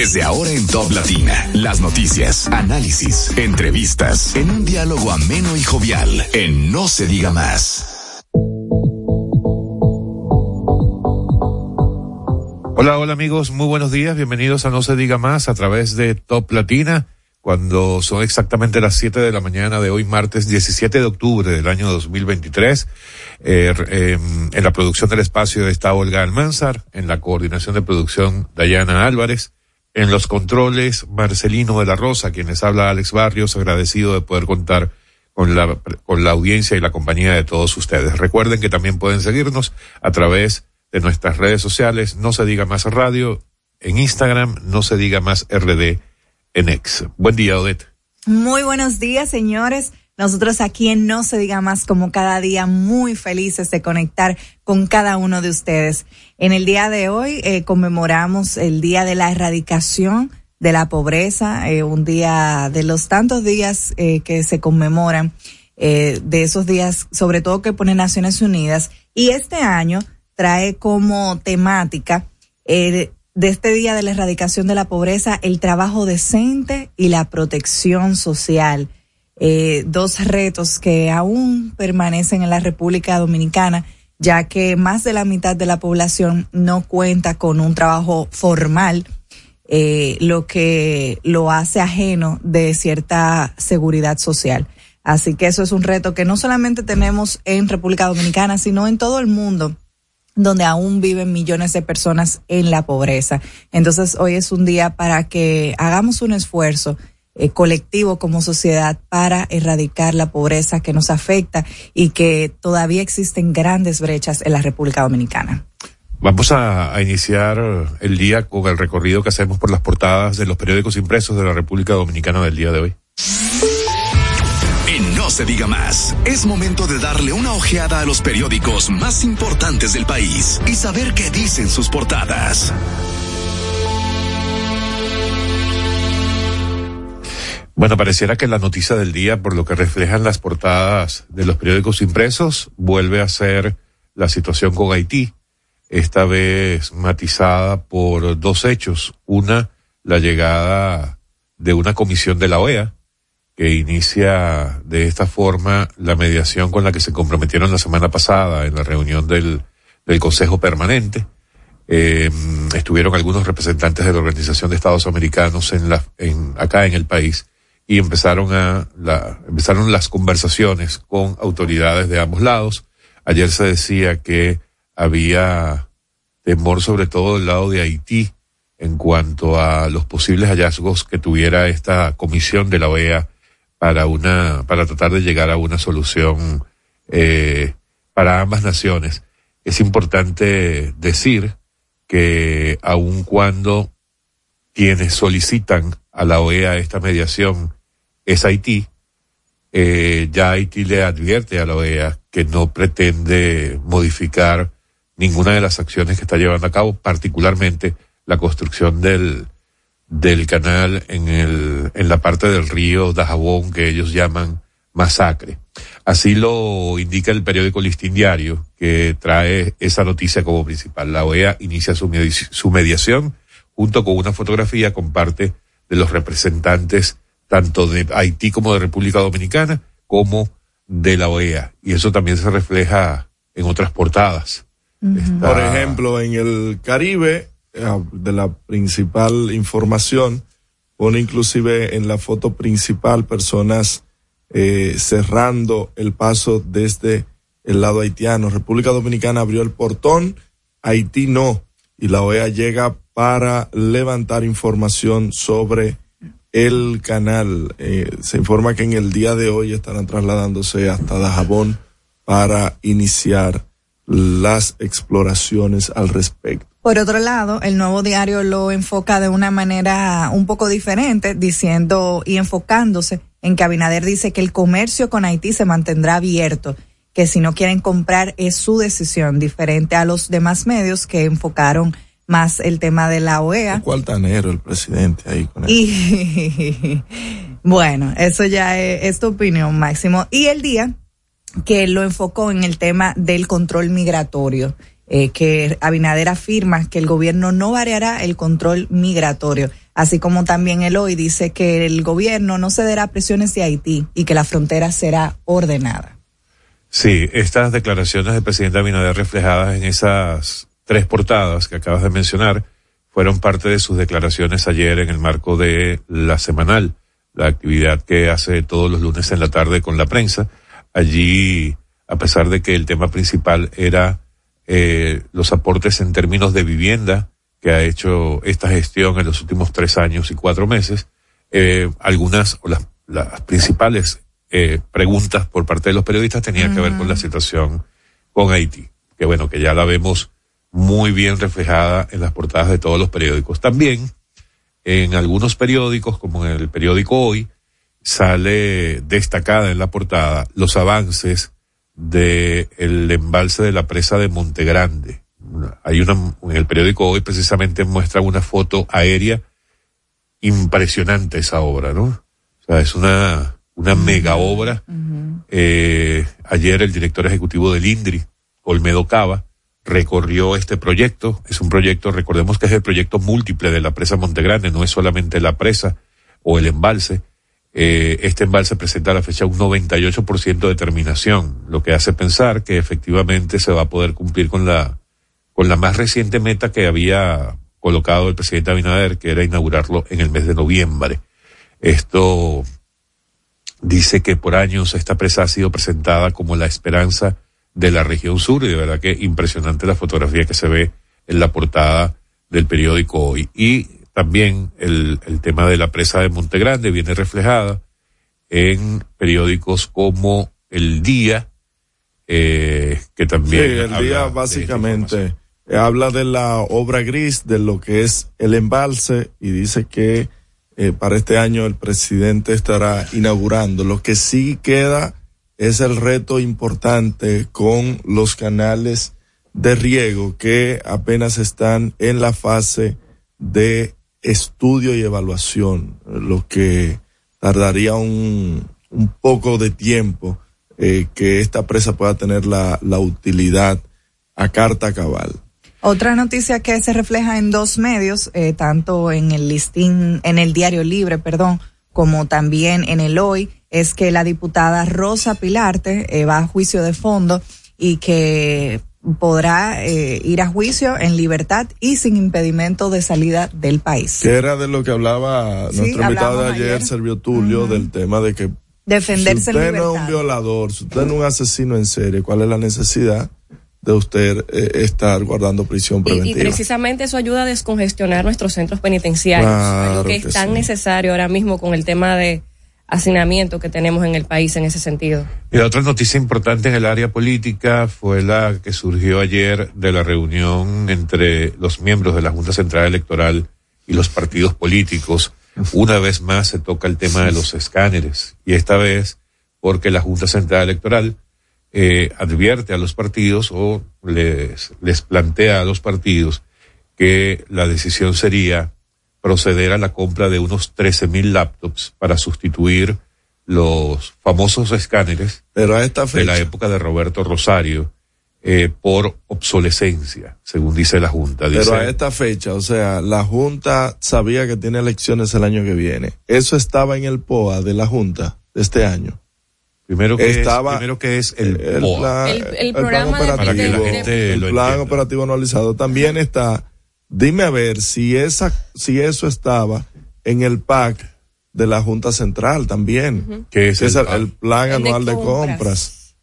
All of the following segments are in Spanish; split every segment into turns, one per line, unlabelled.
Desde ahora en Top Latina, las noticias, análisis, entrevistas, en un diálogo ameno y jovial, en No se diga más.
Hola, hola amigos, muy buenos días, bienvenidos a No se diga más a través de Top Latina cuando son exactamente las 7 de la mañana de hoy, martes 17 de octubre del año 2023. Eh, em, en la producción del espacio está Olga Almanzar, en la coordinación de producción Dayana Álvarez, en los controles Marcelino de la Rosa, quienes habla Alex Barrios, agradecido de poder contar con la, con la audiencia y la compañía de todos ustedes. Recuerden que también pueden seguirnos a través de nuestras redes sociales, no se diga más radio, en Instagram, no se diga más RD en Ex. Buen día, Odette.
Muy buenos días, señores. Nosotros aquí en No se diga más como cada día muy felices de conectar con cada uno de ustedes. En el día de hoy eh, conmemoramos el Día de la Erradicación de la Pobreza, eh, un día de los tantos días eh, que se conmemoran, de esos días sobre todo que pone Naciones Unidas. Y este año trae como temática de este Día de la Erradicación de la Pobreza, el trabajo decente y la protección social. Eh, dos retos que aún permanecen en la República Dominicana, ya que más de la mitad de la población no cuenta con un trabajo formal, eh, lo que lo hace ajeno de cierta seguridad social. Así que eso es un reto que no solamente tenemos en República Dominicana, sino en todo el mundo donde aún viven millones de personas en la pobreza. Entonces, hoy es un día para que hagamos un esfuerzo eh, colectivo como sociedad para erradicar la pobreza que nos afecta y que todavía existen grandes brechas en la República Dominicana.
Vamos a, a, iniciar el día con el recorrido que hacemos por las portadas de los periódicos impresos de la República Dominicana del día de hoy
se diga más. Es momento de darle una ojeada a los periódicos más importantes del país y saber qué dicen sus portadas.
Bueno, pareciera que la noticia del día, por lo que reflejan las portadas de los periódicos impresos, vuelve a ser la situación con Haití, esta vez matizada por dos hechos. Una, la llegada de una comisión de la OEA, que inicia de esta forma la mediación con la que se comprometieron la semana pasada en la reunión del, del Consejo Permanente. Eh, estuvieron algunos representantes de la Organización de Estados Americanos en la, en, acá en el país y empezaron a, la, empezaron las conversaciones con autoridades de ambos lados. Ayer se decía que había temor sobre todo del lado de Haití en cuanto a los posibles hallazgos que tuviera esta comisión de la OEA para una, para tratar de llegar a una solución eh, para ambas naciones. Es importante decir que aun cuando quienes solicitan a la OEA esta mediación es Haití, eh, ya Haití le advierte a la OEA que no pretende modificar ninguna de las acciones que está llevando a cabo, particularmente la construcción del, del canal en el, en la parte del río Dajabón que ellos llaman masacre. Así lo indica el periódico Listín Diario, que trae esa noticia como principal. La OEA inicia su, su mediación junto con una fotografía con parte de los representantes tanto de Haití como de República Dominicana, como de la OEA. Y eso también se refleja en otras portadas.
Por ejemplo, en el Caribe, eh, de la principal información, pone inclusive en la foto principal personas eh, cerrando el paso desde el lado haitiano. República Dominicana abrió el portón, Haití no, y la OEA llega para levantar información sobre el canal. Eh, se informa que en el día de hoy estarán trasladándose hasta Dajabón para iniciar las exploraciones al respecto.
Por otro lado, el nuevo diario lo enfoca de una manera un poco diferente, diciendo y enfocándose en que Abinader dice que el comercio con Haití se mantendrá abierto, que si no quieren comprar es su decisión, diferente a los demás medios que enfocaron más el tema de la OEA.
Cualtanero el presidente ahí con
y, bueno, eso ya es, es tu opinión, Máximo. Y el día que lo enfocó en el tema del control migratorio eh, que Abinader afirma que el gobierno no variará el control migratorio, así como también él hoy dice que el gobierno no cederá presiones de Haití y que la frontera será ordenada.
Sí, estas declaraciones del presidente Abinader reflejadas en esas tres portadas que acabas de mencionar fueron parte de sus declaraciones ayer en el marco de la semanal, la actividad que hace todos los lunes en la tarde con la prensa. Allí, a pesar de que el tema principal era eh, los aportes en términos de vivienda que ha hecho esta gestión en los últimos tres años y cuatro meses. Eh, algunas o las, las principales eh, preguntas por parte de los periodistas tenían que ver con la situación con Haití, que bueno, que ya la vemos muy bien reflejada en las portadas de todos los periódicos. También en algunos periódicos, como en el periódico Hoy, sale destacada en la portada los avances de el embalse de la presa de Montegrande. Hay una, en el periódico hoy precisamente muestra una foto aérea impresionante esa obra, ¿no? O sea, es una, una mega obra. eh, ayer el director ejecutivo del INDRI, Olmedo Cava, recorrió este proyecto. Es un proyecto, recordemos que es el proyecto múltiple de la presa Montegrande, no es solamente la presa o el embalse, eh, este embalse presenta a la fecha un 98% de terminación, lo que hace pensar que efectivamente se va a poder cumplir con la, con la más reciente meta que había colocado el presidente Abinader, que era inaugurarlo en el mes de noviembre. Esto dice que por años esta presa ha sido presentada como la esperanza de la región sur y de verdad que impresionante la fotografía que se ve en la portada del periódico hoy. Y también el, el tema de la presa de Montegrande viene reflejada en periódicos como El Día, eh, que también.
Sí, el día básicamente habla de la obra gris, de lo que es el embalse y dice que eh, para este año el presidente estará inaugurando. Lo que sí queda es el reto importante con los canales de riego que apenas están en la fase de estudio y evaluación, lo que tardaría un, un poco de tiempo eh, que esta presa pueda tener la, la utilidad a carta cabal.
Otra noticia que se refleja en dos medios, eh, tanto en el listín, en el diario libre, perdón, como también en el hoy, es que la diputada Rosa Pilarte eh, va a juicio de fondo y que podrá eh, ir a juicio en libertad y sin impedimento de salida del país.
Que era de lo que hablaba
Sí,
nuestro invitado de ayer,
ayer.
Servio Tulio, del tema de que
Defenderse
si
en
usted no es un violador, si usted no es un asesino en serie, ¿cuál es la necesidad de usted eh, estar guardando prisión
Y, y
preventiva?
precisamente eso ayuda a descongestionar nuestros centros penitenciarios,
Claro
algo que es tan
sí.
necesario ahora mismo con el tema de hacinamiento que tenemos en el país en ese sentido.
Y la otra noticia importante en el área política fue la que surgió ayer de la reunión entre los miembros de la Junta Central Electoral y los partidos políticos. Una vez más se toca el tema de los escáneres y esta vez porque la Junta Central Electoral eh, advierte a los partidos o les, les plantea a los partidos que la decisión sería proceder a la compra de unos 13 mil laptops para sustituir los famosos escáneres
Pero a esta
de la
fecha,
época de Roberto Rosario eh, por obsolescencia, según dice la Junta. Dice,
pero a esta fecha, o sea, la Junta sabía que tiene elecciones el año que viene. Eso estaba en el POA de la Junta de este año.
primero, que
estaba
es, primero que es el,
el
POA.
plan,
El- el
plan
programa
la
operativo, el plan operativo anualizado también está. Dime a ver si esa, si eso estaba en el PAC de la Junta Central también,
que es
que es el, plan
El
anual de
compras.
compras.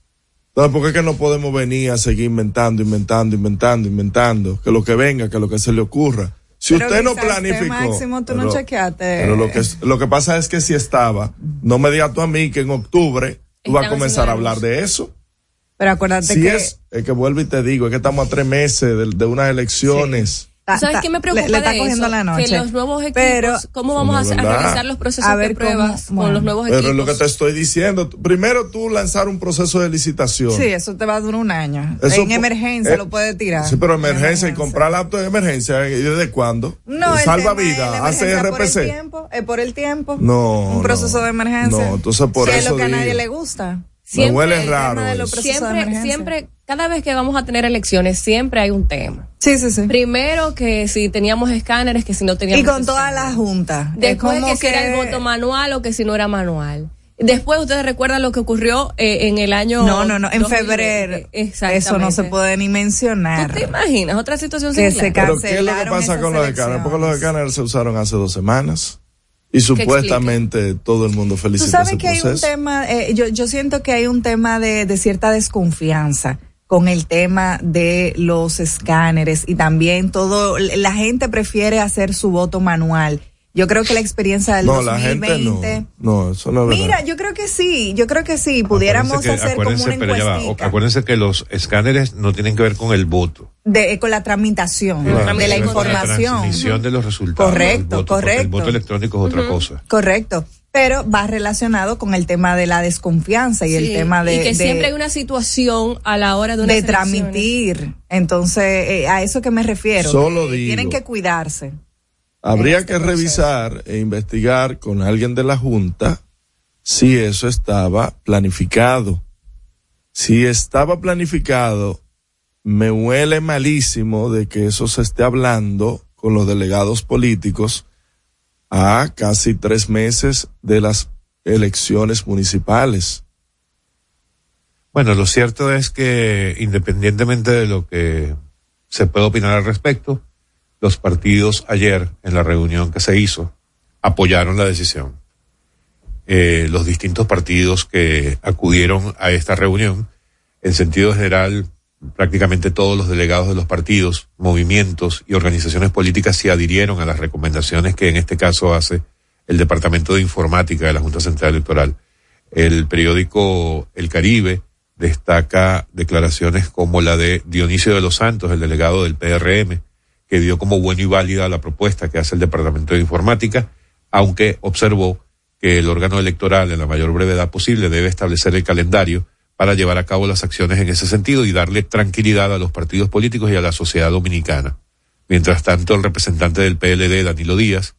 Entonces, ¿por qué que no podemos venir a seguir inventando, inventando, inventando, inventando? Que lo que venga, que lo que se le ocurra. Si
Pero
usted no planificó.
Máximo, tú no chequeaste.
Pero lo que, lo que pasa es que si estaba, no me digas tú a mí que en octubre tú vas a comenzar a hablar de eso.
Pero acuérdate
Si
que
es, es que vuelvo y te digo, es que estamos a tres meses de, de unas elecciones.
Ta-
¿Sabes
ta-
qué me preocupa
le, le está
de
cogiendo
eso?
la noche.
Que los nuevos equipos,
Pero
¿cómo vamos a,
no
realizar los procesos
A ver
de pruebas
cómo-
con los nuevos
Pero
equipos?
es lo que te estoy diciendo. Primero tú lanzar un proceso de licitación.
sí, eso te va a durar un año.
Eso
en emergencia
eh,
lo puedes tirar.
Sí, pero emergencia y comprar laptop de emergencia, ¿y desde cuándo?
No, el
Salva vida,
la
hace
emergencia Por el
RPC.
tiempo, es por el tiempo.
No,
Un proceso
no.
de emergencia.
No, entonces por
Si
eso
es lo que a nadie le gusta.
Me huele
el
raro
tema de los
eso.
procesos de
Siempre,
emergencia.
siempre cada vez que vamos a tener elecciones siempre hay un tema.
Sí, sí, sí.
Primero que si teníamos escáneres, que si no teníamos.
Y con toda la junta.
Después que, si era el voto manual o que si no era manual. Después ustedes recuerdan lo que ocurrió eh, en el año.
No, no, no, en febrero. Eso no se puede ni mencionar.
¿Tú te imaginas otra situación
que se
¿Pero qué es lo que pasa con los escáneres? Porque los escáneres se usaron hace dos semanas. Y supuestamente todo el mundo felicita
Tú sabes que hay un tema, eh, yo, yo siento que hay un tema de, de cierta desconfianza con el tema de los escáneres y también todo, la gente prefiere hacer su voto manual yo creo que la experiencia del no, 2020. La
gente no, no, eso no es
Mira, yo creo que sí, yo creo que sí, pudiéramos hacer como una encuestica.
acuérdense que los escáneres no tienen que ver con el voto.
De, eh, con la tramitación de la información. La
transmisión de los resultados.
Correcto, correcto.
El voto electrónico es otra cosa.
Correcto pero va relacionado con el tema de la desconfianza y el tema de
y que siempre hay una situación a la hora de una
de transmitir. Entonces eh, a eso que me refiero
Solo digo,
tienen que cuidarse
Habría que revisar e investigar con alguien de la Junta si eso estaba planificado. Si estaba planificado, me huele malísimo de que eso se esté hablando con los delegados políticos a casi tres meses de las elecciones municipales.
Bueno, lo cierto es que independientemente de lo que se puede opinar al respecto, los partidos ayer, en la reunión que se hizo, apoyaron la decisión. Eh, los distintos partidos que acudieron a esta reunión, en sentido general, prácticamente todos los delegados de los partidos, movimientos y organizaciones políticas se adhirieron a las recomendaciones que en este caso hace el Departamento de Informática de la Junta Central Electoral. El periódico El Caribe destaca declaraciones como la de Dionisio de los Santos, el delegado del PRM, que dio como buena y válida la propuesta que hace el Departamento de Informática, aunque observó que el órgano electoral en la mayor brevedad posible debe establecer el calendario para llevar a cabo las acciones en ese sentido y darle tranquilidad a los partidos políticos y a la sociedad dominicana. Mientras tanto, el representante del PLD, Danilo Díaz,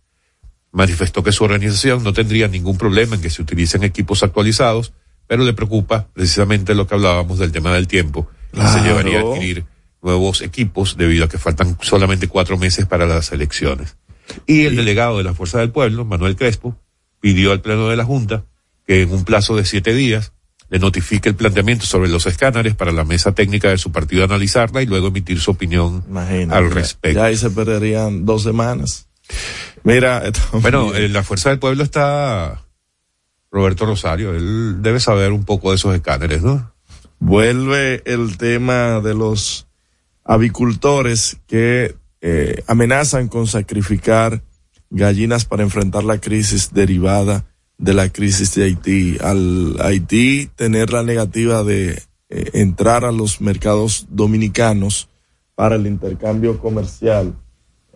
manifestó que su organización no tendría ningún problema en que se utilicen equipos actualizados, pero le preocupa precisamente lo que hablábamos del tema del tiempo, que se llevaría a adquirir nuevos equipos debido a que faltan solamente cuatro meses para las elecciones. Y el delegado de la Fuerza del Pueblo, Manuel Crespo, pidió al Pleno de la Junta que en un plazo de siete días le notifique el planteamiento sobre los escáneres para la mesa técnica de su partido analizarla y luego emitir su opinión al respecto.
Ya ahí se perderían dos semanas. Mira,
bueno, en la Fuerza del Pueblo está Roberto Rosario, él debe saber un poco de esos escáneres, ¿no?
Vuelve el tema de los avicultores que eh, amenazan con sacrificar gallinas para enfrentar la crisis derivada de la crisis de Haití. Al Haití tener la negativa de eh, entrar a los mercados dominicanos para el intercambio comercial,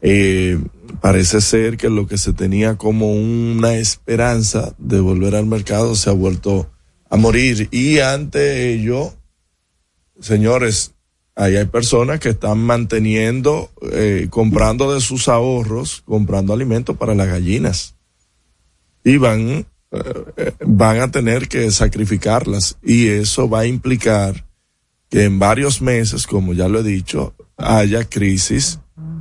eh, parece ser que lo que se tenía como una esperanza de volver al mercado se ha vuelto a morir. Y ante ello, señores, Ahí hay personas que están manteniendo, eh, comprando de sus ahorros, comprando alimentos para las gallinas. Y van, van a tener que sacrificarlas. Y eso va a implicar que en varios meses, como ya lo he dicho, haya crisis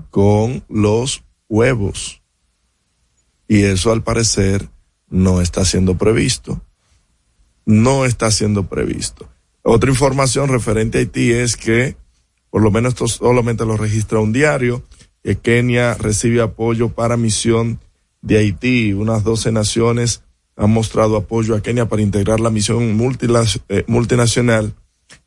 con los huevos. Y eso al parecer no está siendo previsto. No está siendo previsto. Otra información referente a Haití es que por lo menos esto solamente lo registra un diario, que Kenia recibe apoyo para misión de Haití. Unas 12 naciones han mostrado apoyo a Kenia para integrar la misión eh, multinacional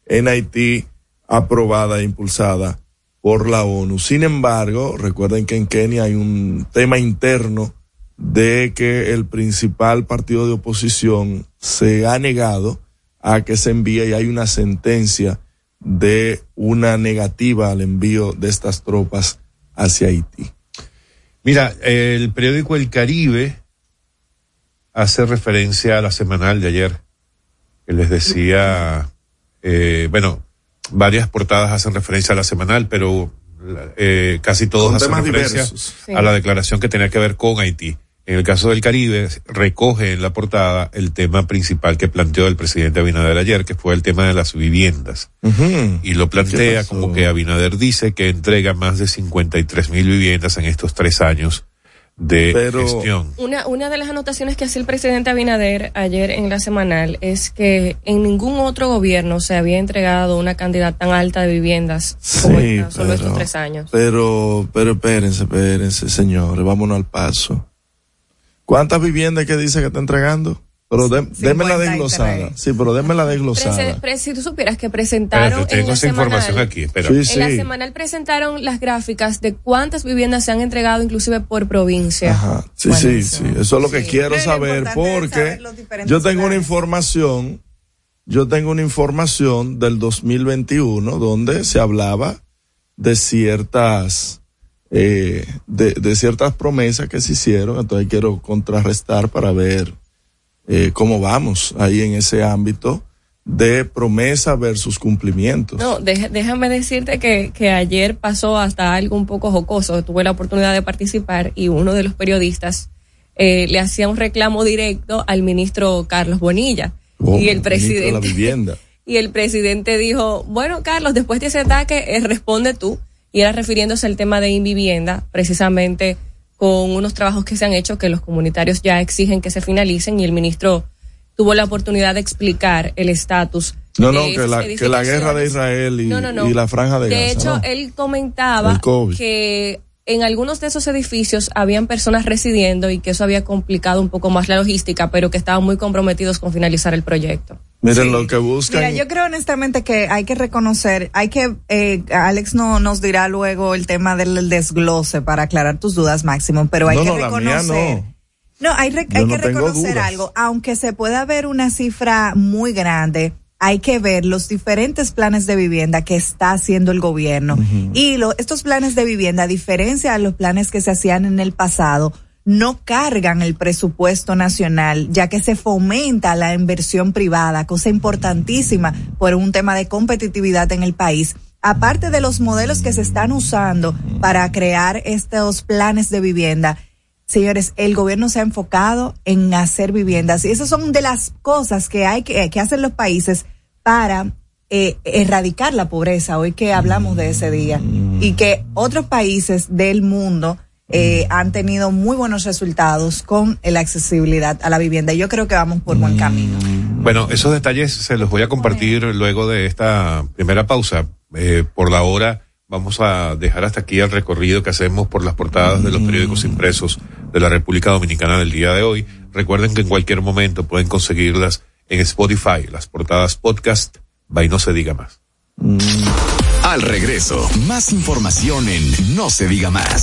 en Haití, aprobada e impulsada por la ONU. Sin embargo, recuerden que en Kenia hay un tema interno de que el principal partido de oposición se ha negado a que se envíe y hay una sentencia de una negativa al envío de estas tropas hacia Haití.
Mira, el periódico El Caribe hace referencia a la semanal de ayer, que les decía, eh, bueno, varias portadas hacen referencia a la semanal, pero eh, casi todos hacen referencia a la declaración que tenía que ver con Haití. En el caso del Caribe, recoge en la portada el tema principal que planteó el presidente Abinader ayer, que fue el tema de las viviendas. Y lo plantea como que Abinader dice que entrega más de 53 mil viviendas en estos tres años de gestión.
Una, una de las anotaciones que hacía el presidente Abinader ayer en la semanal es que en ningún otro gobierno se había entregado una cantidad tan alta de viviendas como solo estos tres años.
Pero, pero espérense, espérense, señores, vámonos al paso. ¿Cuántas viviendas que dice que está entregando? Pero de, déme la desglosada. Sí, pero déme la desglosada.
si tú supieras que presentaron.
tengo esa información aquí, espera.
En la semanal presentaron las gráficas de cuántas viviendas se han entregado, inclusive por provincia.
Ajá. Sí, sí, sí. Eso es lo que quiero saber, porque yo tengo una información, yo tengo una información del 2021 donde se hablaba de ciertas eh, de, ciertas promesas que se hicieron, entonces quiero contrarrestar para ver eh, cómo vamos ahí en ese ámbito de promesa versus cumplimientos.
No, déjame decirte que, que ayer pasó hasta algo un poco jocoso. Tuve la oportunidad de participar y uno de los periodistas eh, le hacía un reclamo directo al ministro Carlos Bonilla.
Oh,
y el presidente.
la vivienda.
y el presidente dijo, bueno, Carlos, después de ese ataque, responde tú y era refiriéndose al tema de invivienda, precisamente con unos trabajos que se han hecho que los comunitarios ya exigen que se finalicen y el ministro tuvo la oportunidad de explicar el estatus.
No, no, que la, que la, guerra de Israel y, y la franja de, Gaza.
De hecho, él comentaba que en algunos de esos edificios habían personas residiendo y que eso había complicado un poco más la logística, pero que estaban muy comprometidos con finalizar el proyecto.
Miren lo que buscan.
Mira, yo creo honestamente que hay que reconocer, hay que, eh, Alex no nos dirá luego el tema del desglose para aclarar tus dudas, Máximo, pero hay que reconocer. no. hay, hay que reconocer algo, aunque se pueda ver una cifra muy grande hay que ver los diferentes planes de vivienda que está haciendo el gobierno. Y lo, estos planes de vivienda, a diferencia de los planes que se hacían en el pasado, no cargan el presupuesto nacional, ya que se fomenta la inversión privada, cosa importantísima por un tema de competitividad en el país. Aparte de los modelos que se están usando para crear estos planes de vivienda, señores, el gobierno se ha enfocado en hacer viviendas y esas son de las cosas que hay que, que hacen los países para eh, erradicar la pobreza, hoy que hablamos de ese día, y que otros países del mundo eh, han tenido muy buenos resultados con la accesibilidad a la vivienda. Y yo creo que vamos por buen camino.
Bueno, esos detalles se los voy a compartir luego de esta primera pausa. Eh, por la hora vamos a dejar hasta aquí el recorrido que hacemos por las portadas de los periódicos impresos de la República Dominicana del día de hoy. Recuerden que en cualquier momento pueden conseguirlas en Spotify, las portadas podcast, by No Se Diga Más.
Mm. Al regreso, más información en No Se Diga Más.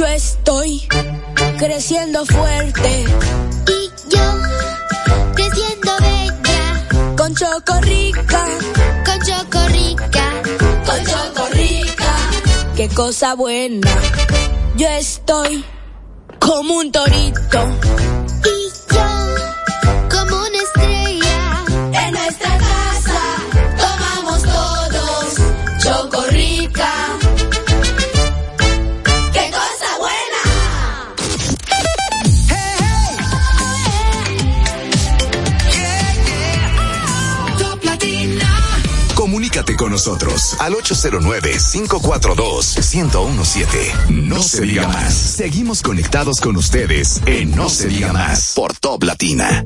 Yo estoy creciendo fuerte.
Y yo creciendo bella.
Con Chocorrica.
Con Chocorrica.
Con Chocorrica. Qué cosa buena. Yo estoy como un torito.
Nosotros al 809-542-1017. No se diga más. Seguimos conectados con ustedes en No se diga más por Top Latina.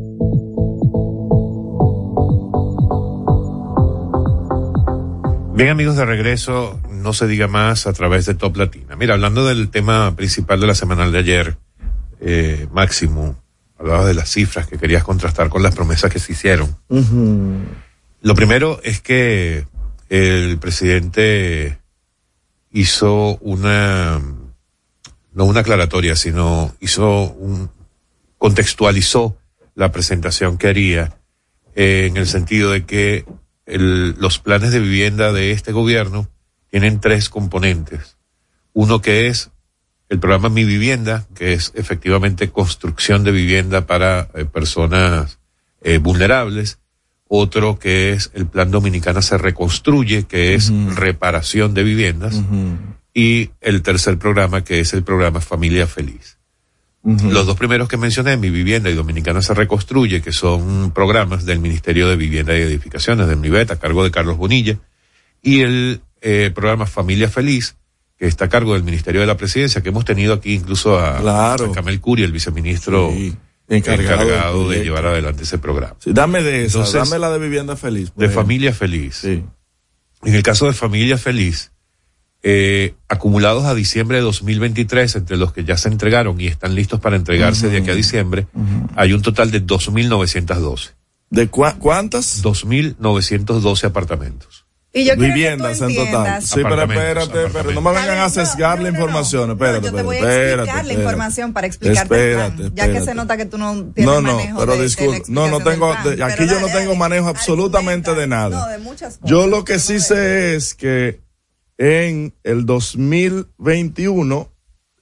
Bien amigos de regreso, no se diga más a través de Top Latina. Mira, hablando del tema principal de la semanal de ayer, eh, Máximo, hablabas de las cifras que querías contrastar con las promesas que se hicieron. Lo primero es que el presidente hizo una, no una aclaratoria, sino hizo contextualizó la presentación que haría eh, en el sentido de que los planes de vivienda de este gobierno tienen tres componentes. Uno que es el programa Mi Vivienda, que es efectivamente construcción de vivienda para eh, personas eh, vulnerables. Otro que es el Plan Dominicana se reconstruye, que es reparación de viviendas. Y el tercer programa, que es el programa Familia Feliz. Los dos primeros que mencioné, Mi Vivienda y Dominicana se reconstruye, que son programas del Ministerio de Vivienda y Edificaciones, del MIBET, a cargo de Carlos Bonilla. Y el eh, programa Familia Feliz, que está a cargo del Ministerio de la Presidencia, que hemos tenido aquí incluso a,
Claro.
a Camel Curi, el viceministro
Sí,
encargado, de llevar adelante ese programa.
Sí, dame de
Entonces,
dame la de vivienda feliz.
De
ejemplo.
Familia Feliz.
Sí.
En el caso de Familia Feliz, eh, acumulados a diciembre de 2023, entre los que ya se entregaron y están listos para entregarse de aquí a diciembre, hay un total de 2.912.
¿De cua- cuántas?
2.912 apartamentos.
Y yo quiero
Viviendas
que tú
en total. Sí, pero espérate, pero no me vengan a
no,
sesgar
no,
la
no, no.
información. Espérate,
No, yo te voy a
espérate,
explicar
espérate,
la
espérate.
información para explicarte el
Espérate,
plan, ya que
espérate.
se nota que tú no tienes
No, no,
manejo
pero
de- de
disculpe,
la
no, no tengo,
del plan.
de- aquí yo no tengo manejo absolutamente de nada.
No, de muchas cosas.
Yo lo que sí sé es que en el 2021,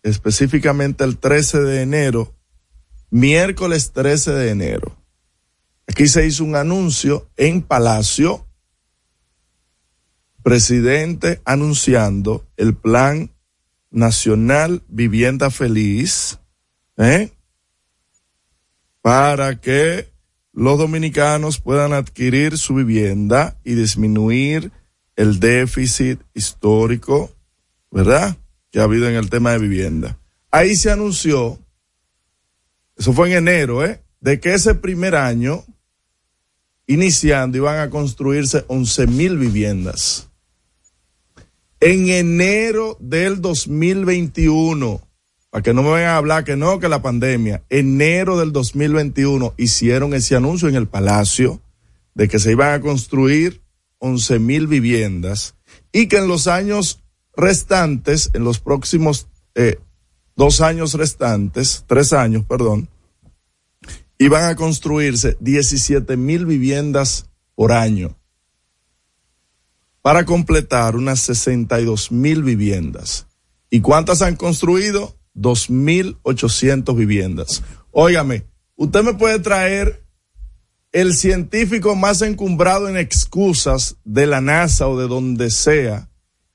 específicamente el 13 de enero, miércoles 13 de enero, aquí se hizo un anuncio en Palacio, presidente anunciando el Plan Nacional Vivienda Feliz, ¿eh? para que los dominicanos puedan adquirir su vivienda y disminuir el déficit histórico, ¿verdad? Que ha habido en el tema de vivienda. Ahí se anunció, eso fue en enero, ¿eh? De que ese primer año, iniciando, iban a construirse 11 mil viviendas. En enero del 2021, para que no me vayan a hablar que no, que la pandemia, enero del 2021 hicieron ese anuncio en el Palacio de que se iban a construir 11 mil viviendas y que en los años restantes, en los próximos eh, dos años restantes, tres años, perdón, iban a construirse 17 mil viviendas por año para completar unas 62 mil viviendas. ¿Y cuántas han construido? 2.800 viviendas. Óigame, usted me puede traer el científico más encumbrado en excusas de la NASA o de donde sea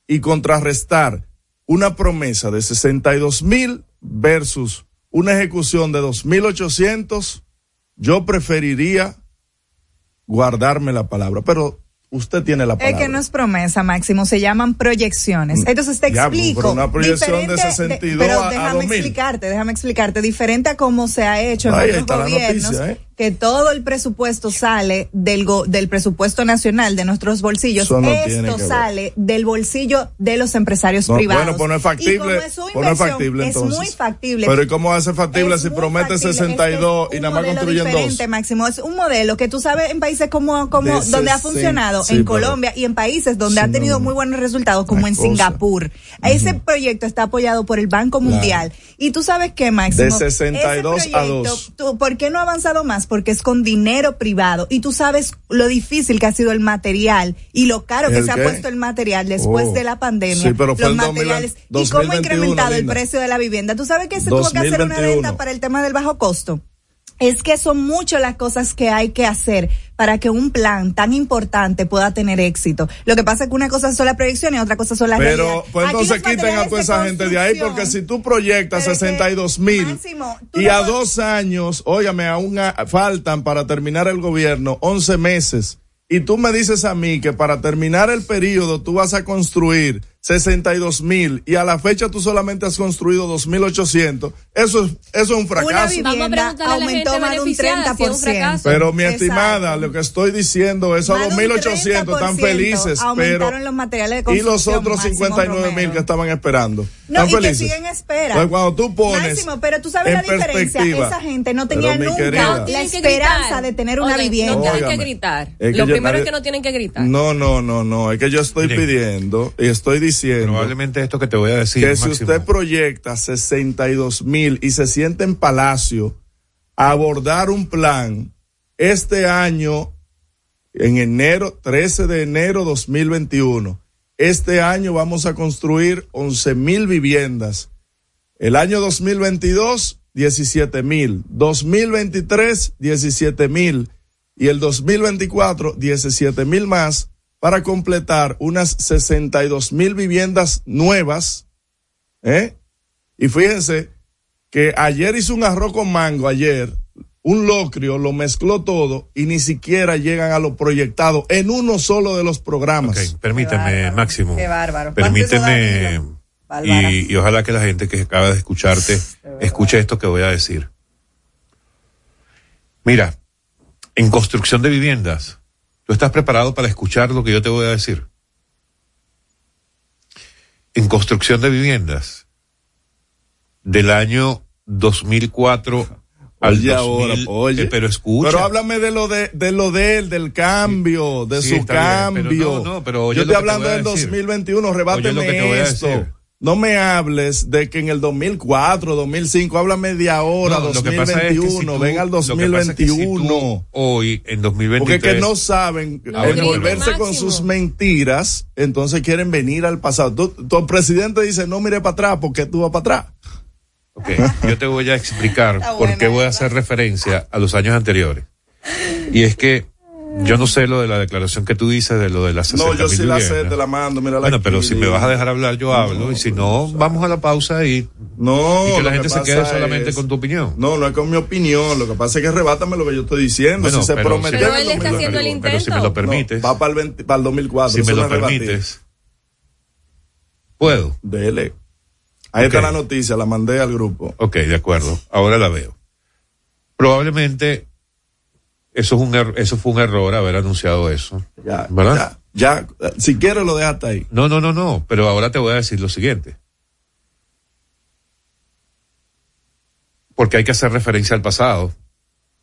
y contrarrestar una promesa de 62 mil versus una ejecución de 2.800, yo preferiría guardarme la palabra, pero usted tiene la
Es
palabra.
que no es promesa, Máximo, se llaman proyecciones. Entonces te
Diablo,
explico.
pero una proyección de
diferente
62
pero
a- a
déjame
2000.
explicarte, déjame explicarte. Diferente a cómo se ha hecho en
Ahí
otros
está la
gobiernos,
noticia, ¿eh?
Que todo el presupuesto sale del, go- del presupuesto nacional de nuestros bolsillos.
No
Esto sale del bolsillo de los empresarios
No,
privados.
Bueno, pues no es
Y como
factible. pues no es
muy factible.
Pero ¿y cómo ser factible
Es
si promete
factible.
62
Es que
y nada más construyen dos?
Máximo. Es un modelo que tú sabes en países como, como
De
donde ha
60,
funcionado,
sí,
en Colombia y en países donde
Sí,
ha tenido muy buenos resultados, como en
cosa.
Singapur. Ese proyecto está apoyado por el Banco Mundial. Y tú sabes qué, Máximo.
De 62
Ese
a
proyecto,
2.
tú- ¿Por qué no ha avanzado más? Porque es con dinero privado. Y tú sabes lo difícil que ha sido el material y lo caro que
¿El
se
qué?
ha puesto el material después
Oh.
de la pandemia.
Sí, pero fue
los
el 2000
materiales. y cómo ha
2021,
incrementado el precio de la vivienda. Tú sabes que se tuvo que hacer una
2021.
venta para el tema del bajo costo. Es que son muchas las cosas que hay que hacer para que un plan tan importante pueda tener éxito. Lo que pasa es que una cosa son las proyecciones y otra cosa son las
Pero,
realidades.
pues entonces quiten a toda esa gente de ahí, porque si tú proyectas
Pero es que,
62 mil
Máximo,
y
no
a dos años, óyame, aún a- faltan para terminar el gobierno 11 meses y tú me dices a mí que para terminar el periodo tú vas a construir 62 mil y a la fecha tú solamente has construido 2.800, eso es, eso es un fracaso.
Una vivienda aumentó más de un 30%.
pero mi estimada, lo que estoy diciendo es a 2.800 están felices, pero
los materiales
de y los otros 59 mil que estaban esperando.
No,
están
y
felices.
que siguen espera.
Entonces, cuando tú pones
Máximo, pero tú sabes la diferencia, esa gente no tenía nunca
querida.
la esperanza de tener una vivienda.
No tienen que gritar.
Es que
Lo primero es que no tienen que gritar.
No, no, no, no, es que yo estoy
Miren.
pidiendo y estoy diciendo
Probablemente esto que te voy a decir.
que si usted proyecta 62 mil y se siente en Palacio a abordar un plan este año, en enero, 13 de enero 2021, este año vamos a construir 11 mil viviendas. El año 2022, 17 mil. 2023, 17 mil. Y el 2024, 17 mil más para completar unas 62 mil viviendas nuevas ¿Eh? Y fíjense que ayer hizo un arroz con mango, ayer, un locrio, lo mezcló todo y ni siquiera llegan a lo proyectado en uno solo de los programas.
Permíteme,
Qué bárbaro,
Máximo.
qué bárbaro.
Permíteme. Y, y ojalá que la gente que acaba de escucharte escuche esto que voy a decir. Mira, en construcción de viviendas, ¿tú estás preparado para escuchar lo que yo te voy a decir? En construcción de viviendas, del año 2004 al
Oye
2000,
ahora, oye.
eh, pero escucha.
Pero háblame de lo de, de lo de él, del cambio, de
Sí,
su
está bien, pero
cambio.
no, no, pero oye
Yo estoy hablando del
decir.
2021,
Oye lo que te voy
rebáteme
a
esto.
decir.
No me hables de que en el 2004, 2005, háblame de ahora,
No, lo que pasa es que
2021,
si tú-
ven al
lo que pasa es que si tú
2021.
hoy, en 2023.
Porque es que no saben envolverse con sus mentiras, entonces quieren venir al pasado. Tu, tu presidente dice, no mire para atrás, porque tú vas para atrás.
Ok, yo te voy a explicar por qué voy a hacer referencia a los años anteriores. Y es que yo no sé lo de la declaración que tú dices de lo de las 60
No, yo sí la sé, te la mando, mira
Bueno, pero si me vas a dejar hablar, yo hablo. y si no, vamos a la pausa y,
No,
y que la gente se quede solamente
es-
con tu opinión.
No, no es con mi opinión. Lo que pasa es que rebátame lo que yo estoy diciendo.
Bueno,
si se
pero-
prometió
Pero
en
él está
2020.
haciendo el
Pero si me lo
intento.
permites,
No, va para el, 20 para el 2004.
si me lo
rebatir.
permites, puedo.
Dele. Ahí está la noticia, la mandé al grupo.
Ok, de acuerdo. Ahora la veo. Probablemente eso es un er- eso fue un error haber anunciado eso.
Ya,
¿Verdad?
ya, ya. Si quieres lo dejas hasta ahí.
No, no, no, no, pero ahora te voy a decir lo siguiente. Porque hay que hacer referencia al pasado,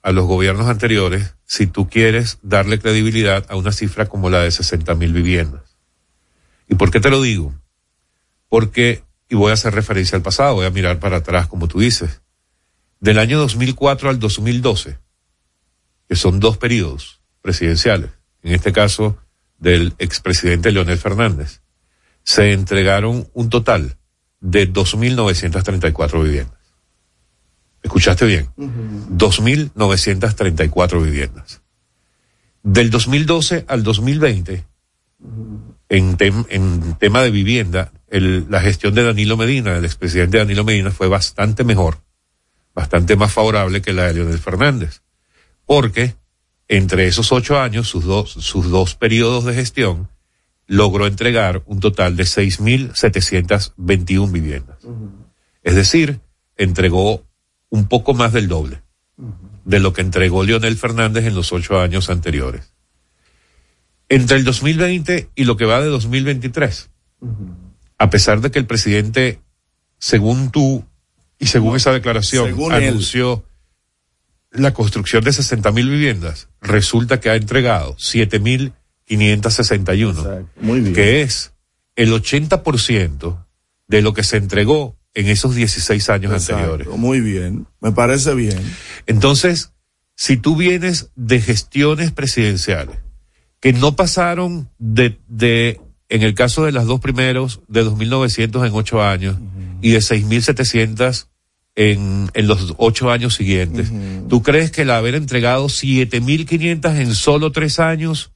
a los gobiernos anteriores, si tú quieres darle credibilidad a una cifra como la de 60 mil viviendas. ¿Y por qué te lo digo? Porque, y voy a hacer referencia al pasado, voy a mirar para atrás, como tú dices, del año 2004 al 2012, que son dos periodos presidenciales, en este caso del expresidente Leonel Fernández, se entregaron un total de 2.934 viviendas. ¿Escuchaste bien? 2.934 viviendas. Del 2012 al 2020, en, tem- en tema de vivienda, el- la gestión de Danilo Medina, del expresidente Danilo Medina, fue bastante mejor, bastante más favorable que la de Leonel Fernández. Porque entre esos ocho años, sus dos, sus dos periodos de gestión, logró entregar un total de 6.721 viviendas. Es decir, entregó un poco más del doble de lo que entregó Leonel Fernández en los ocho años anteriores. Entre el 2020 y lo que va de 2023, a pesar de que el presidente, según tú y según esa declaración,
según él.
La construcción de 60 mil viviendas, resulta que ha entregado 7.561
Exacto. Muy bien.
que es el 80% de lo que se entregó en esos 16 años
Exacto,
anteriores.
Muy bien. Me parece bien.
Entonces, si tú vienes de gestiones presidenciales que no pasaron de, de en el caso de las dos primeros, de 2.900 en ocho años y de 6.700 en, en los ocho años siguientes, ¿tú crees que el haber entregado 7.500 en solo tres años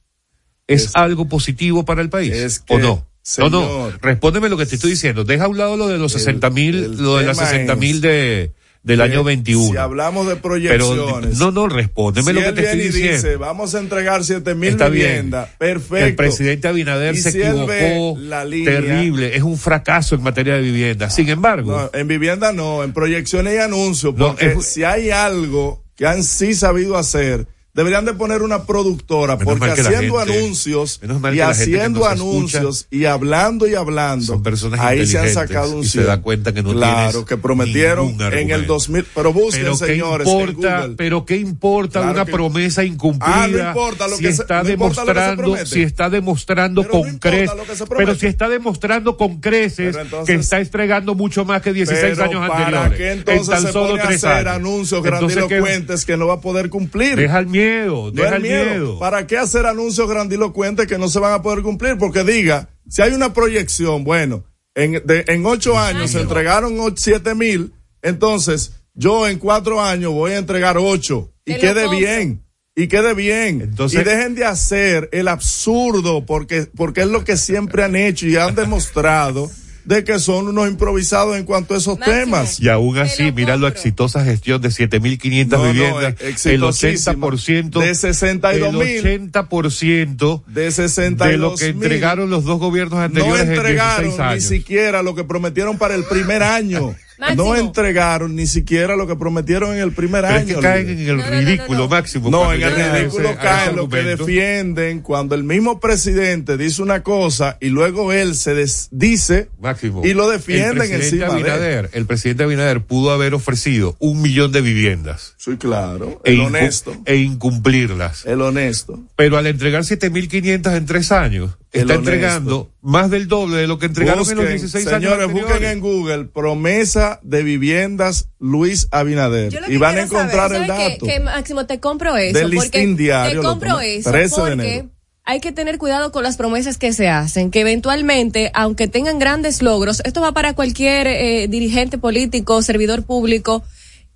es,
Es-
algo positivo para el país?
es que,
¿O no? No, no,
señor.
respóndeme lo que te estoy diciendo. Deja a un lado lo de los
El-
60 mil, lo de las
tema
60 mil de, del
que
año 21.
Si hablamos de
Pero
proyecciones.
no, no, respóndeme
si
lo que te estoy diciendo.
dice, vamos a entregar siete mil
Está bien.
viviendas. Perfecto.
El presidente Abinader se
si
equivocó.
la línea-
terrible. Es un fracaso en materia de vivienda. Sin embargo,
No, en vivienda no, en proyecciones y anuncios,
No,
porque
es-
si hay algo que han sí sabido hacer, deberían de poner una productora,
Menos
porque
que
haciendo
gente-
anuncios y
que que
haciendo anuncios y hablando y hablando, ahí se han sacado un
y se
cien.
da cuenta que no
Claro, que prometieron en el
argumento.
2000, pero busquen
pero
señores
importa, pero qué importa
Claro
una
que-
promesa incumplida
Ah, no importa lo
si
que se-
está
no que se
demostrando, si está demostrando
Pero no
con
importa
creces,
que
pero si está demostrando con creces
entonces-
que está entregando mucho más que 16
Pero
años
¿para
anteriores.
qué
en
entonces
tan
se
solo
pone a
tres
hacer
años.
anuncios grandilocuentes que no va a poder cumplir?
Deja el miedo, Deja el miedo.
¿Para qué hacer anuncios grandilocuentes que no se van a poder cumplir? Porque diga, si hay una proyección, bueno, en, de, en ocho años se entregaron siete mil, entonces yo en cuatro años voy a entregar ocho y
Te
quede bien. Y quede bien.
Entonces-
y dejen de hacer el absurdo porque, porque es lo que siempre han hecho y han demostrado de que son unos improvisados en cuanto a esos
Máximo.
temas.
Y aún así, mira la exitosa gestión de 7.500
No, no,
viviendas,
eh,
el
exitosísima.
80%,
De 62.000.
el 80%
De 62
de lo que entregaron los dos gobiernos
no
anteriores en
entregaron
16
ni
años.
siquiera lo que prometieron para el primer año.
Máximo.
No entregaron ni siquiera lo que prometieron en el primer
Pero es
año.
que caen en el
No,
ridículo
no, no.
máximo.
No, en el ridículo caen lo que defienden cuando el mismo presidente dice una cosa y luego él se des- dice
Máximo.
y lo
el
defienden
presidente
encima de él.
Abinader, El presidente Abinader pudo haber ofrecido un millón de viviendas
Sí, claro.
e,
El
incu-
honesto.
e incumplirlas.
El honesto.
Pero al entregar 7.500 en tres años,
El
está entregando más del doble de lo que entregaron en los
Busquen,
16
señores,
años
busquen en Google promesa de viviendas Luis Abinader y van a
saber,
encontrar el dato.
Que Máximo, te compro eso.
Del
porque
listín diario
Te compro eso
13 de
porque
enero.
hay que tener cuidado con las promesas que se hacen, que eventualmente, aunque tengan grandes logros, esto va para cualquier eh, dirigente político, servidor público,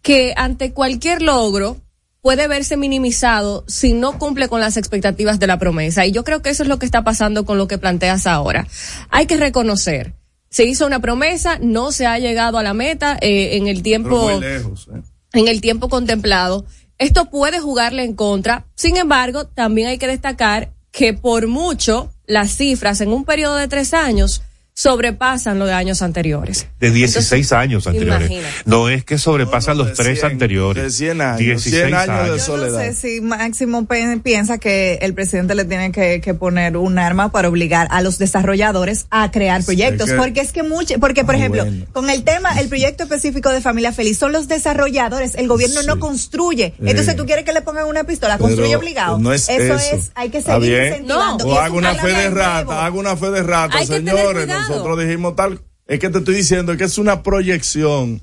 que ante cualquier logro puede verse minimizado si no cumple con las expectativas de la promesa. Y yo creo que eso es lo que está pasando con lo que planteas ahora. Hay que reconocer. Se hizo una promesa, no se ha llegado a la meta eh, en el
Pero
tiempo
muy lejos. ¿eh?
en el tiempo contemplado. Esto puede jugarle en contra. Sin embargo, también hay que destacar que por mucho las cifras en un periodo de tres años sobrepasan lo de años anteriores.
De 16 años anteriores.
imagínate.
No es que sobrepasan
No, no,
los tres
100,
anteriores.
de 100 años,
16
100 años de
años.
Yo no sé si Máximo piensa que el presidente le tiene que, que poner un arma para obligar a los desarrolladores a crear proyectos.
que-
porque es que mucho, porque por
Ah,
ejemplo,
bueno.
con el tema, el proyecto específico de Familia Feliz, son los desarrolladores, el gobierno no construye. Entonces tú quieres que le pongan una pistola,
Pero
construye obligado.
no es
eso,
eso.
es, hay que seguir incentivando.
No.
O hago
un
una fe de rata, hago una fe de rata, señores. Nosotros dijimos tal. Es que te estoy diciendo que es una proyección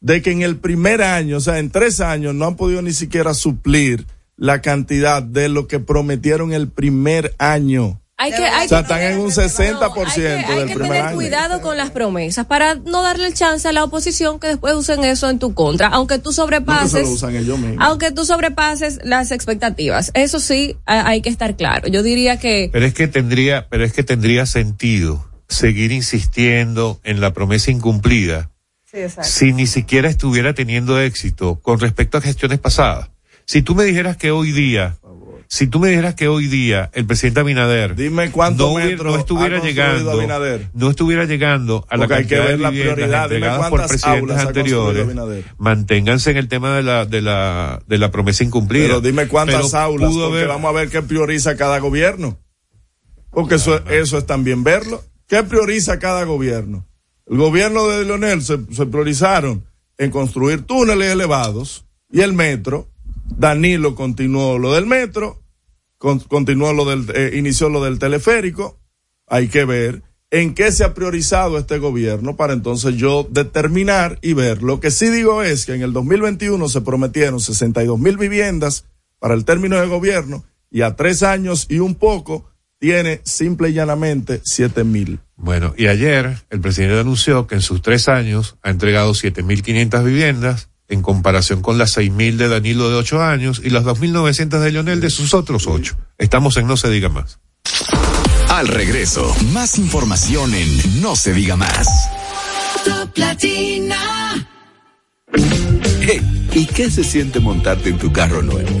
de que en el primer año, o sea, en tres años, no han podido ni siquiera suplir la cantidad de lo que prometieron el primer año.
Hay que, hay
O sea,
que
están en un 60%
hay que, hay
del
que
primer
tener
año.
cuidado con las promesas para no darle el chance a la oposición que después usen eso en tu contra, aunque tú
No que
sobrepases.
se lo usan ellos mismos.
Aunque tú sobrepases las expectativas. Eso sí, ha- hay que estar claro. Yo diría que
Pero es que tendría, pero es que tendría sentido seguir insistiendo en la promesa incumplida
Sí, exacto.
si ni siquiera estuviera teniendo éxito con respecto a gestiones pasadas. Si tú me dijeras que hoy día, si tú me dijeras que hoy día el presidente Abinader
Dime
no, estuviera llegando,
Abinader.
no estuviera llegando a la
Porque hay que
cantidad
ver
de
la
viviendas
prioridad. Dime
entregadas por presidentes anteriores, manténganse en el tema de la de la de la promesa incumplida.
Pero dime cuántas
Pero
aulas,
pudo
porque
haber-
vamos a ver qué prioriza cada gobierno. Porque eso, eso es también verlo. ¿Qué prioriza cada gobierno? El gobierno de Leonel se, priorizaron en construir túneles elevados y el metro. Danilo continuó lo del metro, con- continuó lo del, eh, inició lo del teleférico. Hay que ver en qué se ha priorizado este gobierno para entonces yo determinar y ver. Lo que sí digo es que en el 2021 se prometieron 62 mil viviendas para el término de gobierno y a tres años y un poco tiene simple y llanamente 7 mil.
Bueno, y ayer el presidente anunció que en sus tres años ha entregado 7.500 viviendas en comparación con las 6.000 de Danilo de ocho años y las 2.900 de Leonel de sus otros ocho. Estamos en No se diga más.
Al regreso, más información en No se diga más.
Top Latina.
¿Y qué se siente montarte en tu carro nuevo?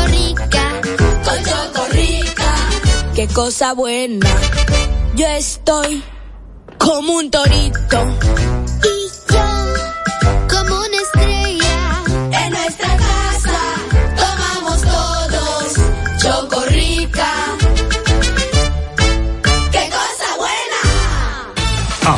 Qué cosa buena. Yo estoy como un torito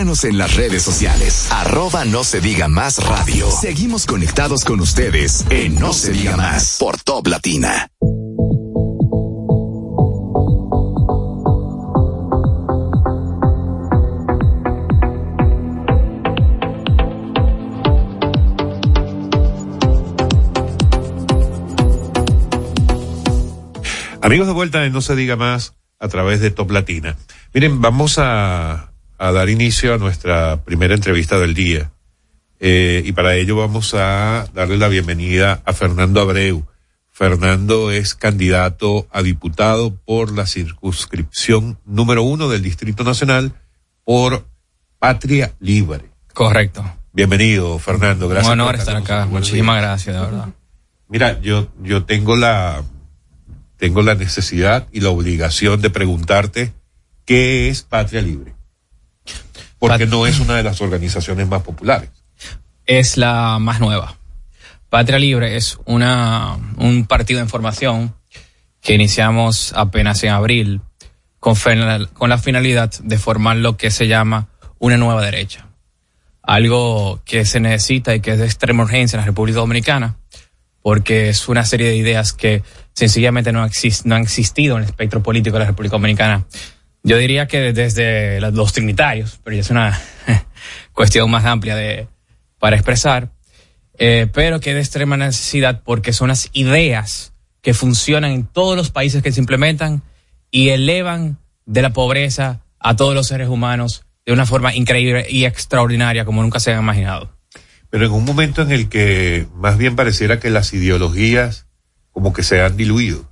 Síguenos en las redes sociales. Arroba no se diga más radio. Seguimos conectados con ustedes en No se diga más por Top Latina.
Amigos de vuelta en No se diga más a través de Top Latina. Miren, vamos a, a dar inicio a nuestra primera entrevista del día. Eh, y para ello vamos a darle la bienvenida a Fernando Abreu. Fernando es candidato a diputado por la circunscripción número uno del Distrito Nacional por Patria Libre.
Correcto.
Bienvenido, Fernando. Gracias.
Un honor
por
estar acá. Muchísimas gracias, de verdad.
Mira, yo, yo tengo la, tengo la necesidad y la obligación de preguntarte qué es Patria Libre. Porque no es una de las organizaciones más populares.
Es la más nueva. Patria Libre es una, un partido de formación que iniciamos apenas en abril con, con la finalidad de formar lo que se llama una nueva derecha. Algo que se necesita y que es de extrema urgencia en la República Dominicana, porque es una serie de ideas que sencillamente no, exist- no han existido en el espectro político de la República Dominicana. Yo diría que desde los trinitarios, pero ya es una cuestión más amplia de, para expresar, eh, pero que es de extrema necesidad porque son las ideas que funcionan en todos los países que se implementan y elevan de la pobreza a todos los seres humanos de una forma increíble y extraordinaria como nunca se han imaginado.
Pero en un momento en el que más bien pareciera que las ideologías como que se han diluido.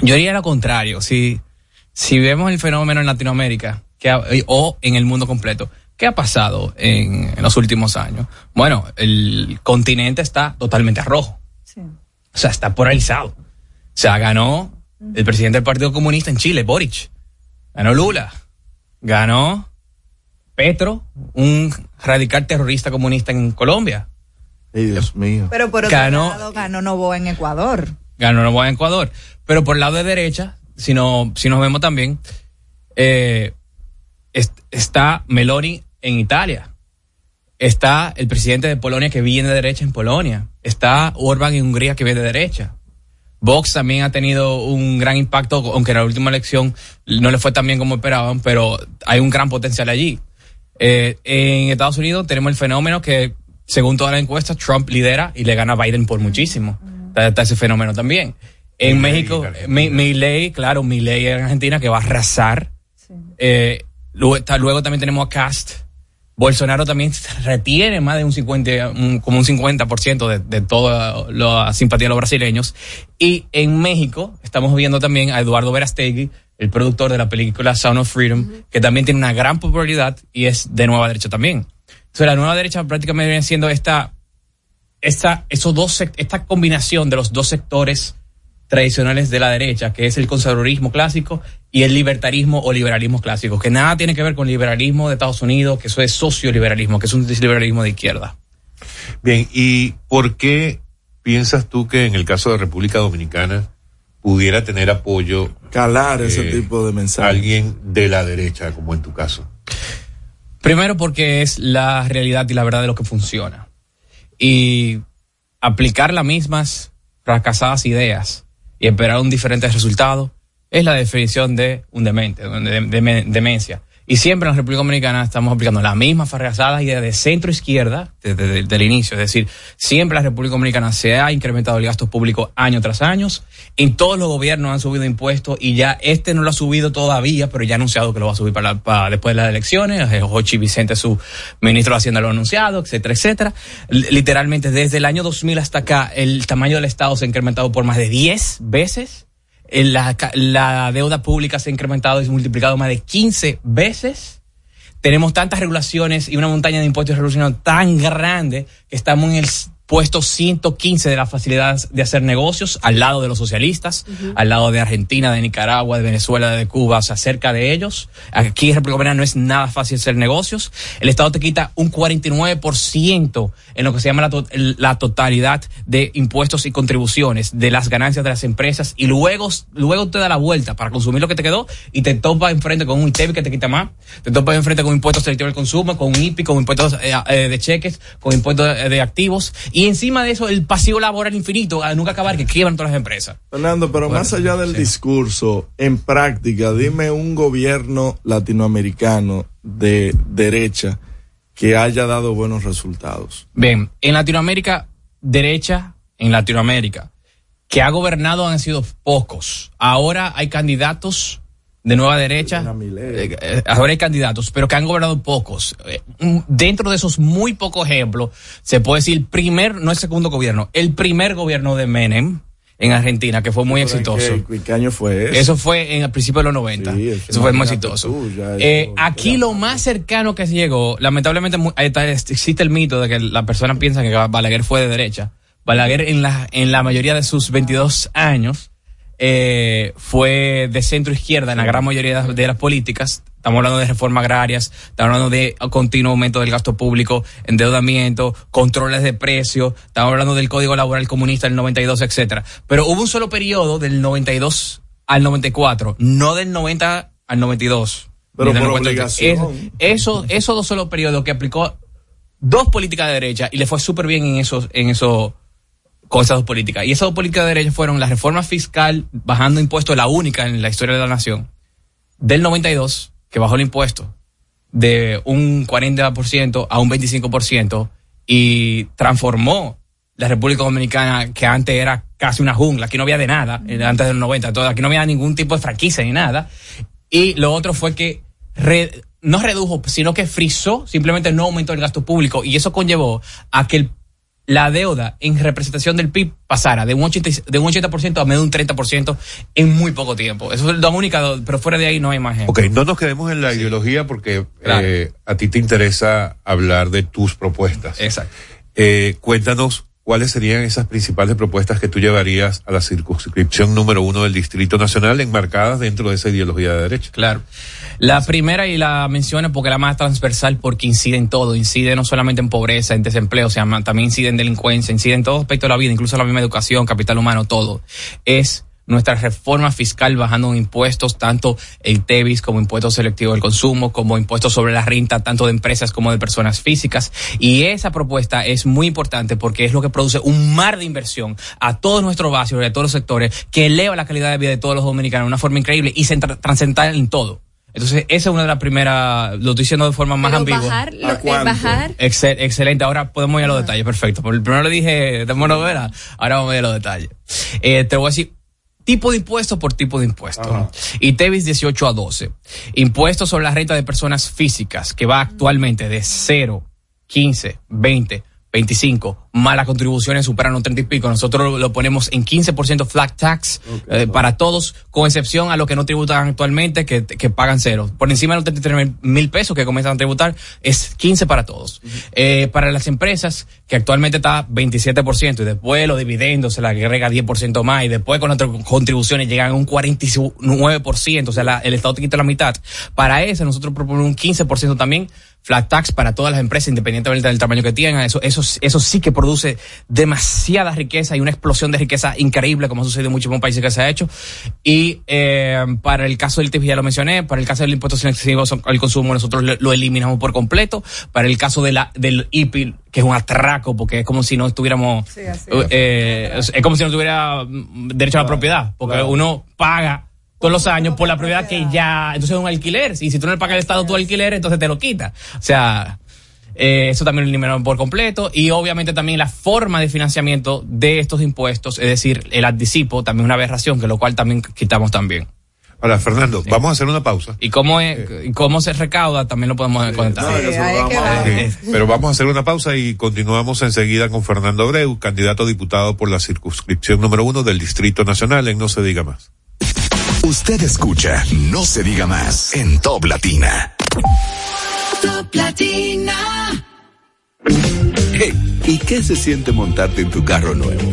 Yo diría lo contrario. Si, si vemos el fenómeno en Latinoamérica que ha- o en el mundo completo, ¿qué ha pasado en, en los últimos años? Bueno, el continente está totalmente rojo. O sea, está polarizado. O sea, ganó el presidente del Partido Comunista en Chile, Boric. Ganó Lula. Ganó Petro, un radical terrorista comunista en Colombia.
Ay, Dios mío.
Pero por otro
Ganó-
lado, ganó Novoa en Ecuador.
ganó Novoa en Ecuador. Pero por el lado de derecha, si, no, si nos vemos también, eh, est- está Meloni en Italia. Está el presidente de Polonia que viene de derecha en Polonia. Está Orban en Hungría que viene de derecha. Vox también ha tenido un gran impacto, aunque en la última elección no le fue tan bien como esperaban, pero hay un gran potencial allí. Eh, en Estados Unidos tenemos el fenómeno que, según todas las encuestas, Trump lidera y le gana a Biden por muchísimo. Está ese fenómeno también. En México, mi, mi ley, claro, mi ley en Argentina que va a arrasar. Eh, luego, está- luego también tenemos a Cast Bolsonaro también retiene más de un 50, un- como un 50% de, de toda la simpatía de los brasileños. Y en México estamos viendo también a Eduardo Verastegui, el productor de la película Sound of Freedom, que también tiene una gran popularidad y es de nueva derecha también. Entonces la nueva derecha prácticamente viene siendo esta, esta, esos dos, esta combinación de los dos sectores tradicionales de la derecha, que es el conservadurismo clásico y el libertarismo o liberalismo clásico, que nada tiene que ver con liberalismo de Estados Unidos, que eso es socioliberalismo, que es un liberalismo de izquierda.
Bien, ¿y por qué piensas tú que en el caso de República Dominicana pudiera tener apoyo
Calar ese
eh,
tipo de mensajes.
alguien de la derecha, como en tu caso?
Primero porque es la realidad y la verdad de lo que funciona. Y aplicar las mismas fracasadas ideas y esperar un diferente resultado es la definición de un demente, de, de- de- demencia. Y siempre en la República Dominicana estamos aplicando las mismas fracasadas ideas de centro izquierda desde, el inicio. Es decir, siempre en la República Dominicana se ha incrementado el gasto público año tras año. En todos los gobiernos han subido impuestos y ya este no lo ha subido todavía, pero ya ha anunciado que lo va a subir para, después de las elecciones. Eh, Jochi Vicente, su ministro de Hacienda, lo ha anunciado, etcétera, etcétera. Literalmente desde el año 2000 hasta acá, el tamaño del Estado se ha incrementado por más de 10 veces. La, la deuda pública se ha incrementado y se ha multiplicado más de 15 veces. Tenemos tantas regulaciones y una montaña de impuestos y regulaciones tan grande que estamos en el puesto 115 de las facilidades de hacer negocios, al lado de los socialistas, al lado de Argentina, de Nicaragua, de Venezuela, de Cuba, o sea, cerca de ellos. Aquí en República Dominicana no es nada fácil hacer negocios. El Estado te quita un 49% en lo que se llama la, to- el- la totalidad de impuestos y contribuciones de las ganancias de las empresas y luego, luego te da la vuelta para consumir lo que te quedó y te topa enfrente con un ITEVI que te quita más, te topa enfrente con impuestos selectivos del consumo, con un IPI, con impuestos eh, eh, de cheques, con impuestos de, de activos y encima de eso el pasivo laboral infinito a nunca acabar que quiebran todas las empresas.
Fernando, pero
Bueno,
más allá del discurso, en práctica, dime un gobierno latinoamericano de derecha que haya dado buenos resultados.
Bien, en Latinoamérica, derecha, en Latinoamérica, que ha gobernado han sido pocos. Ahora hay candidatos de nueva derecha. eh, eh, ahora hay candidatos, pero que han gobernado pocos. Eh, dentro de esos muy pocos ejemplos, se puede decir el primer, no el segundo gobierno, el primer gobierno de Menem en Argentina, que fue muy exitoso.
¿Qué, qué año fue eso?
Eso fue en el principio de los 90. eso fue muy exitoso. Eh, aquí lo más cercano que se llegó, lamentablemente existe el mito de que la persona piensa que Balaguer fue de derecha. Balaguer en la, en la mayoría de sus 22 años eh, fue de centro izquierda en la gran mayoría de las políticas. Estamos hablando de reformas agrarias, estamos hablando de continuo aumento del gasto público, endeudamiento, controles de precios, estamos hablando del Código Laboral Comunista del 92, etcétera. Pero hubo un solo periodo del 92 al 94, no del 90 al 92.
Pero por
93.
obligación.
Es- Eso, esos dos solo periodos que aplicó dos políticas de derecha y le fue súper bien en esos, en esos, con esas dos políticas. Y esas dos políticas de derecha fueron la reforma fiscal bajando impuestos, la única en la historia de la nación, del 92, que bajó el impuesto de un 40% a un 25% y transformó la República Dominicana, que antes era casi una jungla, aquí no había de nada, eh, antes del 90, todo, aquí no había ningún tipo de franquicia ni nada. Y lo otro fue que no redujo, sino que frizó, simplemente no aumentó el gasto público y eso conllevó a que el- la deuda en representación del PIB pasara de un 80, y- de un 80% a menos de un 30% en muy poco tiempo. Eso es la única, pero fuera de ahí no hay más ejemplo.
Ok, no nos quedemos en la ideología porque eh, a ti te interesa hablar de tus propuestas.
Exacto.
Eh, cuéntanos cuáles serían esas principales propuestas que tú llevarías a la circunscripción número uno del Distrito Nacional enmarcadas dentro de esa ideología de derecha.
Claro. La primera y la menciono porque la más transversal porque incide en todo, incide no solamente en pobreza, en desempleo, o sea, también incide en delincuencia, incide en todo aspecto de la vida, incluso la misma educación, capital humano, todo. Es nuestra reforma fiscal bajando impuestos, tanto el TEVIS como impuestos selectivos del consumo, como impuestos sobre la renta, tanto de empresas como de personas físicas. Y esa propuesta es muy importante porque es lo que produce un mar de inversión a todo nuestro barrio y a todos los sectores que eleva la calidad de vida de todos los dominicanos de una forma increíble y centra- trascendental en todo. Entonces, esa es una de las primeras, lo estoy diciendo de forma más ambigua.
bajar, lo- eh, bajar
Excel- excelente, ahora podemos ir a los detalles, perfecto. Por el primero le dije de monovela, ahora vamos a ir a los detalles. Eh, te voy a decir, tipo de impuesto por tipo de impuesto. Y TEVIS 18 a 12. Impuestos sobre la renta de personas físicas, que va actualmente de 0, 15, 20, 25, más las contribuciones superan un 30 y pico. Nosotros lo ponemos en 15% flat tax eh, para todos, con excepción a los que no tributan actualmente, que, que pagan cero. Por encima de los 33 mil pesos que comienzan a tributar, es 15 para todos. Eh, para las empresas, que actualmente está 27%, y después los dividendos se le agrega 10% más, y después con otras contribuciones llegan a un 49%, o sea, la- el Estado te quita la mitad. Para eso, nosotros proponemos un 15% también flat tax para todas las empresas, independientemente del tamaño que tengan. Eso, eso, eso sí que produce demasiada riqueza y una explosión de riqueza increíble, como ha sucedido en muchísimos países que se ha hecho. Y eh, para el caso del TIP ya lo mencioné, para el caso del impuesto selectivo al consumo, nosotros lo, lo eliminamos por completo. Para el caso de la, del IPI, que es un atraco, porque es como si no estuviéramos, eh, es es como si no tuviera mm, derecho a la propiedad, porque uno paga todos los años por la propiedad que ya, entonces es un alquiler. Y si tú no le pagas al Estado tu alquiler, entonces te lo quita. O sea, eh, eso también lo eliminaron por completo. Y obviamente también la forma de financiamiento de estos impuestos, es decir, el anticipo, también una aberración, que lo cual también quitamos también.
Ahora, Fernando, vamos a hacer una pausa.
Y cómo, es, y cómo se recauda, también lo podemos contar.
Sí, pero vamos a hacer una pausa y continuamos enseguida con Fernando Abreu, candidato a diputado por la circunscripción número uno del Distrito Nacional en No se diga más.
Usted escucha No se diga más en Top Latina.
Top Latina.
Hey, ¿y qué se siente montarte en tu carro nuevo?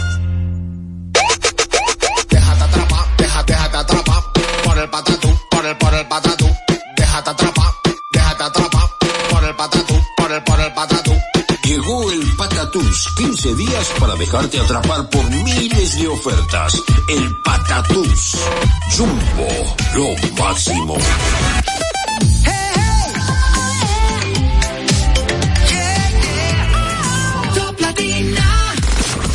El
Patatús, 15 días para dejarte atrapar por miles de ofertas. El Patatús. Jumbo, lo máximo.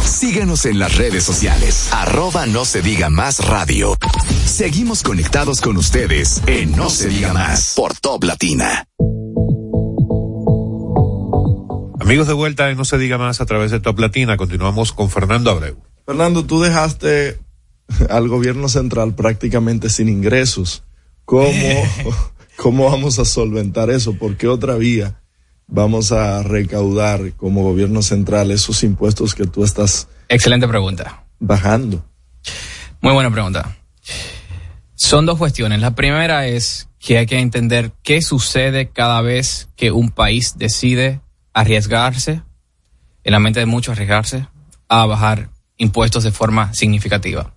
Síguenos en las redes sociales, arroba no se diga más radio. Seguimos conectados con ustedes en No se diga más por Top Latina.
Amigos de vuelta en No se diga más a través de Top Latina, continuamos con Fernando Abreu.
Fernando, tú dejaste al gobierno central prácticamente sin ingresos. ¿Cómo, cómo vamos a solventar eso? ¿Por qué otra vía vamos a recaudar como gobierno central esos impuestos que tú estás
Excelente pregunta.
bajando?
Muy buena pregunta. Son dos cuestiones. La primera es que hay que entender qué sucede cada vez que un país decide arriesgarse, en la mente de muchos arriesgarse, a bajar impuestos de forma significativa.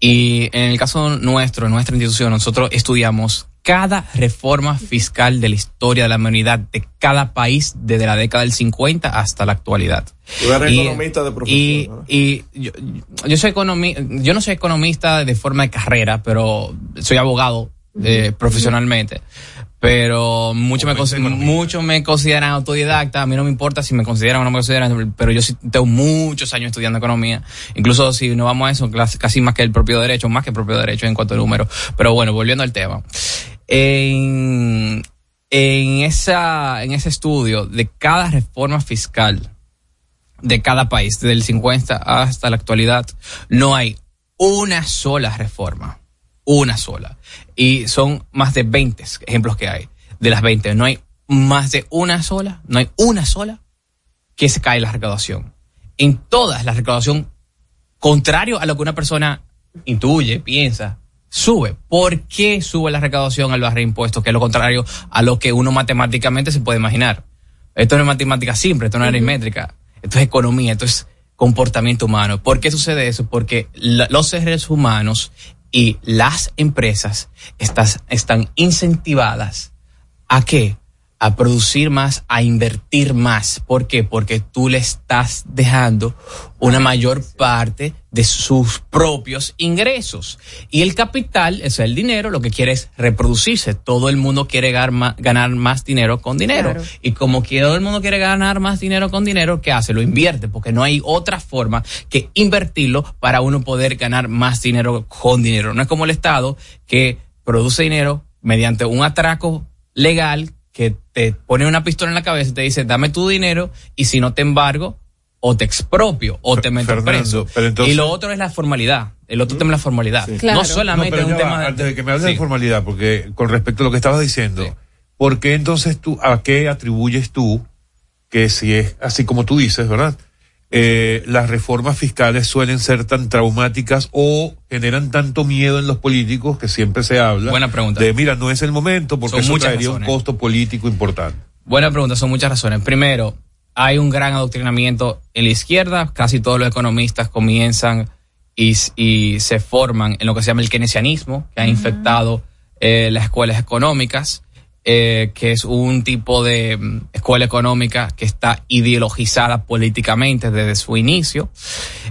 Y en el caso nuestro, en nuestra institución, nosotros estudiamos cada reforma fiscal de la historia de la humanidad de cada país desde la década del 50 hasta la actualidad.
Tú eres
Y-
economista de profesión.
y,
¿no?
y yo, yo soy economi yo no soy economista de forma de carrera, pero soy abogado eh, profesionalmente. Pero muchos me, mucho me consideran autodidacta. A mí no me importa si me consideran o no me consideran, pero yo sí tengo muchos años estudiando economía. Incluso si no vamos a eso, casi más que el propio derecho, más que el propio derecho en cuanto a números. Pero bueno, volviendo al tema. En, en, esa, en ese estudio de cada reforma fiscal de cada país, desde el 50 hasta la actualidad, no hay una sola reforma, una sola. Y son más de 20 ejemplos que hay. De las 20, no hay más de una sola, no hay una sola que se cae la recaudación. En todas la recaudación, contrario a lo que una persona intuye, piensa, sube. ¿Por qué sube la recaudación al bajar impuestos? Que es lo contrario a lo que uno matemáticamente se puede imaginar. Esto no es matemática simple, esto no es aritmética, esto es economía, esto es comportamiento humano. ¿Por qué sucede eso? Porque la- los seres humanos y las empresas están incentivadas a qué? A producir más, a invertir más. ¿Por qué? Porque tú le estás dejando una mayor parte de sus propios ingresos. Y el capital, o sea, el dinero, lo que quiere es reproducirse. Todo el mundo quiere ganar más, dinero con dinero.
Claro.
Y como todo el mundo quiere ganar más dinero con dinero, ¿qué hace? Lo invierte, porque no hay otra forma que invertirlo para uno poder ganar más dinero con dinero. No es como el Estado que produce dinero mediante un atraco legal que te pone una pistola en la cabeza y te dice, dame tu dinero y si no te embargo, o te expropio o te meto
Fernando,
preso.
pero entonces-
y lo otro es la formalidad. El otro tema es la formalidad.
Claro.
No solamente
No, pero
es un
va,
tema de-
antes de que me hables
Sí.
de formalidad, porque con respecto a lo que estabas diciendo, ¿por qué entonces tú, a qué atribuyes tú que si es así como tú dices, verdad? Eh, las reformas fiscales suelen ser tan traumáticas o generan tanto miedo en los políticos que siempre se habla
Buena pregunta.
de mira no es el momento porque
Son
eso traería un costo político importante.
Buena pregunta, son muchas razones. Primero, hay un gran adoctrinamiento en la izquierda. Casi todos los economistas comienzan y, y se forman en lo que se llama el keynesianismo, que ha infectado eh, las escuelas económicas, eh, que es un tipo de mm, escuela económica que está ideologizada políticamente desde su inicio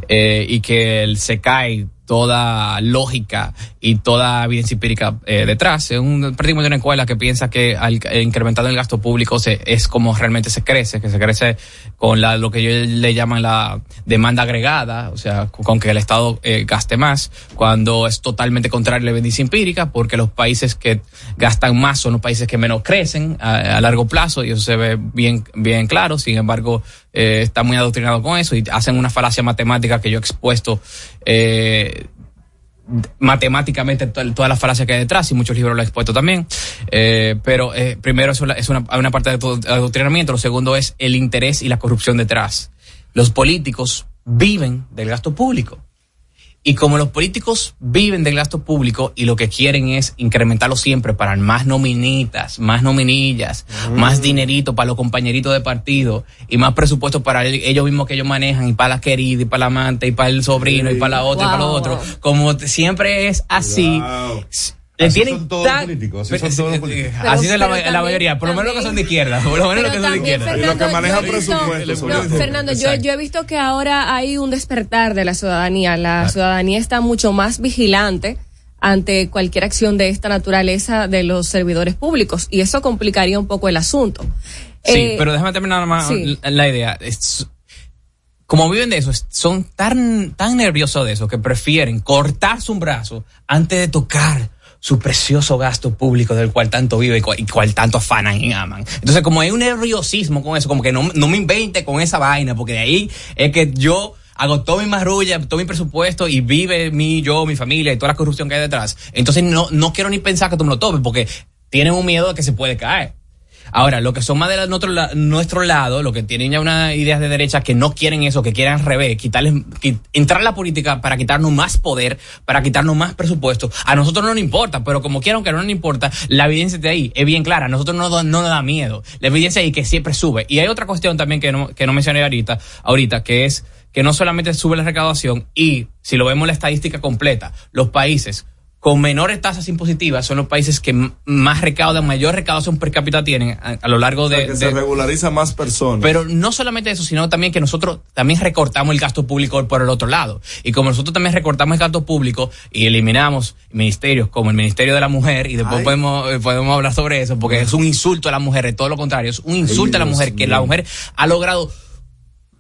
eh, y que se cae toda lógica y toda evidencia empírica eh, detrás. Es un, prácticamente una escuela que piensa que al incrementando el gasto público se, es como realmente se crece, que se crece con la, lo que ellos le llaman la demanda agregada, o sea, con, con que el Estado eh, gaste más, cuando es totalmente contrario a la evidencia empírica, porque los países que gastan más son los países que menos crecen a, a largo plazo y eso se ve bien, bien claro. Sin embargo, eh, está muy adoctrinado con eso y hacen una falacia matemática que yo he expuesto eh, matemáticamente to- toda la falacia que hay detrás y muchos libros lo he expuesto también. Eh, pero eh, primero es una, una, parte de adoctrinamiento, lo segundo es el interés y la corrupción detrás. Los políticos viven del gasto público. Y como los políticos viven del gasto público y lo que quieren es incrementarlo siempre para más nominitas, más nominillas, más dinerito para los compañeritos de partido y más presupuesto para el- ellos mismos que ellos manejan y para la querida y para la amante y para el sobrino y para la otra y para lo
Wow.
otro. Como siempre es así. Le
Así
tienen
son todos
tan-
los políticos, así son todos los políticos.
Así es la,
también-
mayoría, por lo menos los que son de izquierda, por lo menos los que son de izquierda.
Y los que
Fernando,
manejan
yo he visto-
presupuesto,
no. Fernando, yo, yo he visto que ahora hay un despertar de la ciudadanía. La ciudadanía está mucho más vigilante ante cualquier acción de esta naturaleza de los servidores públicos y eso complicaría un poco el asunto.
Sí,
Eh,
pero déjame terminar más
sí.
la, idea. Es- como viven de eso, es- son tan, tan nerviosos de eso que prefieren cortarse un brazo antes de tocar su precioso gasto público del cual tanto vive y cual, tanto afanan y aman. Entonces, como hay un nerviosismo con eso, como que no, no me invente con esa vaina, porque de ahí es que yo hago todo mi marrulla, todo mi presupuesto y vive mi, yo, mi familia y toda la corrupción que hay detrás. Entonces, no, no quiero ni pensar que tú me lo tomes, porque tienen un miedo de que se puede caer. Ahora, lo que son más de nuestro, nuestro lado, lo que tienen ya unas ideas de derecha que no quieren eso, que quieren al revés, quitarles, qui- entrar a la política para quitarnos más poder, para quitarnos más presupuesto. A nosotros no nos importa, pero como quieran que no nos importa, la evidencia de ahí es bien clara. A nosotros no, no nos da miedo. La evidencia ahí que siempre sube. Y hay otra cuestión también que no, que no mencioné ahorita, ahorita, que es que no solamente sube la recaudación y si lo vemos la estadística completa, los países con menores tasas impositivas son los países que más recaudan, mayor recaudación per cápita tienen a, a lo largo
O sea,
de,
que
de-
se regulariza más personas.
pero no solamente eso, sino también que nosotros también recortamos el gasto público por el otro lado. Y como nosotros también recortamos el gasto público y eliminamos ministerios como el Ministerio de la Mujer, y después
Ay.
podemos, eh, podemos hablar sobre eso, porque es un insulto a la mujer, es todo lo contrario, es un insulto a la
Dios
mujer, que la mujer ha logrado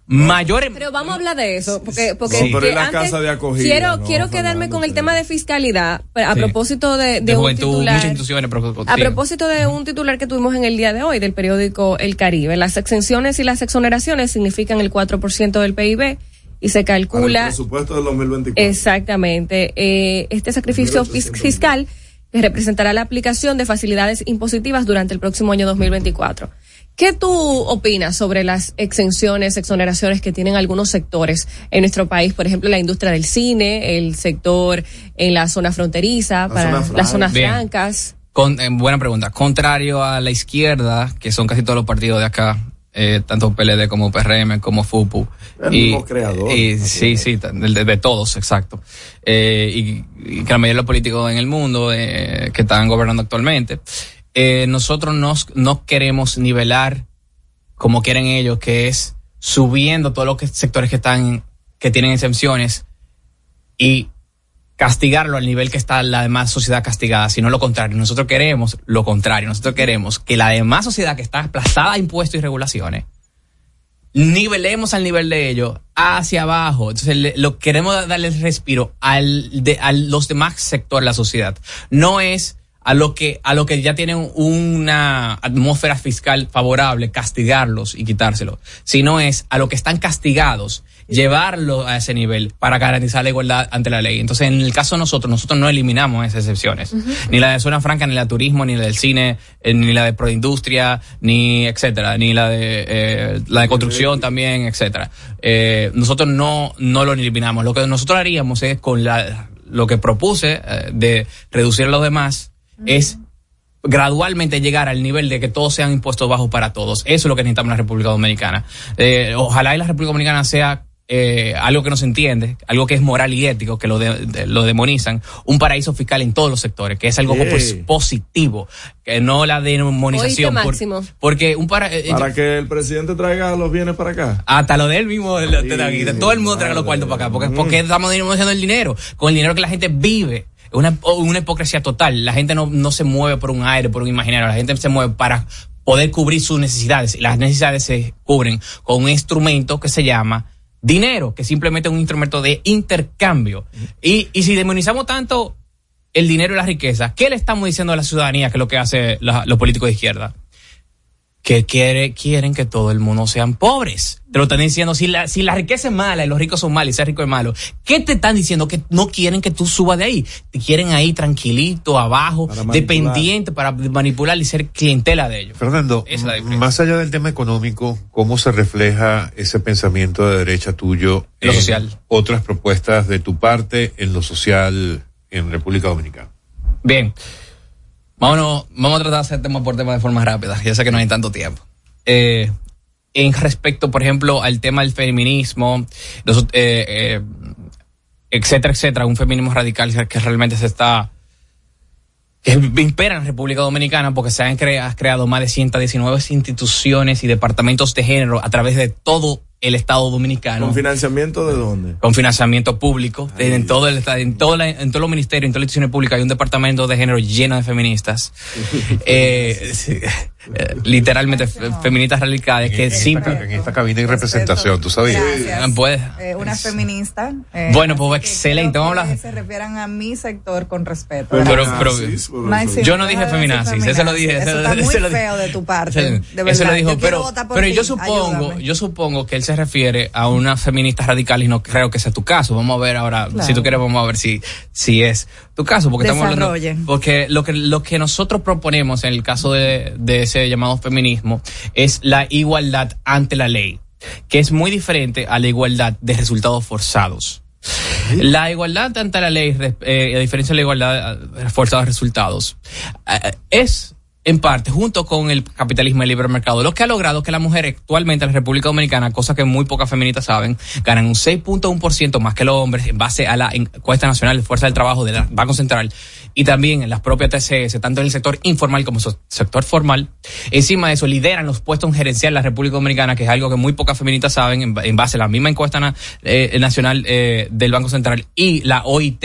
mayores.
Pero vamos a hablar de eso, porque, porque
No, pero
que
es la
antes
casa de acogida,
quiero,
no,
quiero quedarme con el tema de fiscalidad, a
Sí.
propósito de, de
de
un
juventud,
titular.
muchas instituciones. Pero,
A
sí.
propósito de un titular que tuvimos en el día de hoy del periódico El Caribe, las exenciones y las exoneraciones significan el 4% del PIB y se
Para el
calcula
presupuesto del 2024.
exactamente eh, este sacrificio fis- fiscal que representará la aplicación de facilidades impositivas durante el próximo año 2024. ¿Qué tú opinas sobre las exenciones, exoneraciones que tienen algunos sectores en nuestro país? Por ejemplo, la industria del cine, el sector en la zona fronteriza, para
zona
las zonas
Bien.
francas.
Con- eh, buena pregunta. Contrario a la izquierda, que son casi todos los partidos de acá, eh, tanto PLD como PRM como FUPU.
El mismo creador.
y- sí, sí, de, de todos, exacto. Eh, y, y que la mayoría de los políticos en el mundo eh, que están gobernando actualmente, eh, nosotros nos, no queremos nivelar como quieren ellos, que es subiendo todos los que- sectores que están, que tienen exenciones y castigarlo al nivel que está la demás sociedad castigada, sino lo contrario. Nosotros queremos lo contrario. Nosotros queremos que la demás sociedad que está aplastada a impuestos y regulaciones, nivelemos al nivel de ellos hacia abajo. Entonces, lo queremos darle el respiro al de, a los demás sectores de la sociedad. No es a lo que a lo que ya tienen una atmósfera fiscal favorable castigarlos y quitárselo, sino es a lo que están castigados llevarlo a ese nivel para garantizar la igualdad ante la ley. Entonces, en el caso de nosotros, nosotros no eliminamos esas excepciones. Ni la de zona franca, ni la de turismo, ni la del cine, eh, ni la de proindustria, ni etcétera, ni la de eh, la de construcción también, etcétera. Eh, nosotros no, no lo eliminamos. Lo que nosotros haríamos es con la, lo que propuse eh, de reducir a los demás, es gradualmente llegar al nivel de que todos sean impuestos bajos para todos. Eso es lo que necesitamos en la República Dominicana. Eh, ojalá y la República Dominicana sea eh, algo que no se entiende, algo que es moral y ético, que lo, de- de- lo demonizan, un paraíso fiscal en todos los sectores, que es algo
Yeah.
positivo, que no la demonización. Por-
Máximo.
porque un para, eh,
Para que el presidente traiga los bienes para acá.
hasta lo de él mismo, lo- guita. todo el mundo trae los cuartos para acá, porque, porque estamos denunciando el dinero, con el dinero que la gente vive. Una, una hipocresía total. La gente no, no se mueve por un aire, por un imaginario, la gente se mueve para poder cubrir sus necesidades. Y las necesidades se cubren con un instrumento que se llama dinero, que simplemente es un instrumento de intercambio. Y, y si demonizamos tanto el dinero y la riqueza, ¿qué le estamos diciendo a la ciudadanía que es lo que hace los políticos de izquierda? Que quiere, quieren que todo el mundo sean pobres. Te lo están diciendo, si la, si la riqueza es mala y los ricos son malos y ser rico es malo, ¿qué te están diciendo? Que no quieren que tú subas de ahí. Te quieren ahí tranquilito, abajo, dependiente para manipular y ser clientela de ellos.
Fernando, más allá del tema económico, ¿cómo se refleja ese pensamiento de derecha tuyo
En lo social.
otras propuestas de tu parte en lo social en República Dominicana?
Bien. Vámonos, vamos a tratar de hacer tema por tema de forma rápida. Ya sé que no hay tanto tiempo. Eh, en respecto, por ejemplo, al tema del feminismo, los- eh, eh, etcétera, etcétera, un feminismo radical que- realmente se está que impera en República Dominicana porque se han crea- creado más de 119 instituciones y departamentos de género a través de todo el Estado dominicano.
¿Con financiamiento de dónde?
con financiamiento público. En todo el estado, en todo la- en todos los ministerios, en todas las instituciones públicas hay un departamento de género lleno de feministas, Eh, eh, literalmente fe- feministas radicales que simple
En esta cabina hay representación, ¿tú sabías?
Gracias.
Puede.
Eh, una feminista. eh,
Bueno, pues excelente, vamos a
que
hablar.
se refieran a mi sector con respeto.
Pero, pero- yo no dije feminazis, eso lo dije.
Eso
eso-
está muy
eso
feo de tu parte.
Eso-
de
Eso
verdad.
lo dijo,
Yo
pero, pero yo supongo,
ayúdame.
yo supongo que él se refiere a una feminista radical y no creo que sea tu caso. Vamos a ver ahora,
Claro.
si tú quieres, vamos a ver si, si es tu caso, porque estamos hablando, porque lo que, lo que nosotros proponemos en el caso de, de ese llamado feminismo es la igualdad ante la ley, que es muy diferente a la igualdad de resultados forzados. La igualdad ante la ley, eh, a diferencia de la igualdad eh, forzada de resultados, eh, es en parte, junto con el capitalismo de libre mercado, lo que ha logrado que la mujer actualmente en la República Dominicana, cosa que muy pocas feministas saben, ganan un 6.1% más que los hombres en base a la encuesta nacional de fuerza del trabajo del Banco Central y también en las propias TCS, tanto en el sector informal como en el sector formal. Encima de eso, lideran los puestos en gerencial en la República Dominicana, que es algo que muy pocas feministas saben, en, base a la misma encuesta eh, nacional eh, del Banco Central y la OIT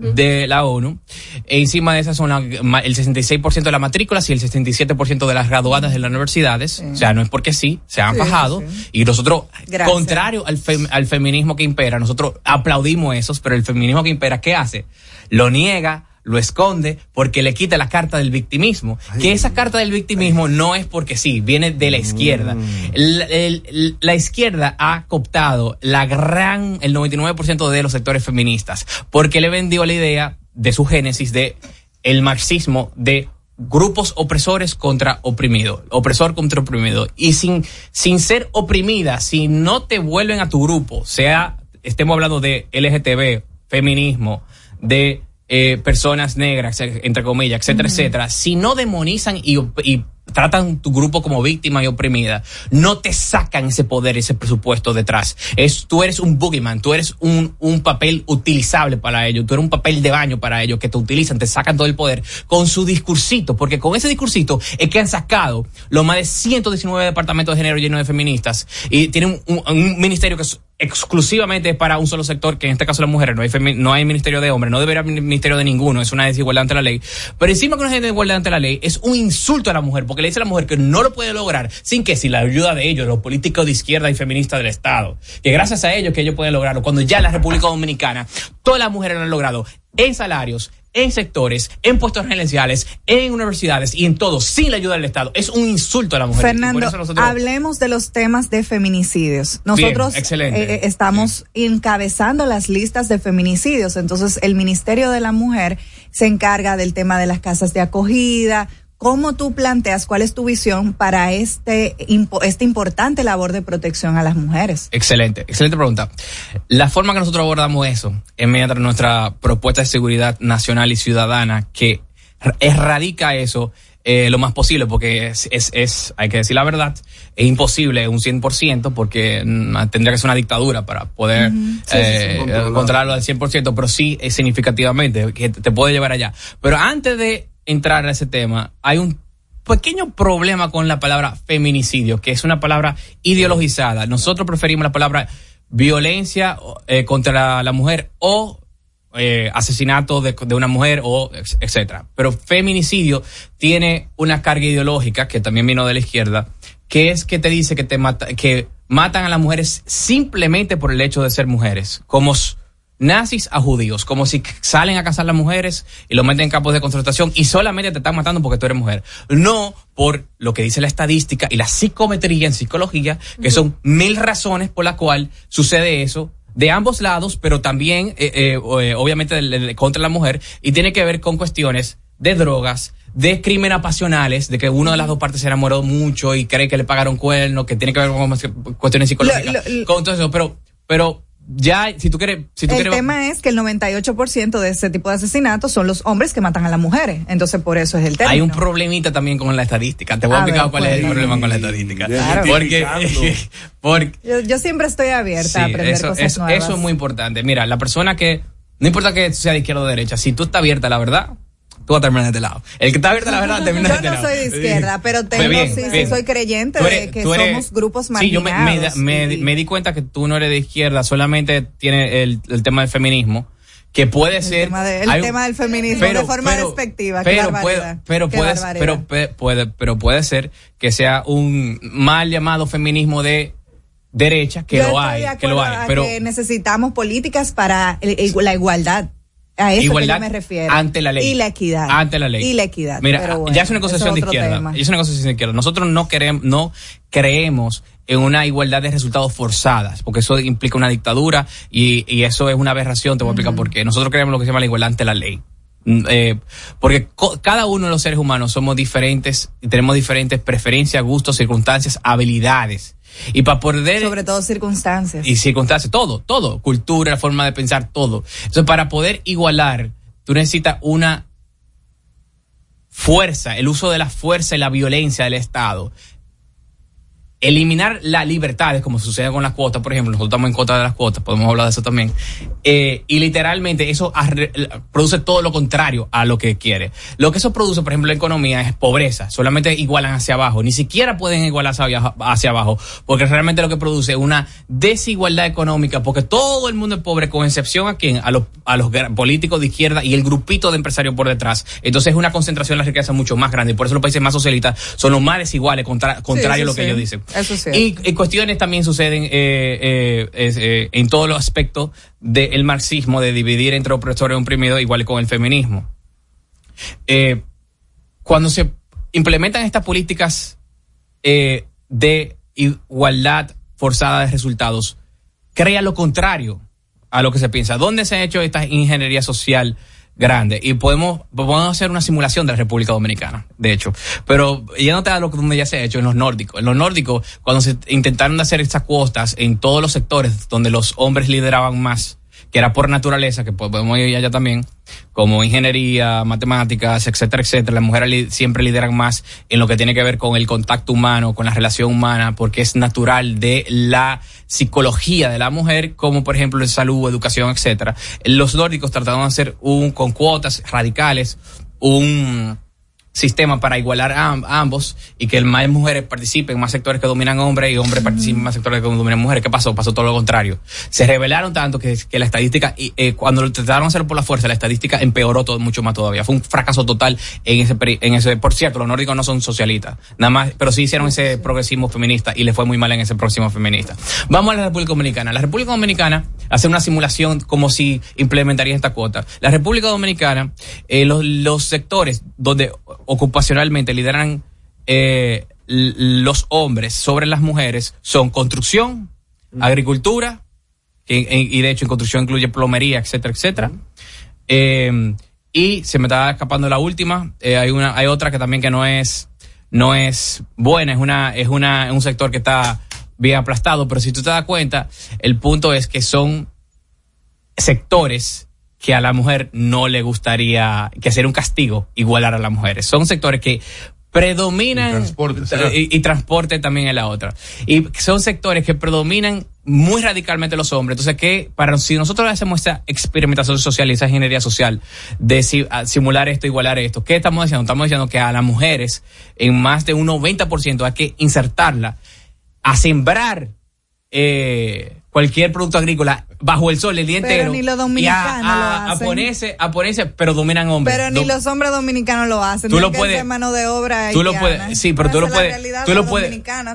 de la ONU. E encima de esas son la- el 66% de las matrículas y el 67% de las graduadas de las universidades. O sea, no es porque sí, se han
Sí,
bajado.
sí.
Y nosotros,
Gracias.
contrario al, fem- al feminismo que impera, nosotros aplaudimos esos, pero el feminismo que impera, ¿qué hace? Lo niega, lo esconde, porque le quita la carta del victimismo. que esa carta del victimismo no es porque sí, viene de la izquierda. La, el- la izquierda ha cooptado la gran, el 99% de los sectores feministas, porque le vendió la idea de su génesis de el marxismo de grupos opresores contra oprimido, opresor contra oprimido. Y sin, sin ser oprimida, si no te vuelven a tu grupo, sea, estemos hablando de LGTB, feminismo, de eh, personas negras, entre comillas, etcétera, etcétera, si no demonizan y tratan tu grupo como víctima y oprimida, no te sacan ese poder, ese presupuesto detrás. Es, tú eres un boogeyman, tú eres un, un papel utilizable para ellos, tú eres un papel de baño para ellos que te utilizan, te sacan todo el poder con su discursito, porque con ese discursito es que han sacado los más de 119 departamentos de género llenos de feministas y tienen un, ministerio que es exclusivamente para un solo sector, que en este caso las mujeres, no hay, no hay ministerio de hombres, no debería haber ministerio de ninguno, es una desigualdad ante la ley. Pero encima que no es desigualdad ante la ley, es un insulto a la mujer, porque le dice a la mujer que no lo puede lograr sin que sin la ayuda de ellos, los políticos de izquierda y feministas del Estado, que gracias a ellos que ellos pueden lograrlo, cuando ya en la República Dominicana todas las mujeres lo han logrado en salarios, en sectores, en puestos gerenciales, en universidades y en todo, sin la ayuda del Estado. Es un insulto a la mujer.
Fernando,
nosotros-
hablemos de los temas de feminicidios. Nosotros
Bien,
eh, eh, estamos encabezando las listas de feminicidios, entonces el Ministerio de la Mujer se encarga del tema de las casas de acogida. ¿Cómo tú planteas, cuál es tu visión para este, esta importante labor de protección a las mujeres?
Excelente, excelente pregunta. La forma que nosotros abordamos eso es mediante nuestra propuesta de seguridad nacional y ciudadana que erradica eso eh, lo más posible, porque es, es, es, hay que decir la verdad, es imposible un 100% porque mm, tendría que ser una dictadura para poder
Ujú. Sí, sí, sí.
eh,
Controlarlo.
controlarlo al 100%, pero sí es significativamente, que te puede llevar allá. Pero antes de entrar a ese tema, hay un pequeño problema con la palabra feminicidio, que es una palabra ideologizada. Nosotros preferimos la palabra violencia eh, contra la mujer o eh, asesinato de, de una mujer o etcétera. Pero feminicidio tiene una carga ideológica que también vino de la izquierda, que es que te dice que te mata, que matan a las mujeres simplemente por el hecho de ser mujeres, como nazis a judíos, como si salen a cazar las mujeres y lo meten en campos de concentración y solamente te están matando porque tú eres mujer. No por lo que dice la estadística y la psicometría en psicología, que son mil razones por las cuales sucede eso de ambos lados, pero también, eh, eh, eh, obviamente, contra la mujer, y tiene que ver con cuestiones de drogas, de crímenes pasionales, de que una de las dos partes se enamoró mucho y cree que le pagaron cuernos, que tiene que ver con cuestiones psicológicas,
Lo- lo-
con todo eso, pero, pero ya, si tú quieres, si tú
el
quieres,
tema es que el 98% de ese tipo de asesinatos son los hombres que matan a las mujeres. Entonces, por eso es el tema.
hay un problemita también con la estadística. Te voy a,
A
explicar
ver,
cuál es el problema con la estadística.
Claro.
Porque, porque
Yo, yo siempre estoy abierta a
Sí,
aprender
eso,
cosas
eso-
nuevas.
eso es muy importante. Mira, la persona que, no importa que sea de izquierda o de derecha, si tú estás abierta a la verdad, tú vas a terminar de este lado. El que está abierto a la verdad termina de
Yo
este
no
lado.
soy de izquierda, pero tengo,
Bien,
sí, sí, soy creyente
eres-
de que
eres-
somos grupos
Sí, yo
marginados.
me, me-
y-
me di cuenta que tú no eres de izquierda, solamente tiene el, el tema del feminismo, que puede
el
ser...
tema, de- el
hay
tema del feminismo
pero-
de forma
pero-
despectiva.
pero puede, pero puede, pero pe- puede, pero puede ser que sea un mal llamado feminismo de derecha, que
Yo
lo hay, que lo hay, pero
que necesitamos políticas para el- el- la igualdad. A eso
Igualdad
que yo me refiero.
ante la ley.
Y la equidad.
Ante la ley.
Y la equidad.
Mira,
pero bueno,
ya es una
eso
concesión de izquierda.
tema.
Ya es una concesión de izquierda. Nosotros no queremos, no creemos en una igualdad de resultados forzadas, porque eso implica una dictadura y, y eso es una aberración. Te voy a explicar por qué. Nosotros creemos lo que se llama la igualdad ante la ley. Mm, eh, porque cada uno de los seres humanos somos diferentes y tenemos diferentes preferencias, gustos, circunstancias, habilidades. Y para poder
Sobre todo circunstancias.
y circunstancias, todo, todo, cultura, forma de pensar, todo. Entonces, para poder igualar, tú necesitas una fuerza, el uso de la fuerza y la violencia del Estado eliminar las libertades, como sucede con las cuotas, por ejemplo, nosotros estamos en contra de las cuotas, podemos hablar de eso también, eh, y literalmente eso produce todo lo contrario a lo que quiere. Lo que eso produce, por ejemplo, en economía es pobreza, solamente igualan hacia abajo, ni siquiera pueden igualar hacia, abajo, porque realmente lo que produce es una desigualdad económica, porque todo el mundo es pobre, con excepción a quién, a los, a los políticos de izquierda y el grupito de empresarios por detrás. Entonces es una concentración de la riqueza mucho más grande, y por eso los países más socialistas son los más desiguales, contra, contrario a lo que
sí.
ellos dicen.
Eso sí.
Y, cuestiones también suceden eh, eh, eh, en todos los aspectos del marxismo, de dividir entre opresores y oprimidos, igual con el feminismo. Cuando se implementan estas políticas de igualdad forzada de resultados, crea lo contrario a lo que se piensa. ¿Dónde se ha hecho esta ingeniería social grande? Y podemos, podemos hacer una simulación de la República Dominicana, de hecho. Pero ya no te da lo que donde ya se ha hecho en los nórdicos. En los nórdicos, cuando se intentaron hacer estas cuotas en todos los sectores donde los hombres lideraban más, que era por naturaleza, que podemos ir allá también, como ingeniería, matemáticas, etcétera, etcétera. Las mujeres siempre lideran más en lo que tiene que ver con el contacto humano, con la relación humana, porque es natural de la psicología de la mujer, como por ejemplo en salud, educación, etcétera. Los nórdicos trataron de hacer un, con cuotas radicales, un sistema para igualar a, a ambos y que más mujeres participen en más sectores que dominan hombres y hombres participen en más sectores que dominan mujeres. ¿Qué pasó? Pasó todo lo contrario. Se revelaron tanto que, que la estadística, y, eh, cuando lo trataron de hacer por la fuerza, la estadística empeoró todo, mucho más todavía. Fue un fracaso total en ese, en ese. Por cierto, los nórdicos no son socialistas, nada más, pero sí hicieron ese progresismo feminista y le fue muy mal en ese progresismo feminista. Vamos a la República Dominicana. La República Dominicana hace una simulación como si implementaría esta cuota. La República Dominicana, eh, los, los sectores donde ocupacionalmente lideran eh, los hombres sobre las mujeres son construcción, agricultura, en- y de hecho en construcción incluye plomería, etcétera, etcétera. Eh, y se me está escapando la última. eh, hay una, hay otra que también que no es, no es buena, es una, es una, es un sector que está bien aplastado, pero si tú te das cuenta, el punto es que son sectores que a la mujer no le gustaría, que sería un castigo igualar a las mujeres. Son sectores que predominan
transporte, será.
y, y transporte también en la otra. Y son sectores que predominan muy radicalmente los hombres. Entonces, que para si nosotros hacemos esa experimentación social y esa ingeniería social de si- simular esto, igualar esto, ¿qué estamos diciendo? Estamos diciendo que a las mujeres en más de un 90% hay que insertarla a sembrar eh, cualquier producto agrícola bajo el sol el día
Pero
entero.
ni los
y a,
dominicanos
a-
lo
a
hacen.
ponerse a ponerse pero dominan hombres.
Pero ni los hombres dominicanos lo hacen.
Tú lo puedes-
mano de obra
tú lo puedes sí pero tú lo
es
puedes tú lo puedes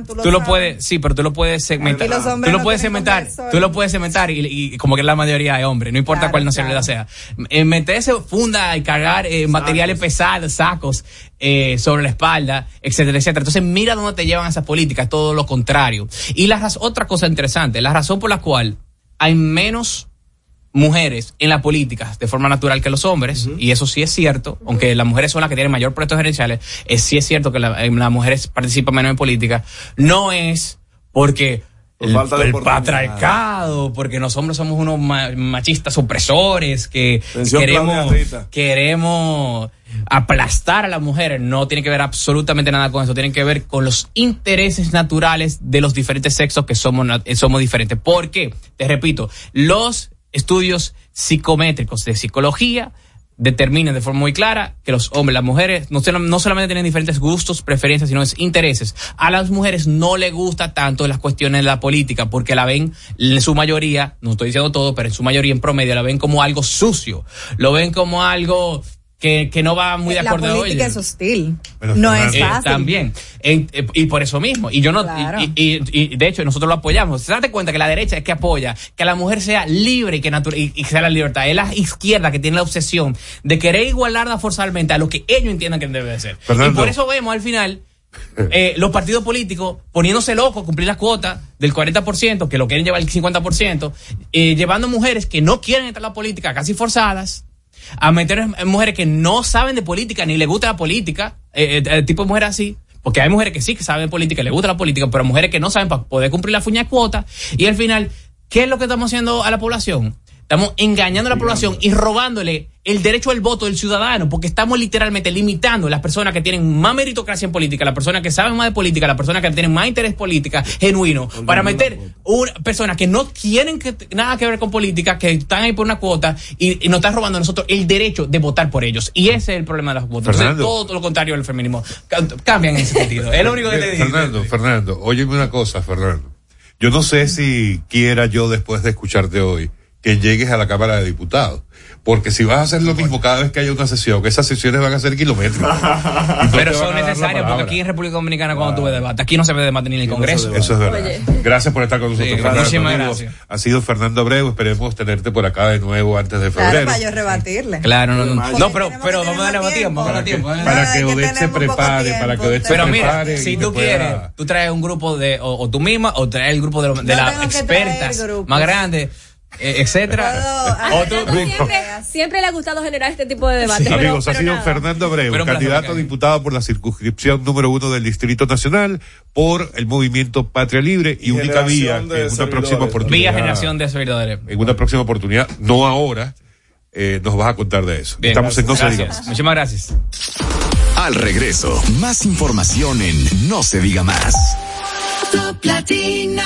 tú lo
tú lo
sabes.
puedes sí pero tú lo puedes segmentar. tú lo
no
puedes segmentar. tú lo puedes segmentar y, y como que la mayoría de hombres no importa
Claro,
cuál nacionalidad sea. Eh, meterse funda y cargar eh, materiales pesados sacos eh, sobre la espalda etcétera etcétera. Entonces mira dónde te llevan esas políticas todo lo contrario. Y la otra cosa interesante la razón por la cual hay menos mujeres en la política de forma natural que los hombres, y eso sí es cierto, aunque las mujeres son las que tienen mayor puestos gerenciales, es, sí es cierto que la- eh, las mujeres participan menos en política, no es porque el, patriarcado, porque los hombres somos unos ma- machistas opresores, que queremos, queremos aplastar a las mujeres, no tiene que ver absolutamente nada con eso, tiene que ver con los intereses naturales de los diferentes sexos que somos, eh, somos diferentes. ¿Por qué? Te repito, los estudios psicométricos de psicología determinan de forma muy clara que los hombres, las mujeres, no, no solamente tienen diferentes gustos, preferencias, sino es intereses. A las mujeres no les gusta tanto las cuestiones de la política porque la ven en su mayoría, no estoy diciendo todo, pero en su mayoría en promedio la ven como algo sucio, lo ven como algo que, que no va muy de
La
acuerdo a
política
ellos.
es hostil.
Pero
no es
eh,
fácil.
también. Eh, y por eso mismo. Y yo no.
Claro.
Y, y- y de hecho, nosotros lo apoyamos. ¿Se date cuenta que la derecha es que apoya que la mujer sea libre y que, y, y que sea la libertad? Es la izquierda que tiene la obsesión de querer igualarla forzalmente a lo que ellos entiendan que debe de ser.
Fernando.
Y por eso vemos al final. eh, los partidos políticos poniéndose locos a cumplir las cuotas del 40%, que lo quieren llevar al 50%, eh, llevando mujeres que no quieren entrar a la política casi forzadas, a meter mujeres que no saben de política ni les gusta la política, eh, eh, tipo de mujeres así. Porque hay mujeres que sí que saben de política, les gusta la política, pero mujeres que no saben para poder cumplir la fuña cuota. Y al final, ¿qué es lo que estamos haciendo a la población? Estamos engañando a la población y robándole el derecho al voto del ciudadano, porque estamos literalmente limitando a las personas que tienen más meritocracia en política, las personas que saben más de política, las personas que tienen más interés política genuino, para meter una personas que no tienen que, nada que ver con política, que están ahí por una cuota y, y nos están robando a nosotros el derecho de votar por ellos. Y ese es el problema de las votos. Entonces,
Fernando.
todo lo contrario del feminismo. Ca- Cambian en ese sentido. Es lo único que te digo.
Fernando, Fernando, óyeme una cosa, Fernando. Yo no sé si quiera yo después de escucharte hoy que llegues a la Cámara de Diputados. Porque si vas a hacer lo mismo cada vez que haya una sesión, que esas sesiones van a ser kilómetros.
Pero son necesarias porque aquí en República Dominicana cuando tuve debate, aquí no se ve debate ni en el Congreso.
Eso es verdad. Gracias por estar con nosotros,
Sí,
Fernando.
muchísimas gracias.
Ha sido Fernando Abreu, esperemos tenerte por acá de nuevo antes de
Claro,
febrero.
para yo rebatirle.
Claro, no, no. No, pero, pero
que
vamos a darle más tiempo. vamos a darle tiempo, ¿eh?
Para que
que
Odette se prepare, para que Odette se
Pero mira,
prepare.
si tú quieres, tú traes un grupo de, o, o tú misma, o traes el grupo de, las
que
expertas más grandes, etcétera. O tú-
Siempre, siempre le ha gustado generar este tipo de debate. pero-
Amigos, ha
pero
sido
nada.
Fernando Abreu,
Pero
candidato a diputado por la circunscripción número uno del Distrito Nacional por el movimiento Patria Libre y,
Y
única vía en una próxima oportunidad.
Vía generación de servidores.
En una próxima oportunidad, no ahora, eh, nos vas a contar de eso.
Bien,
Estamos en No se
gracias.
diga más.
Muchísimas gracias.
Al regreso, más información en No se diga más.
Top Latina.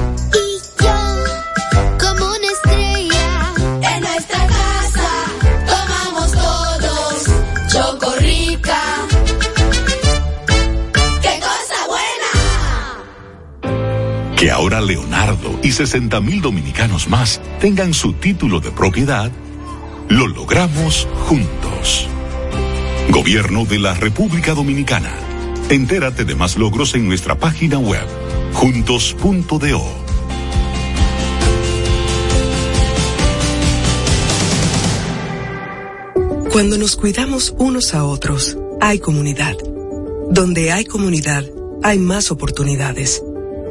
Leonardo y 60 mil dominicanos más tengan su título de propiedad, lo logramos juntos. Gobierno de la República Dominicana. Entérate de más logros en nuestra página web, juntos.do.
Cuando nos cuidamos unos a otros, hay comunidad. Donde hay comunidad, hay más oportunidades.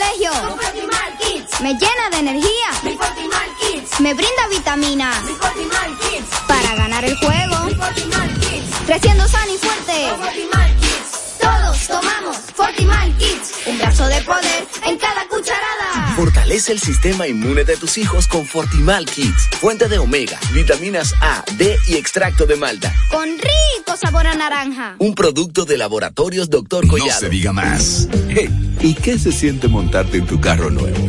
Colegio. Me llena de energía. Me brinda vitamina. Para ganar el juego. Creciendo sano y fuerte. Todos tomamos Fortimal Kids. Un brazo de poder en cada cucharada.
Fortalece el sistema inmune de tus hijos con Fortimal Kids, fuente de omega, vitaminas A, D y extracto de malta.
Con rico sabor a naranja.
Un producto de laboratorios Dr.
No
Collado.
se diga más.
Hey, ¿y qué se siente montarte en tu carro nuevo?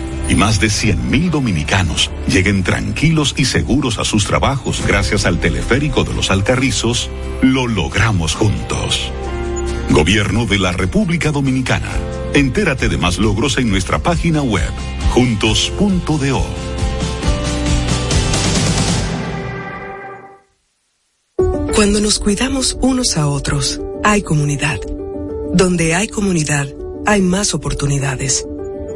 y más de 100 mil dominicanos lleguen tranquilos y seguros a sus trabajos gracias al teleférico de los Alcarrizos, lo logramos juntos. Gobierno de la República Dominicana. Entérate de más logros en nuestra página web, juntos.do.
Cuando nos cuidamos unos a otros, hay comunidad. Donde hay comunidad, hay más oportunidades.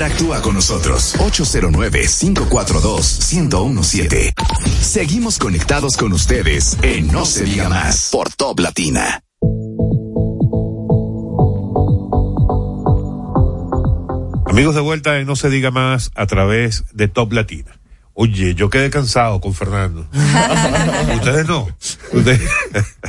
Interactúa con nosotros 809-542-1017. Seguimos conectados con ustedes en No se diga más por Top Latina.
Amigos de vuelta en No se diga más a través de Top Latina. Oye, yo quedé cansado con Fernando. Ustedes no. Ustedes-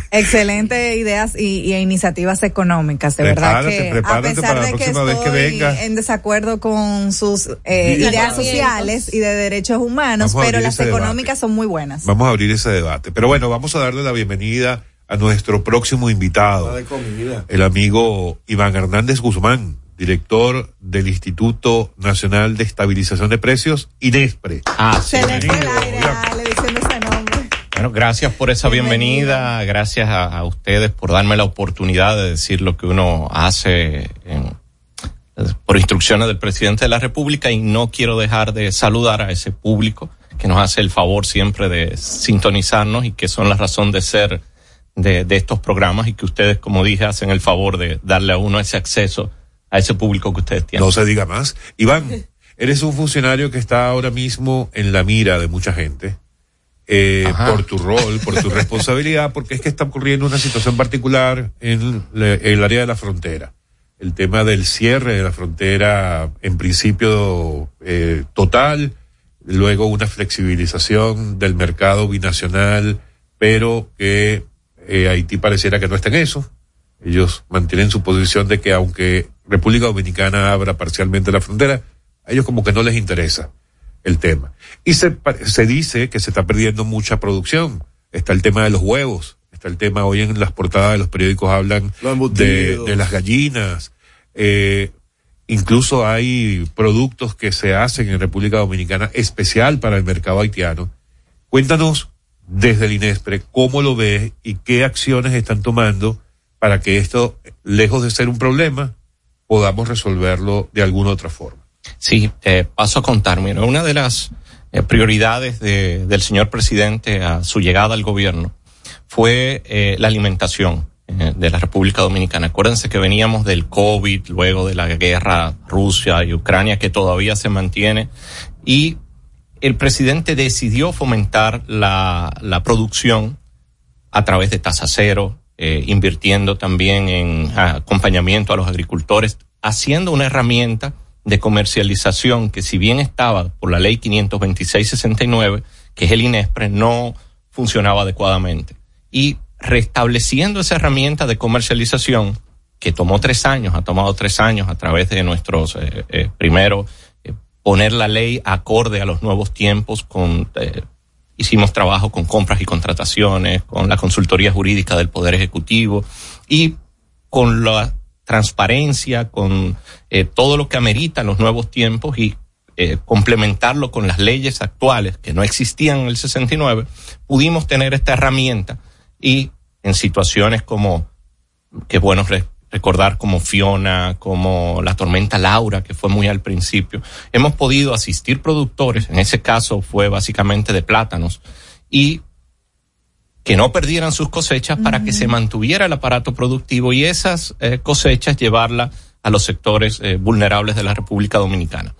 Excelente ideas y, y iniciativas económicas, de verdad
Prepárate,
que a
prepárate
pesar
para la
de que
próxima vez que
estoy
venga.
en desacuerdo con sus eh, ideas sociales y de derechos humanos,
Vamos a
pero
abrir
las
ese debate.
económicas son muy buenas.
Vamos a abrir ese debate. Pero bueno, vamos a darle la bienvenida a nuestro próximo invitado, el amigo Iván Hernández Guzmán, director del Instituto Nacional de Estabilización de Precios, INESPRE.
Ah, sí.
Se le fue el aire a la edición de ese nombre.
Bueno, gracias por esa bienvenida, gracias a, a ustedes por darme la oportunidad de decir lo que uno hace en- por instrucciones del presidente de la República y no quiero dejar de saludar a ese público que nos hace el favor siempre de sintonizarnos y que son la razón de ser de, de estos programas y que ustedes, como dije, hacen el favor de darle a uno ese acceso a ese público que ustedes tienen.
No se diga más. Iván, eres un funcionario que está ahora mismo en la mira de mucha gente. eh, por tu rol, por tu responsabilidad, porque es que está ocurriendo una situación particular en el área de la frontera. El tema del cierre de la frontera, en principio eh, total, luego una flexibilización del mercado binacional, pero que eh, Haití pareciera que no está en eso. Ellos mantienen su posición de que aunque República Dominicana abra parcialmente la frontera, a ellos como que no les interesa el tema. Y se, se dice que se está perdiendo mucha producción. Está el tema de los huevos, está el tema, hoy en las portadas de los periódicos hablan
Los
de,
embutidos.
de las gallinas. Eh, incluso hay productos que se hacen en República Dominicana especial para el mercado haitiano. Cuéntanos desde el INESPRE cómo lo ves y qué acciones están tomando para que esto, lejos de ser un problema, podamos resolverlo de alguna otra forma.
Sí, eh, paso a contar. Mira, una de las eh, prioridades de- del señor presidente a su llegada al gobierno fue eh, la alimentación eh, de la República Dominicana. Acuérdense que veníamos del COVID, luego de la guerra Rusia y Ucrania que todavía se mantiene y el presidente decidió fomentar la, la producción a través de tasa cero, eh, invirtiendo también en acompañamiento a los agricultores, haciendo una herramienta de comercialización que si bien estaba por la ley 526-69, que es el INESPRE, no funcionaba adecuadamente. Y restableciendo esa herramienta de comercialización, que tomó tres años, ha tomado tres años a través de nuestros, eh, eh, primero, eh, poner la ley acorde a los nuevos tiempos con hicimos trabajo con compras y contrataciones, con la consultoría jurídica del Poder Ejecutivo y con la transparencia, con eh, todo lo que ameritan los nuevos tiempos y eh, complementarlo con las leyes actuales que no existían en el 69, pudimos tener esta herramienta y en situaciones como, que es bueno re- recordar como Fiona, como la tormenta Laura, que fue muy al principio, hemos podido asistir productores, en ese caso fue básicamente de plátanos, y que no perdieran sus cosechas para que se mantuviera el aparato productivo y esas eh, cosechas llevarla a los sectores eh, vulnerables de la República Dominicana.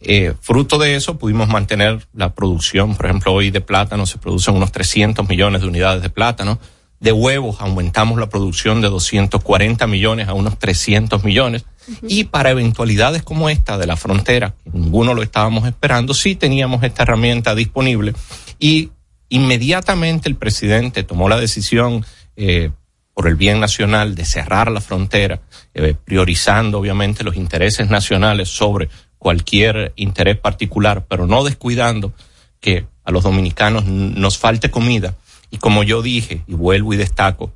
Eh, fruto de eso pudimos mantener la producción, por ejemplo, hoy de plátano se producen unos 300 millones de unidades de plátano, de huevos aumentamos la producción de 240 millones a unos 300 millones y para eventualidades como esta de la frontera, ninguno lo estábamos esperando, sí teníamos esta herramienta disponible y inmediatamente el presidente tomó la decisión eh, por el bien nacional de cerrar la frontera, eh, priorizando obviamente los intereses nacionales sobre cualquier interés particular, pero no descuidando que a los dominicanos nos falte comida. Y como yo dije, y vuelvo y destaco,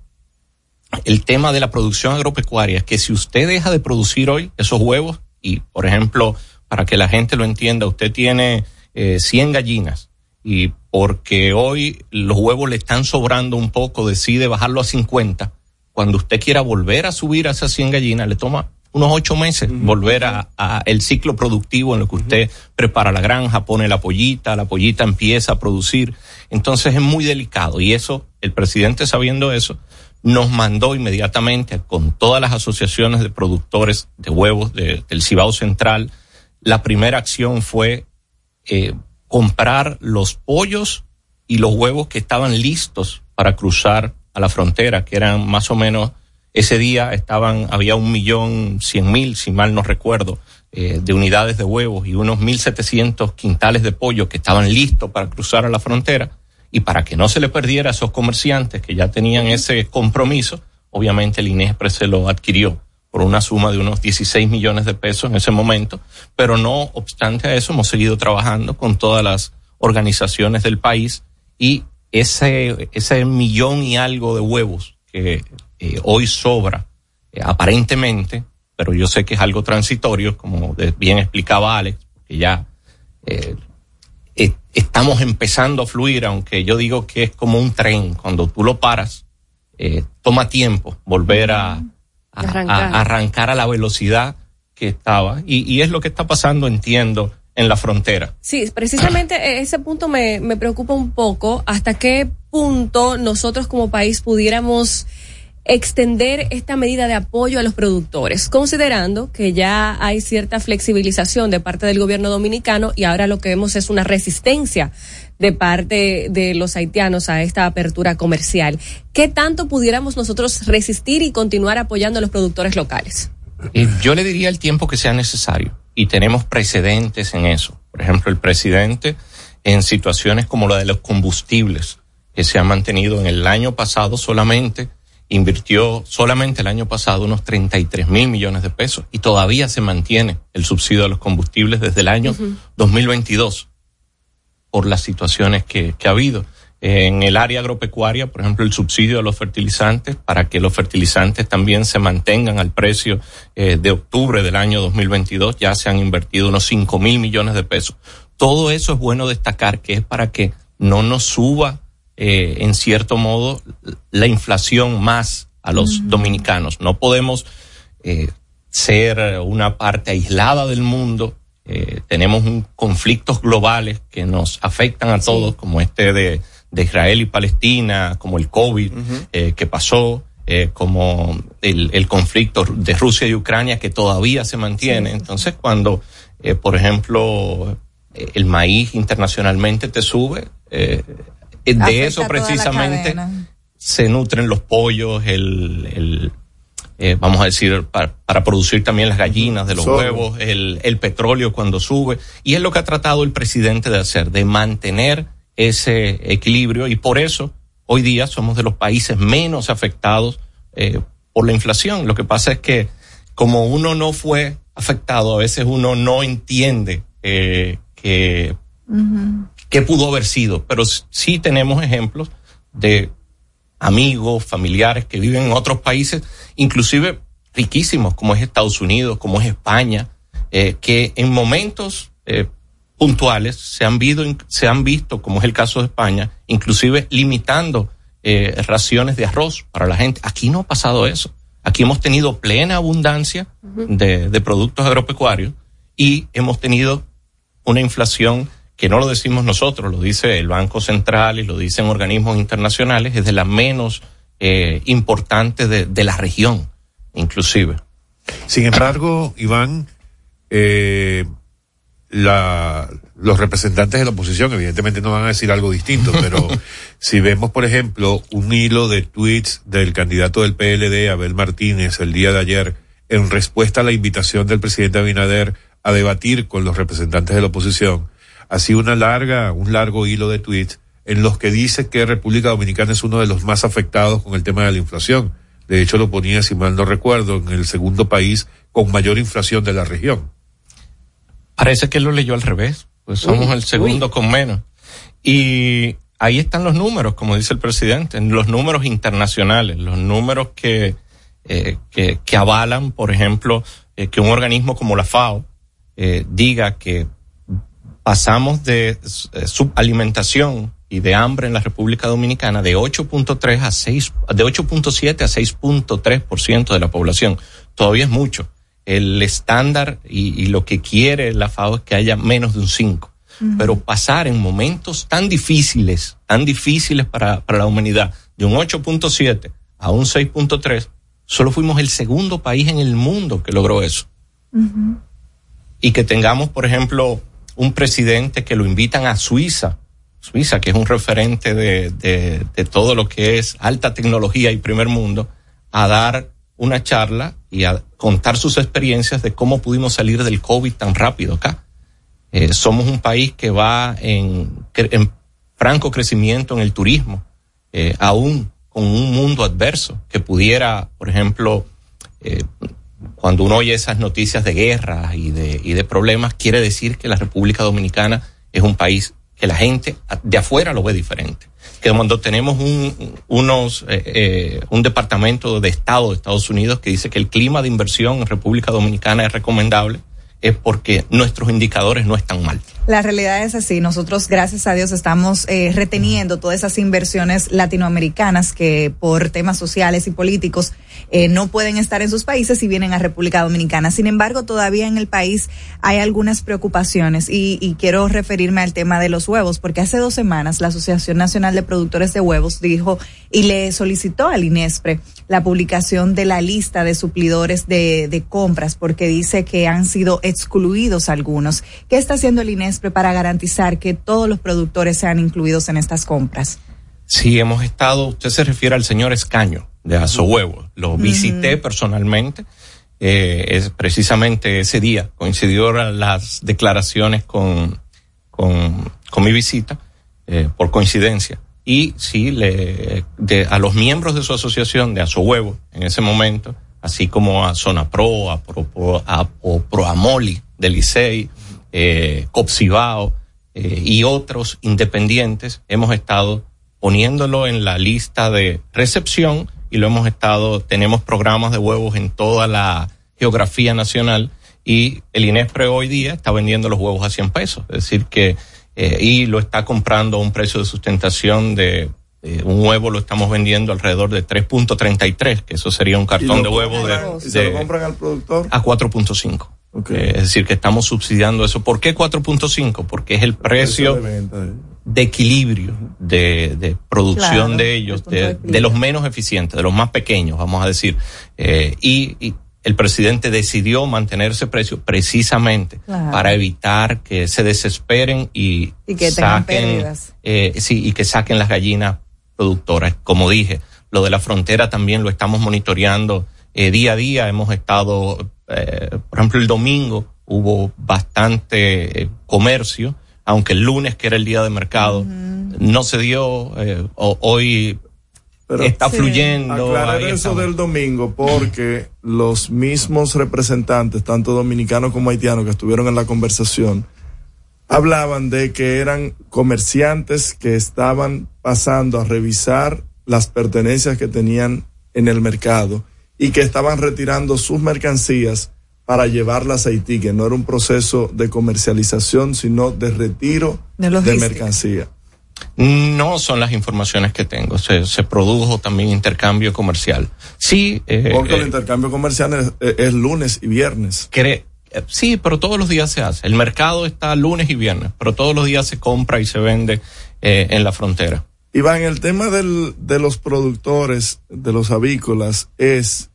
el tema de la producción agropecuaria, que si usted deja de producir hoy esos huevos, y por ejemplo, para que la gente lo entienda, usted tiene eh, 100 gallinas y porque hoy los huevos le están sobrando un poco, decide bajarlo a 50, cuando usted quiera volver a subir a esas 100 gallinas, le toma unos ocho meses volver a, a el ciclo productivo en lo que usted prepara la granja, pone la pollita, la pollita empieza a producir. Entonces es muy delicado y eso, el presidente sabiendo eso, nos mandó inmediatamente con todas las asociaciones de productores de huevos de- del Cibao Central. La primera acción fue eh, comprar los pollos y los huevos que estaban listos para cruzar a la frontera, que eran más o menos, ese día estaban, había un millón cien mil, si mal no recuerdo, eh, de unidades de huevos y unos mil setecientos quintales de pollo que estaban listos para cruzar a la frontera. Y para que no se le perdiera a esos comerciantes que ya tenían ese compromiso, obviamente el INESPRE se lo adquirió por una suma de unos 16 millones de pesos en ese momento, pero no obstante a eso hemos seguido trabajando con todas las organizaciones del país y ese, ese millón y algo de huevos que eh, hoy sobra eh, aparentemente, pero yo sé que es algo transitorio, como de- bien explicaba Alex, que ya eh, estamos empezando a fluir, aunque yo digo que es como un tren, cuando tú lo paras, toma tiempo volver a, a-
Arrancar.
a arrancar a la velocidad que estaba. Y, y es lo que está pasando, entiendo, en la frontera.
Sí, precisamente eh, ese punto me, me preocupa un poco. ¿Hasta qué punto nosotros como país pudiéramos extender esta medida de apoyo a los productores, considerando que ya hay cierta flexibilización de parte del gobierno dominicano y ahora lo que vemos es una resistencia de parte de los haitianos a esta apertura comercial. ¿Qué tanto pudiéramos nosotros resistir y continuar apoyando a los productores locales?
Yo le diría el tiempo que sea necesario y tenemos precedentes en eso. Por ejemplo, el presidente en situaciones como la de los combustibles que se han mantenido en el año pasado solamente invirtió solamente el año pasado unos 33 mil millones de pesos y todavía se mantiene el subsidio a los combustibles desde el año 2022 por las situaciones que, que ha habido. En el área agropecuaria, por ejemplo, el subsidio a los fertilizantes para que los fertilizantes también se mantengan al precio eh, de octubre del año 2022, ya se han invertido unos 5 mil millones de pesos. Todo eso es bueno destacar que es para que no nos suba, eh, en cierto modo, la inflación más a los dominicanos. No podemos eh, ser una parte aislada del mundo. Eh, tenemos un, conflictos globales que nos afectan a todos, como este de, de Israel y Palestina, como el COVID que pasó, como el, el conflicto de Rusia y Ucrania que todavía se mantiene. Entonces, cuando, por ejemplo, el maíz internacionalmente te sube, eh, de
Afecta
eso precisamente se nutren los pollos, el, el eh, vamos a decir, para, para producir también las gallinas de los huevos, el, el petróleo cuando sube. Y es lo que ha tratado el presidente de hacer, de mantener ese equilibrio. Y por eso hoy día somos de los países menos afectados eh, por la inflación. Lo que pasa es que como uno no fue afectado, a veces uno no entiende eh, que qué pudo haber sido, pero sí tenemos ejemplos de amigos, familiares que viven en otros países, inclusive riquísimos como es Estados Unidos, como es España, eh, que en momentos eh, puntuales se han, visto, se han visto, como es el caso de España, inclusive limitando eh, raciones de arroz para la gente. Aquí no ha pasado eso. Aquí hemos tenido plena abundancia de, de productos agropecuarios y hemos tenido una inflación que no lo decimos nosotros, lo dice el Banco Central y lo dicen organismos internacionales, es de las menos eh, importantes de, de la región, inclusive.
Sin embargo, Iván, eh, la, los representantes de la oposición evidentemente no van a decir algo distinto, pero si vemos, por ejemplo, un hilo de tweets del candidato del PLD, Abel Martínez, el día de ayer, en respuesta a la invitación del presidente Abinader a debatir con los representantes de la oposición, así una larga, un largo hilo de tweets en los que dice que República Dominicana es uno de los más afectados con el tema de la inflación. De hecho, lo ponía, si mal no recuerdo, en el segundo país con mayor inflación de la región.
Parece que él lo leyó al revés, pues somos
Uy,
el segundo con menos. Y ahí están los números, como dice el presidente, los números internacionales, los números que, eh, que, que, avalan, por ejemplo, eh, que un organismo como la FAO eh, diga que pasamos de eh, subalimentación y de hambre en la República Dominicana de 8.3 a 6, de 8.7 a 6.3% de la población. Todavía es mucho. El estándar y, y, lo que quiere la FAO es que haya menos de un 5. Uh -huh. Pero pasar en momentos tan difíciles, tan difíciles para, para la humanidad, de un 8.7 a un 6.3, solo fuimos el segundo país en el mundo que logró eso. Uh -huh. Y que tengamos, por ejemplo, un presidente que lo invitan a Suiza, Suiza, que es un referente de, de, de, todo lo que es alta tecnología y primer mundo, a dar una charla y a contar sus experiencias de cómo pudimos salir del COVID tan rápido acá. Eh, somos un país que va en, en franco crecimiento en el turismo, eh, aún con un mundo adverso que pudiera, por ejemplo, eh, cuando uno oye esas noticias de guerra y de, y de problemas, quiere decir que la República Dominicana es un país que la gente de afuera lo ve diferente. Que cuando tenemos un, unos, eh, eh, un departamento de Estado de Estados Unidos que dice que el clima de inversión en República Dominicana es recomendable, es porque nuestros indicadores no están mal.
La realidad es así. Nosotros, gracias a Dios, estamos eh, reteniendo todas esas inversiones latinoamericanas que por temas sociales y políticos eh, no pueden estar en sus países y vienen a República Dominicana. Sin embargo, todavía en el país hay algunas preocupaciones y, y quiero referirme al tema de los huevos, porque hace dos semanas la Asociación Nacional de Productores de Huevos dijo y le solicitó al INESPRE la publicación de la lista de suplidores de, de compras, porque dice que han sido excluidos algunos. ¿Qué está haciendo el INESPRE? Para garantizar que todos los productores sean incluidos en estas compras?
Sí, hemos estado, usted se refiere al señor Escaño de Azohuevo, lo visité personalmente, eh, es precisamente ese día, coincidió las declaraciones con, con, con mi visita, eh, por coincidencia. Y sí, le, de, a los miembros de su asociación de Azohuevo en ese momento, así como a Zona Pro, a, Pro, a, a Proamoli del Licey, eh, Copsibao eh, y otros independientes, hemos estado poniéndolo en la lista de recepción y lo hemos estado, tenemos programas de huevos en toda la geografía nacional y el INESPRE hoy día está vendiendo los huevos a 100 pesos, es decir que, eh, y lo está comprando a un precio de sustentación de eh, un huevo lo estamos vendiendo alrededor de 3.33, que eso sería un cartón de huevo de,
¿Y se lo compran al productor?
A 4.5. Okay. Eh, es decir, que estamos subsidiando eso. ¿Por qué 4.5? Porque es el precio, el precio de, venta, ¿eh? de, equilibrio de, de producción claro, de ellos, de, de, los menos eficientes, de los más pequeños, vamos a decir. Eh, y, y, el presidente decidió mantener ese precio precisamente claro. para evitar que se desesperen y,
y que
saquen, eh, sí, y que saquen las gallinas productoras. Como dije, lo de la frontera también lo estamos monitoreando eh, día a día. Hemos estado, eh, por ejemplo, el domingo hubo bastante eh, comercio, aunque el lunes, que era el día de mercado, uh -huh. no se dio. eh, hoy Pero está sí. fluyendo.
Aclarar eso estamos. del domingo, porque los mismos representantes, tanto dominicanos como haitianos, que estuvieron en la conversación, hablaban de que eran comerciantes que estaban pasando a revisar las pertenencias que tenían en el mercado y que estaban retirando sus mercancías para llevarlas a Haití, que no era un proceso de comercialización, sino de retiro de, de mercancía.
No son las informaciones que tengo. Se, se produjo también intercambio comercial. Sí.
Eh, Porque el eh, intercambio comercial es, es, lunes y viernes.
Cree, sí, pero todos los días se hace. El mercado está lunes y viernes, pero todos los días se compra y se vende eh, en la frontera.
Iván, el tema de los productores, de los avícolas, es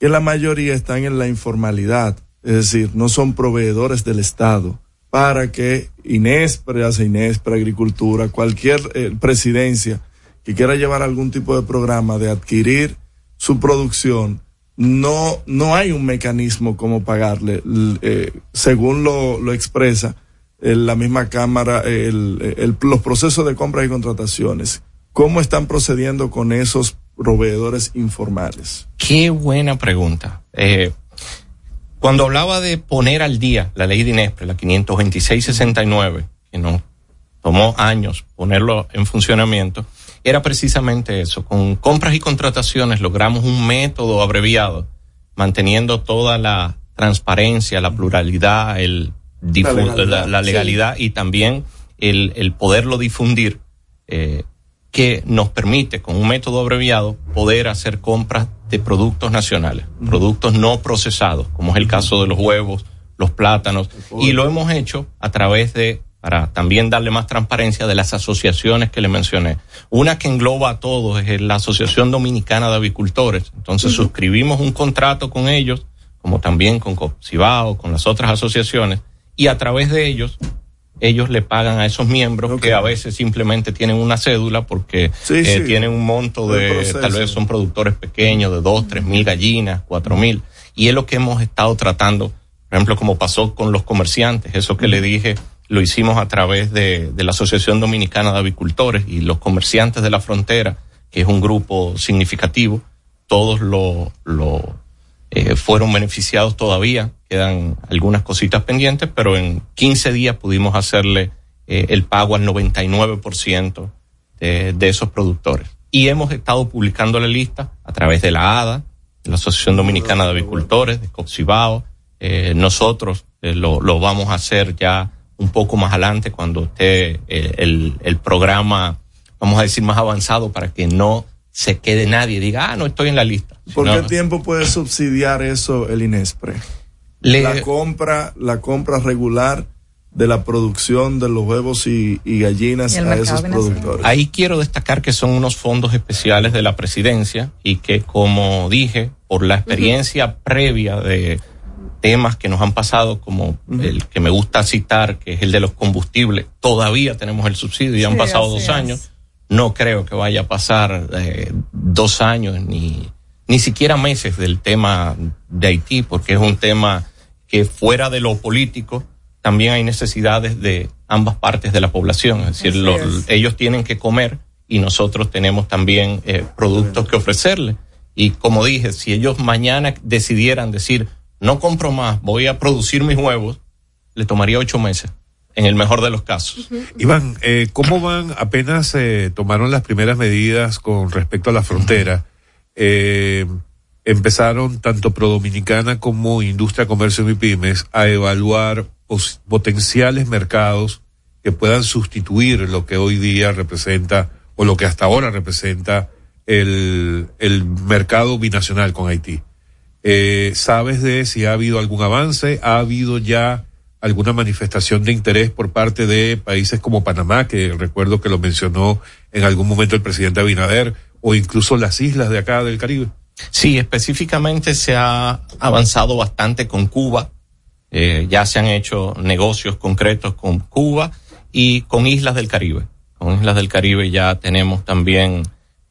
que la mayoría están en la informalidad, es decir, no son proveedores del Estado para que Inespre, hace Agricultura, cualquier eh, presidencia que quiera llevar algún tipo de programa de adquirir su producción, no, no hay un mecanismo como pagarle, eh, según lo expresa eh, la misma Cámara, el, los procesos de compras y contrataciones. ¿Cómo están procediendo con esos proveedores informales?
Qué buena pregunta. Eh, cuando hablaba de poner al día la ley de Inespre, la 526-69, que no tomó años ponerlo en funcionamiento, era precisamente eso. Con compras y contrataciones logramos un método abreviado, manteniendo toda la transparencia, la pluralidad, el la
legalidad.
la legalidad, y también el, el poderlo difundir, eh, que nos permite, con un método abreviado, poder hacer compras de productos nacionales, productos no procesados, como es el caso de los huevos, los plátanos, y lo hemos hecho a través de, para también darle más transparencia, de las asociaciones que le mencioné. Una que engloba a todos es la Asociación Dominicana de Avicultores. Entonces suscribimos un contrato con ellos, como también con Cibao, con las otras asociaciones, y a través de ellos ellos le pagan a esos miembros que a veces simplemente tienen una cédula porque
Sí,
eh,
sí.
tienen un monto de, tal vez son productores pequeños de dos, tres mil gallinas, cuatro mil. Y es lo que hemos estado tratando, por ejemplo, como pasó con los comerciantes, eso que le dije, lo hicimos a través de, de la Asociación Dominicana de Avicultores y los comerciantes de la frontera, que es un grupo significativo, todos lo, lo eh, fueron beneficiados todavía, quedan algunas cositas pendientes, pero en 15 días pudimos hacerle eh, el pago al 99% de, de esos productores. Y hemos estado publicando la lista a través de la ADA, la Asociación Dominicana de Avicultores, de Copsibao. Eh, nosotros eh, lo, lo vamos a hacer ya un poco más adelante cuando esté el, el programa, vamos a decir, más avanzado para que no se quede nadie y diga, ah, no estoy en la lista.
¿Por qué tiempo puede subsidiar eso el INESPRE?
Le-
La compra, la compra regular de la producción de los huevos y, y gallinas
Y
a esos productores.
Ahí quiero destacar que son unos fondos especiales de la presidencia y que, como dije, por la experiencia previa de temas que nos han pasado, como el que me gusta citar, que es el de los combustibles, todavía tenemos el subsidio y han
Sí,
pasado dos
es.
años. No creo que vaya a pasar eh, dos años ni, ni siquiera meses del tema de Haití, porque es un tema que fuera de lo político también hay necesidades de ambas partes de la población. Es decir,
Así
lo-
es.
ellos tienen que comer y nosotros tenemos también eh, productos que ofrecerles. Y como dije, si ellos mañana decidieran decir, no compro más, voy a producir mis huevos, le tomaría ocho meses, en el mejor de los casos.
Iván, eh, ¿cómo van? Apenas eh, tomaron las primeras medidas con respecto a la frontera. Eh, empezaron tanto Prodominicana como Industria, Comercio y Pymes a evaluar potenciales mercados que puedan sustituir lo que hoy día representa o lo que hasta ahora representa el, el mercado binacional con Haití. Eh, ¿Sabes de si ha habido algún avance? ¿Ha habido ya alguna manifestación de interés por parte de países como Panamá, que recuerdo que lo mencionó en algún momento el presidente Abinader, o incluso las islas de acá del Caribe?
Sí, específicamente se ha avanzado bastante con Cuba. Eh, ya se han hecho negocios concretos con Cuba y con islas del Caribe. Con islas del Caribe ya tenemos también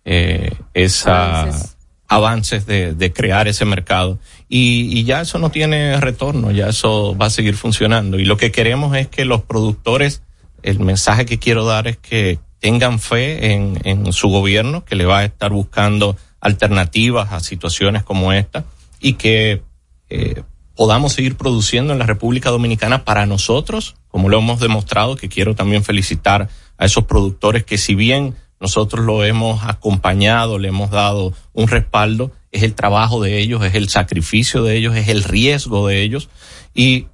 eh, esa
Avances.
avances de, de crear ese mercado y, y ya eso no tiene retorno, ya eso va a seguir funcionando. Y lo que queremos es que los productores, el mensaje que quiero dar es que tengan fe en, en su gobierno, que le va a estar buscando alternativas a situaciones como esta y que eh, podamos seguir produciendo en la República Dominicana para nosotros, como lo hemos demostrado, que quiero también felicitar a esos productores que si bien nosotros lo hemos acompañado, le hemos dado un respaldo, es el trabajo de ellos, es el sacrificio de ellos, es el riesgo de ellos y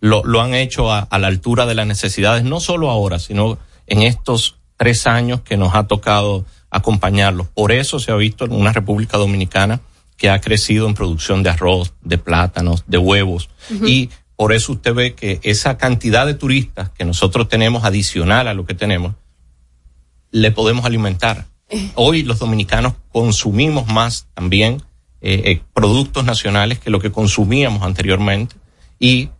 lo, lo han hecho a, a la altura de las necesidades, no solo ahora, sino en estos tres años que nos ha tocado acompañarlos. Por eso se ha visto en una República Dominicana que ha crecido en producción de arroz, de plátanos, de huevos. Y por eso usted ve que esa cantidad de turistas que nosotros tenemos adicional a lo que tenemos, le podemos alimentar. Hoy los dominicanos consumimos más también eh, eh, productos nacionales que lo que consumíamos anteriormente y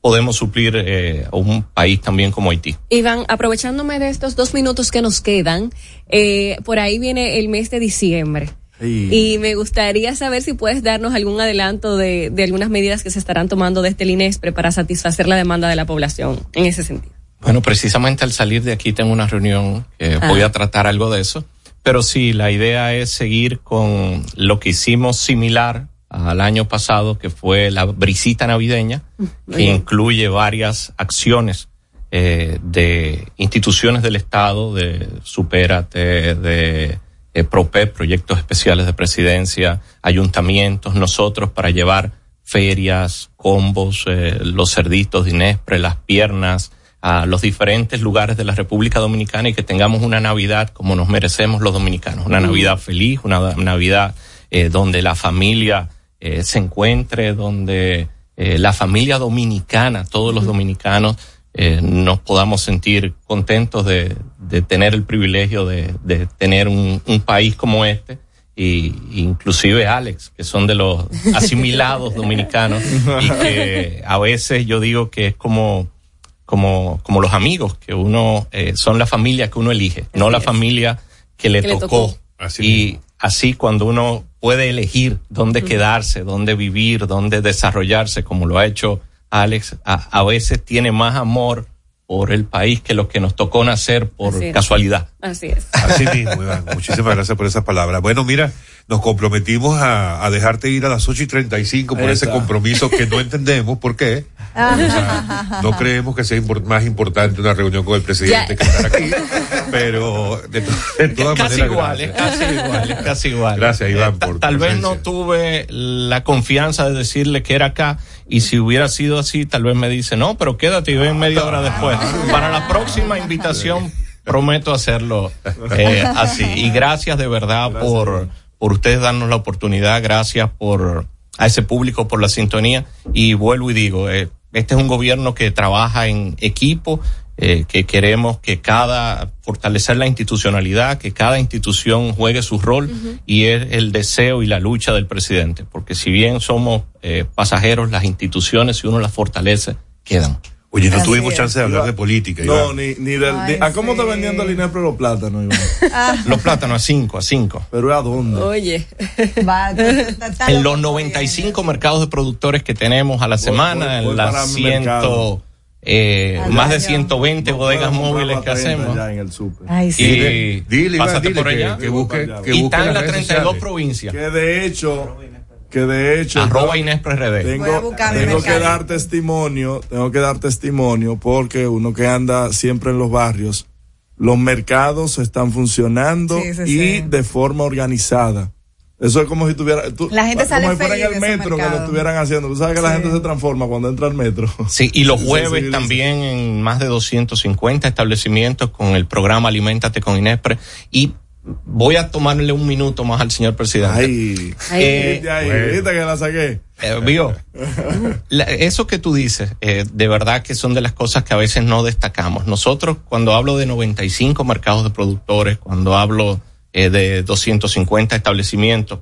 podemos suplir eh, a un país también como Haití.
Iván, aprovechándome de estos dos minutos que nos quedan, eh, por ahí viene el mes de diciembre. Y me gustaría saber si puedes darnos algún adelanto de, de algunas medidas que se estarán tomando desde el INESPRE para satisfacer la demanda de la población en ese sentido.
Bueno, precisamente al salir de aquí tengo una reunión que
Ah.
voy a tratar algo de eso. Pero sí, la idea es seguir con lo que hicimos similar al año pasado, que fue la brisita navideña,
Muy
que
bien.
incluye varias acciones eh, de instituciones del Estado, de Supérate, de eh, PROPEP, proyectos especiales de presidencia, ayuntamientos, nosotros para llevar ferias, combos, eh, los cerditos de Inespre, las piernas, a los diferentes lugares de la República Dominicana y que tengamos una Navidad como nos merecemos los dominicanos, una Navidad feliz, una Navidad eh, donde la familia eh, se encuentre, donde eh, la familia dominicana, todos los dominicanos, eh, nos podamos sentir contentos de, de tener el privilegio de, de tener un, un país como este y inclusive Alex, que son de los asimilados dominicanos y que a veces yo digo que es como como como los amigos que uno eh, son la familia que uno elige, no la familia que le
Que le
tocó.
tocó.
y así cuando uno puede elegir dónde quedarse, dónde vivir, dónde desarrollarse, como lo ha hecho Alex, a, a veces tiene más amor por el país que lo que nos tocó nacer por
Así es.
casualidad.
Así es.
Así mismo, Iván. Muchísimas gracias por esas palabras. Bueno, mira, nos comprometimos a, a dejarte ir a las 8 y 35 por
Ahí
ese
está.
compromiso que no entendemos por qué. No creemos que sea más importante una reunión con el presidente
Ya.
que estar aquí, pero de, to- de todas
casi
maneras.
igual, es casi igual, es casi igual.
Gracias, Iván,
Eh, ta-
por
Tal vez no tuve la confianza de decirle que era acá y si hubiera sido así, tal vez me dice, no, pero quédate y ven media hora después. Para la próxima invitación prometo hacerlo eh, así. Y gracias de verdad por, por ustedes darnos la oportunidad, gracias por a ese público por la sintonía y vuelvo y digo, eh, este es un gobierno que trabaja en equipo, eh, que queremos que cada, fortalecer la institucionalidad, que cada institución juegue su rol y es el deseo y la lucha del presidente, porque si bien somos eh, pasajeros, las instituciones, si uno las fortalece, quedan.
Oye, no
Así
tuvimos
es.
chance de hablar de política.
No, ni, ni del.
Ay,
ni- ¿A cómo
sí.
está vendiendo el INEPRE los plátanos, Iván?
Los plátanos a cinco, a cinco.
¿Pero a dónde?
Oye.
Va, está- está
En los 95 mercados de productores que tenemos a la semana,
voy
en
para
las
mi mercado.
100, eh,
Al
más de
año.
120 bodegas móviles que hacemos.
Ya en el súper.
Ay, sí.
Y
Dile, dile, Iván,
pásate
dile
por
que-
allá.
que busque- que
y
busque
está en
las
las
redes
32
sociales.
provincias.
Que de hecho, que de hecho.
Arroba Inés
Tengo, que dar testimonio, tengo que dar testimonio porque uno que anda siempre en los barrios, los mercados están funcionando
Sí, sí,
y
sí.
de forma organizada. Eso es como si tuviera, tú-
La gente sale
como si fuera en el metro que lo estuvieran haciendo. Tú sabes que la gente se transforma cuando entra al metro.
Sí, y los jueves
sí, sí.
también en más de 250 establecimientos con el programa Aliméntate con Inespre. Y voy a tomarle un minuto más al señor presidente.
Ay,
Eh,
ahí,
bueno.
viste que la saqué.
Eh, vio, La- eso que tú dices, eh, de verdad que son de las cosas que a veces no destacamos. Nosotros, cuando hablo de 95 mercados de productores, cuando hablo eh, de 250 establecimientos,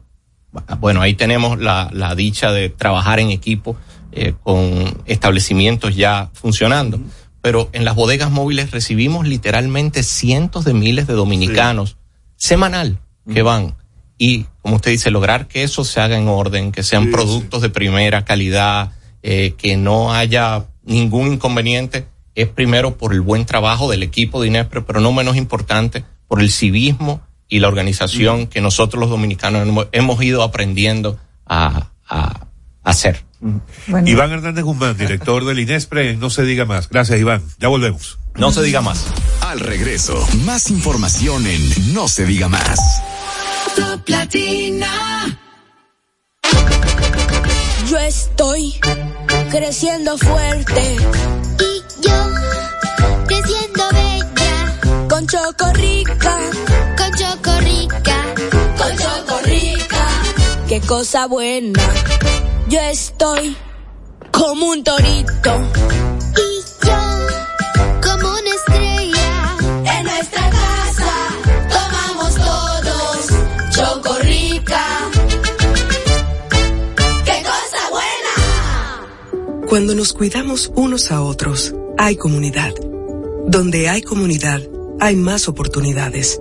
bueno, ahí tenemos la, la dicha de trabajar en equipo eh, con establecimientos ya funcionando. Pero en las bodegas móviles recibimos literalmente cientos de miles de dominicanos semanal que van. Y, como usted dice, lograr que eso se haga en orden, que sean
Sí,
productos de primera calidad, eh, que no haya ningún inconveniente, es primero por el buen trabajo del equipo de Inespre, pero no menos importante, por el civismo y la organización que nosotros los dominicanos hemos, hemos ido aprendiendo a, a hacer.
Bueno,
Iván Hernández Guzmán, director del INESPRE, No se diga más. Gracias, Iván. Ya volvemos.
No se diga más.
Al regreso, más información en No se diga más.
Top Latina.
Yo estoy creciendo fuerte
Y yo, creciendo bella,
con Chocorrica,
con chocorrica.
con Chocorrica. Qué cosa buena. Yo estoy como un torito
Y yo, como una estrella,
en nuestra casa. Tomamos todos Chocorrica. Qué cosa buena.
Cuando nos cuidamos unos a otros, hay comunidad. Donde hay comunidad, hay más oportunidades.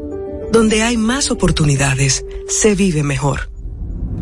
Donde hay más oportunidades, se vive mejor.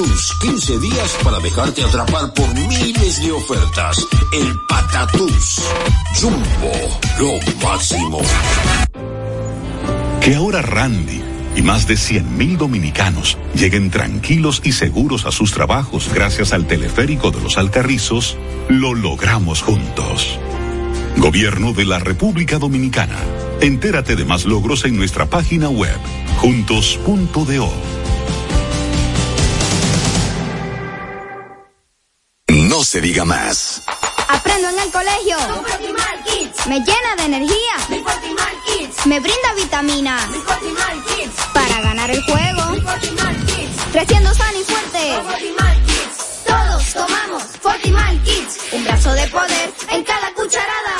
Patatús, 15 días para dejarte atrapar por miles de ofertas. El Patatús. Jumbo, lo máximo.
Que ahora Randy y más de 100.000 dominicanos lleguen tranquilos y seguros a sus trabajos gracias al teleférico de los Alcarrizos, lo logramos juntos. Gobierno de la República Dominicana. Entérate de más logros en nuestra página web, juntos.do.
No se diga más.
Aprendo en el colegio. Me llena de energía. Me brinda vitamina. Para ganar el juego. Creciendo sano y fuerte. Todos tomamos Fortimal Kids. Un brazo de poder en cada cucharada.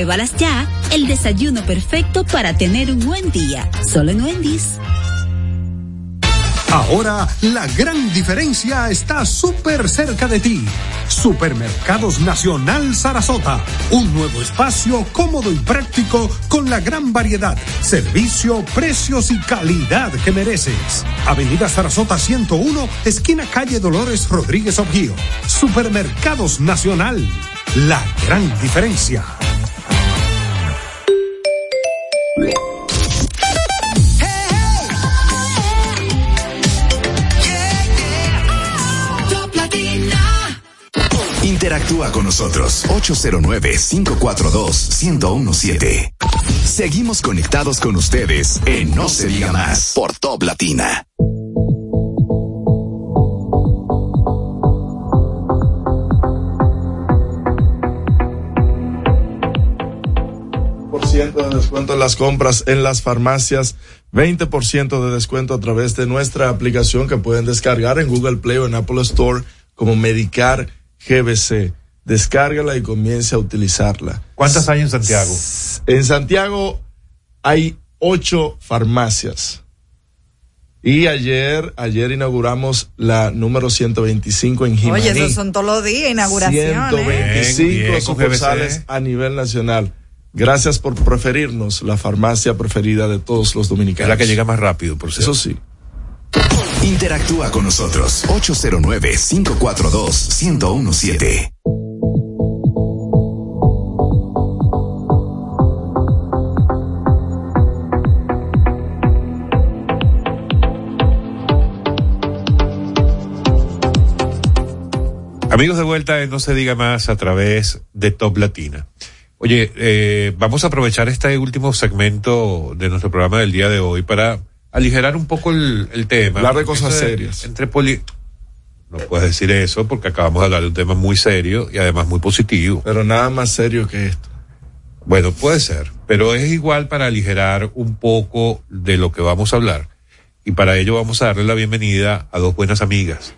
Pruébalas ya, el desayuno perfecto para tener un buen día. Solo en Wendy's.
Ahora la gran diferencia está súper cerca de ti. Supermercados Nacional Sarasota. Un nuevo espacio cómodo y práctico con la gran variedad, servicio, precios y calidad que mereces. Avenida Sarasota 101, esquina calle Dolores Rodríguez Objío. Supermercados Nacional. La gran diferencia.
Interactúa con nosotros 809-542-1017. Seguimos conectados con ustedes en No se diga más por Top Latina.
De descuento en las compras en las farmacias, 20% de descuento a través de nuestra aplicación que pueden descargar en Google Play o en Apple Store como Medicar GBC. Descárgala y comience a utilizarla.
¿Cuántas hay en Santiago?
En Santiago hay ocho farmacias. Y ayer, ayer inauguramos la número 125 en Jimaní.
Oye, esos son todos los días inauguraciones.
125
Bien, bien,
sucursales
GBC.
a nivel nacional. Gracias por preferirnos, la farmacia preferida de todos los dominicanos.
Es la que llega más rápido, por cierto.
Eso sí.
Interactúa con nosotros 809-542-1017.
Amigos de vuelta, en no se diga más a través de Top Latina. Oye, eh, vamos a aprovechar este último segmento de nuestro programa del día de hoy para aligerar un poco el, el tema.
Hablar de cosas serias.
Entre poli no puedes decir eso porque acabamos de hablar de un tema muy serio y además muy positivo.
Pero nada más serio que esto.
Bueno, puede ser, pero es igual para aligerar un poco de lo que vamos a hablar. Y para ello vamos a darle la bienvenida a dos buenas amigas.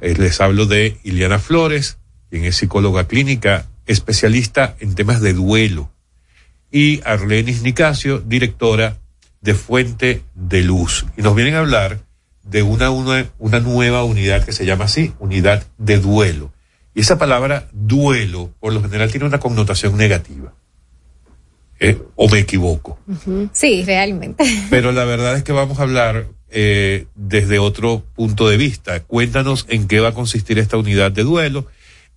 Eh, les hablo de Iliana Flores, quien es psicóloga clínica, especialista en temas de duelo, y Arlenis Nicasio, directora de Fuente de Luz. Y nos vienen a hablar de una, una, una nueva unidad que se llama así, unidad de duelo. Y esa palabra duelo, por lo general, tiene una connotación negativa. ¿Eh? ¿O me equivoco?
Sí, realmente.
Pero la verdad es que vamos a hablar eh, desde otro punto de vista. Cuéntanos en qué va a consistir esta unidad de duelo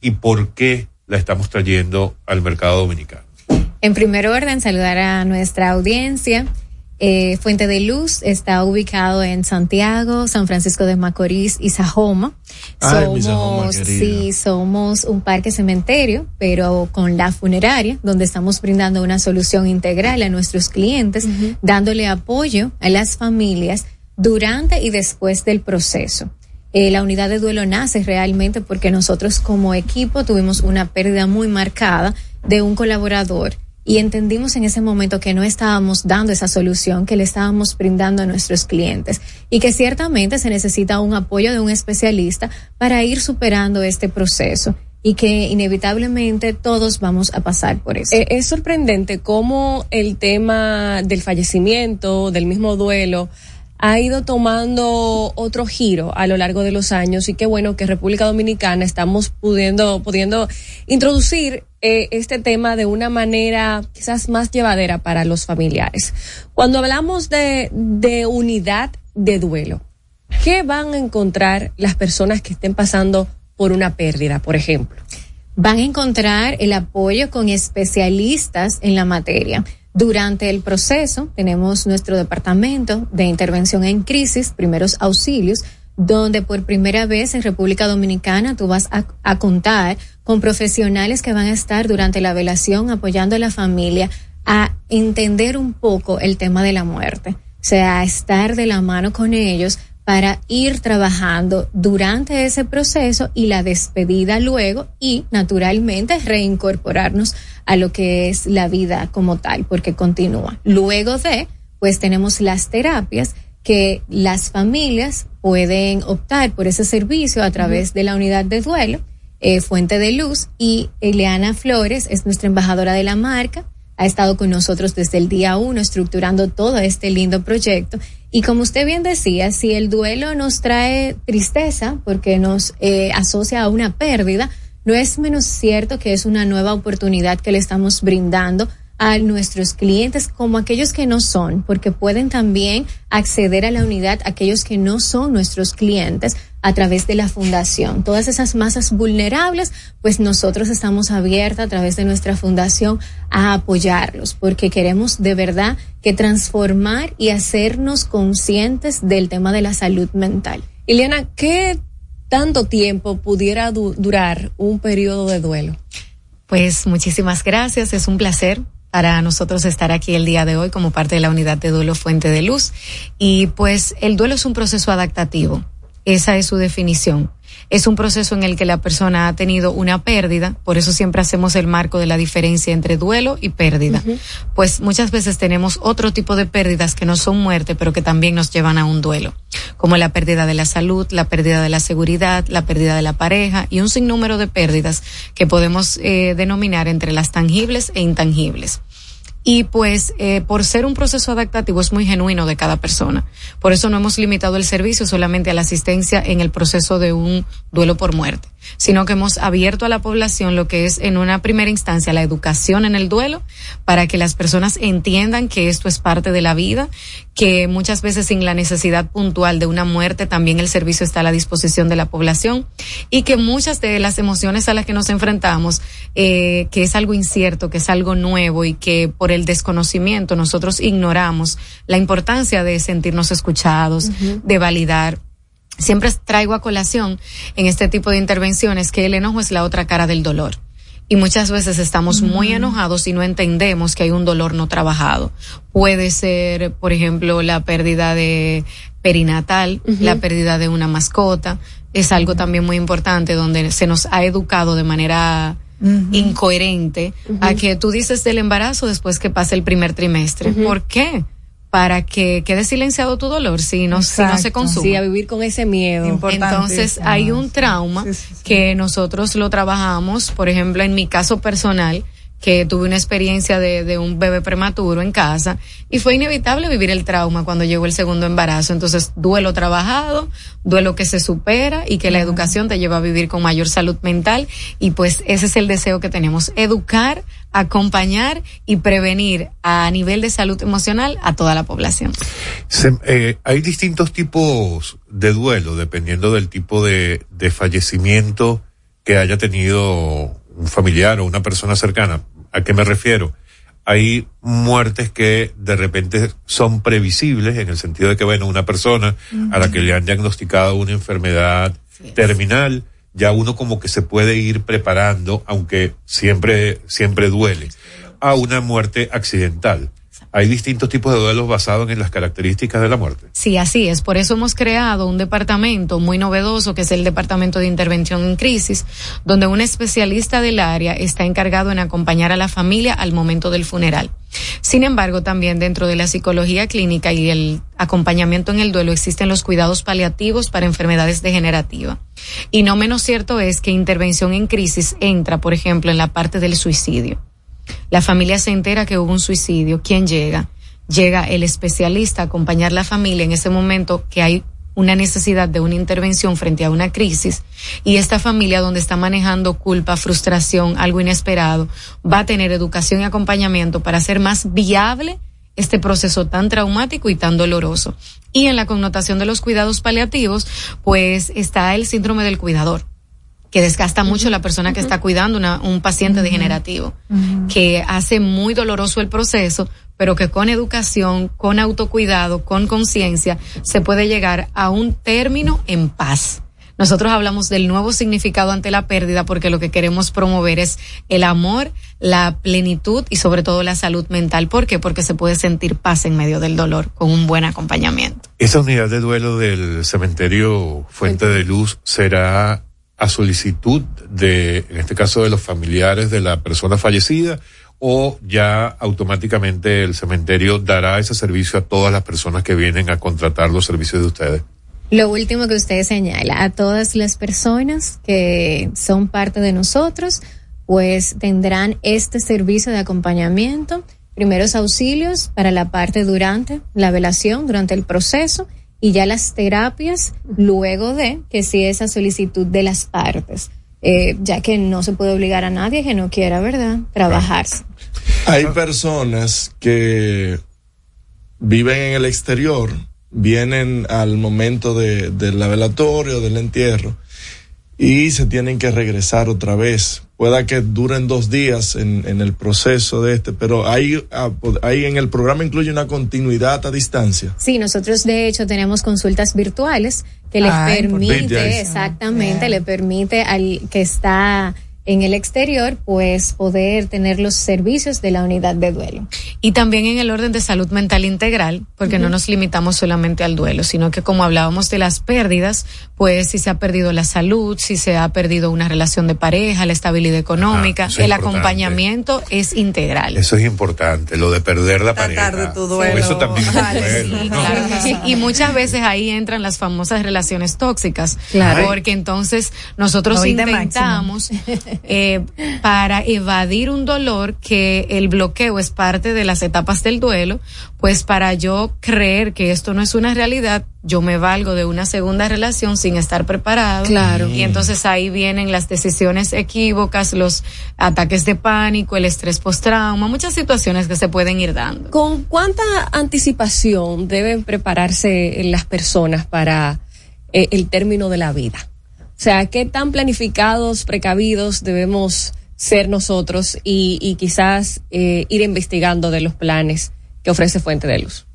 y por qué la estamos trayendo al mercado dominicano.
En primer orden, saludar a nuestra audiencia. Eh, Fuente de Luz está ubicado en Santiago, San Francisco de Macorís y Sajoma.
Ay, Sajoma
somos,
querida.
sí, somos un parque cementerio, pero con la funeraria, donde estamos brindando una solución integral a nuestros clientes, dándole apoyo a las familias durante y después del proceso. Eh, la unidad de duelo nace realmente porque nosotros como equipo tuvimos una pérdida muy marcada de un colaborador y entendimos en ese momento que no estábamos dando esa solución que le estábamos brindando a nuestros clientes y que ciertamente se necesita un apoyo de un especialista para ir superando este proceso y que inevitablemente todos vamos a pasar por eso.
Eh, es sorprendente cómo el tema del fallecimiento, del mismo duelo, ha ido tomando otro giro a lo largo de los años y qué bueno que República Dominicana estamos pudiendo, pudiendo introducir eh, este tema de una manera quizás más llevadera para los familiares. Cuando hablamos de, de unidad de duelo, ¿qué van a encontrar las personas que estén pasando por una pérdida, por ejemplo?
Van a encontrar el apoyo con especialistas en la materia. Durante el proceso tenemos nuestro departamento de intervención en crisis, primeros auxilios, donde por primera vez en República Dominicana tú vas a, contar con profesionales que van a estar durante la velación apoyando a la familia a entender un poco el tema de la muerte, o sea, a estar de la mano con ellos para ir trabajando durante ese proceso y la despedida luego y naturalmente reincorporarnos a lo que es la vida como tal, porque continúa. Luego de, pues tenemos las terapias que las familias pueden optar por ese servicio a través de la unidad de duelo, eh, Fuente de Luz, y Eliana Flores es nuestra embajadora de la marca, ha estado con nosotros desde el día uno estructurando todo este lindo proyecto. Y como usted bien decía, si el duelo nos trae tristeza porque nos eh, asocia a una pérdida, no es menos cierto que es una nueva oportunidad que le estamos brindando a nuestros clientes como aquellos que no son, porque pueden también acceder a la unidad aquellos que no son nuestros clientes a través de la fundación. Todas esas masas vulnerables, pues nosotros estamos abiertas a través de nuestra fundación a apoyarlos, porque queremos de verdad que transformar y hacernos conscientes del tema de la salud mental.
Ileana, ¿qué tanto tiempo pudiera du durar un periodo de duelo?
Pues muchísimas gracias, es un placer para nosotros estar aquí el día de hoy como parte de la unidad de duelo Fuente de Luz. Y pues el duelo es un proceso adaptativo. Esa es su definición. Es un proceso en el que la persona ha tenido una pérdida, por eso siempre hacemos el marco de la diferencia entre duelo y pérdida. Uh -huh. Pues muchas veces tenemos otro tipo de pérdidas que no son muerte, pero que también nos llevan a un duelo, como la pérdida de la salud, la pérdida de la seguridad, la pérdida de la pareja y un sinnúmero de pérdidas que podemos eh, denominar entre las tangibles e intangibles y pues eh, por ser un proceso adaptativo es muy genuino de cada persona. Por eso no hemos limitado el servicio solamente a la asistencia en el proceso de un duelo por muerte, sino que hemos abierto a la población lo que es en una primera instancia la educación en el duelo para que las personas entiendan que esto es parte de la vida, que muchas veces sin la necesidad puntual de una muerte también el servicio está a la disposición de la población y que muchas de las emociones a las que nos enfrentamos, eh, que es algo incierto, que es algo nuevo y que por el desconocimiento nosotros ignoramos la importancia de sentirnos escuchados, uh -huh. de validar siempre traigo a colación en este tipo de intervenciones que el enojo es la otra cara del dolor. Y muchas veces estamos muy enojados y no entendemos que hay un dolor no trabajado. Puede ser, por ejemplo, la pérdida de perinatal, uh -huh. la pérdida de una mascota. Es algo también muy importante donde se nos ha educado de manera Uh -huh. incoherente uh -huh. a que tú dices del embarazo después que pase el primer trimestre. Uh -huh. ¿Por qué? Para que quede silenciado tu dolor si no, si no se consume.
Sí, a vivir con ese miedo.
Entonces hay un trauma sí, sí, sí. que nosotros lo trabajamos, por ejemplo, en mi caso personal, que tuve una experiencia de, de, un bebé prematuro en casa y fue inevitable vivir el trauma cuando llegó el segundo embarazo. Entonces, duelo trabajado, duelo que se supera y que la educación te lleva a vivir con mayor salud mental y pues ese es el deseo que tenemos, educar, acompañar y prevenir a nivel de salud emocional a toda la población.
Se, eh, hay distintos tipos de duelo dependiendo del tipo de, de fallecimiento que haya tenido un familiar o una persona cercana. ¿A qué me refiero? Hay muertes que de repente son previsibles en el sentido de que, bueno, una persona uh -huh. a la que le han diagnosticado una enfermedad sí. terminal, ya uno como que se puede ir preparando, aunque siempre, siempre duele, a una muerte accidental. Hay distintos tipos de duelos basados en las características de la muerte.
Sí, así es. Por eso hemos creado un departamento muy novedoso, que es el Departamento de Intervención en Crisis, donde un especialista del área está encargado en acompañar a la familia al momento del funeral. Sin embargo, también dentro de la psicología clínica y el acompañamiento en el duelo existen los cuidados paliativos para enfermedades degenerativas. Y no menos cierto es que intervención en crisis entra, por ejemplo, en la parte del suicidio. La familia se entera que hubo un suicidio. ¿Quién llega? Llega el especialista a acompañar la familia en ese momento que hay una necesidad de una intervención frente a una crisis y esta familia donde está manejando culpa, frustración, algo inesperado, va a tener educación y acompañamiento para hacer más viable este proceso tan traumático y tan doloroso. Y en la connotación de los cuidados paliativos, pues está el síndrome del cuidador que desgasta mucho la persona que está cuidando una, un paciente degenerativo, que hace muy doloroso el proceso, pero que con educación, con autocuidado, con conciencia, se puede llegar a un término en paz. Nosotros hablamos del nuevo significado ante la pérdida porque lo que queremos promover es el amor, la plenitud y sobre todo la salud mental. ¿Por qué? Porque se puede sentir paz en medio del dolor con un buen acompañamiento.
Esa unidad de duelo del cementerio Fuente de Luz será a solicitud de, en este caso, de los familiares de la persona fallecida o ya automáticamente el cementerio dará ese servicio a todas las personas que vienen a contratar los servicios de ustedes?
Lo último que usted señala, a todas las personas que son parte de nosotros, pues tendrán este servicio de acompañamiento, primeros auxilios para la parte durante la velación, durante el proceso, y ya las terapias luego de que si esa solicitud de las partes, eh, ya que no se puede obligar a nadie que no quiera, ¿verdad? Trabajarse.
Hay personas que viven en el exterior, vienen al momento de, de la velatorio, del entierro, y se tienen que regresar otra vez. Pueda que duren dos días en, en el proceso de este, pero ahí, ah, ahí en el programa incluye una continuidad a distancia.
Sí, nosotros de hecho tenemos consultas virtuales que les
Ay, por
permite, exactamente, le permite al que está en el exterior, pues poder tener los servicios de la unidad de duelo.
Y también en el orden de salud mental integral, porque no nos limitamos solamente al duelo, sino que como hablábamos de las pérdidas, pues si se ha perdido la salud, si se ha perdido una relación de pareja, la estabilidad económica,
Ah, es
el
importante.
acompañamiento es integral.
Eso es importante, lo de perder la pareja.
de tu duelo.
Eso también es un
Ay,
duelo,
sí,
¿no?
claro que sí. Y muchas veces ahí entran las famosas relaciones tóxicas,
Claro.
porque entonces nosotros intentamos eh, para evadir un dolor que el bloqueo es parte de las etapas del duelo, pues para yo creer que esto no es una realidad, yo me valgo de una segunda relación sin estar preparado.
Claro.
Y entonces ahí vienen las decisiones equívocas, los ataques de pánico, el estrés postrauma, muchas situaciones que se pueden ir dando.
¿Con cuánta anticipación deben prepararse las personas para eh, el término de la vida? O sea, ¿qué tan planificados, precavidos debemos ser nosotros y, y quizás eh, ir investigando de los planes que ofrece Fuente de Luz?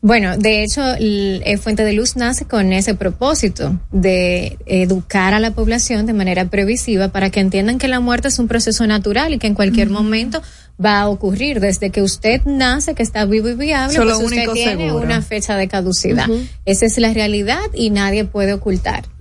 Bueno, de hecho, el, eh, Fuente de Luz nace con ese propósito de educar a la población de manera previsiva para que entiendan que la muerte es un proceso natural y que en cualquier momento va a ocurrir desde que usted nace, que está vivo y viable, pues usted tiene
seguro.
una fecha de caducidad. Esa es la realidad y nadie puede ocultar.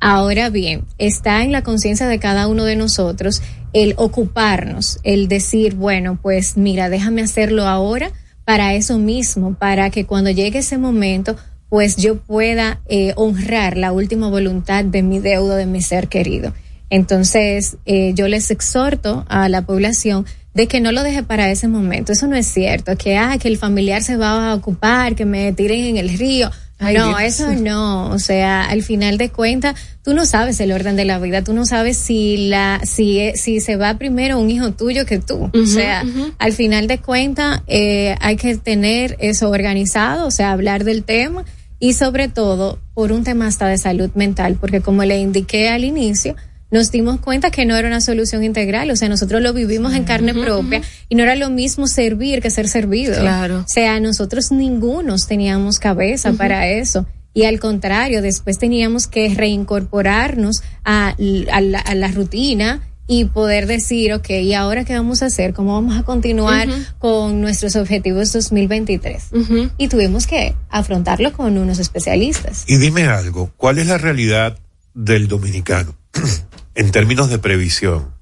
Ahora bien, está en la conciencia de cada uno de nosotros el ocuparnos, el decir, bueno, pues mira, déjame hacerlo ahora para eso mismo, para que cuando llegue ese momento, pues yo pueda eh, honrar la última voluntad de mi deudo, de mi ser querido. Entonces, eh, yo les exhorto a la población de que no lo deje para ese momento. Eso no es cierto, que, ah, que el familiar se va a ocupar, que me tiren en el río.
Ay,
no,
Dios.
eso no. O sea, al final de cuentas, tú no sabes el orden de la vida. Tú no sabes si la, si, e- si se va primero un hijo tuyo que tú. o sea, al final de cuentas, eh, hay que tener eso organizado, o sea, hablar del tema y sobre todo por un tema hasta de salud mental, porque como le indiqué al inicio, nos dimos cuenta que no era una solución integral, o sea, nosotros lo vivimos en carne propia y no era lo mismo servir que ser servido.
Claro.
O sea, nosotros ningunos teníamos cabeza para eso. Y al contrario, después teníamos que reincorporarnos a, a la, a la rutina y poder decir, ok, ¿y ahora qué vamos a hacer? ¿Cómo vamos a continuar con nuestros objetivos 2023? Y tuvimos que afrontarlo con unos especialistas.
Y dime algo, ¿cuál es la realidad del dominicano en términos de previsión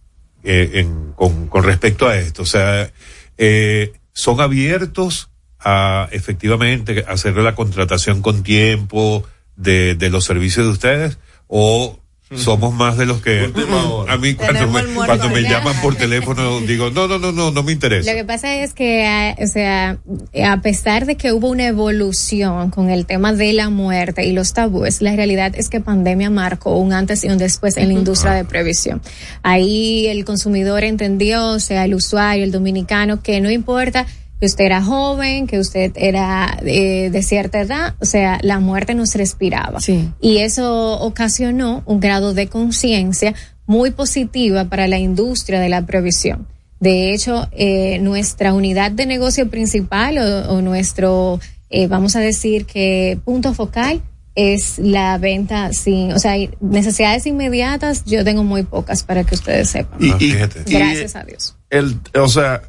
eh, en- con, respecto a esto? O sea, eh, ¿son abiertos a efectivamente hacer la contratación con tiempo de, de los servicios de ustedes? ¿O somos más de los que a mí cuando me, cuando me llaman por teléfono digo, no, no, no, no, no me interesa?
Lo que pasa es que, ah, o sea, a pesar de que hubo una evolución con el tema de la muerte y los tabúes, la realidad es que pandemia marcó un antes y un después en la industria de previsión. Ahí el consumidor entendió, o sea, el usuario, el dominicano, que no importa que usted era joven, que usted era eh, de cierta edad, o sea, la muerte nos respiraba. Y eso ocasionó un grado de conciencia muy positiva para la industria de la previsión. De hecho, eh, nuestra unidad de negocio principal o, o nuestro, eh, vamos a decir que punto focal es la venta sin, o sea, hay necesidades inmediatas, yo tengo muy pocas para que ustedes sepan.
Y, y-
Gracias
y
a Dios.
El, o sea,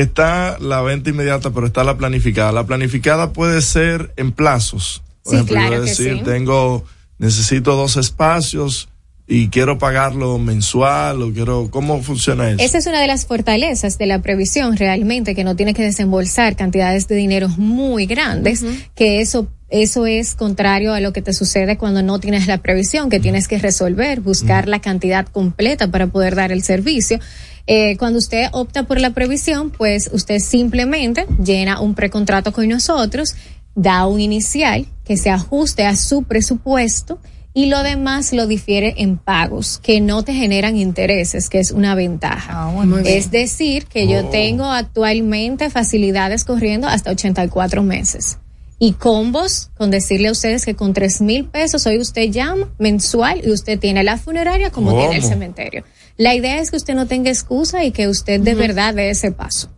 está la venta inmediata, pero está la planificada. La planificada puede ser en plazos. Por
Sí,
ejemplo,
claro
yo decir,
sí.
tengo, necesito dos espacios y quiero pagarlo mensual o quiero, ¿cómo funciona eso?
Esa es una de las fortalezas de la previsión realmente, que no tiene que desembolsar cantidades de dinero muy grandes, que eso eso es contrario a lo que te sucede cuando no tienes la previsión, que tienes que resolver, buscar la cantidad completa para poder dar el servicio. Eh, cuando usted opta por la previsión, pues usted simplemente llena un precontrato con nosotros, da un inicial que se ajuste a su presupuesto y lo demás lo difiere en pagos que no te generan intereses, que es una ventaja.
bien.
es decir, que yo tengo actualmente facilidades corriendo hasta 84 meses. Y combos, con decirle a ustedes que con tres mil pesos hoy usted llama mensual y usted tiene la funeraria como
¿Cómo?
tiene el cementerio. La idea es que usted no tenga excusa y que usted de verdad dé ese paso.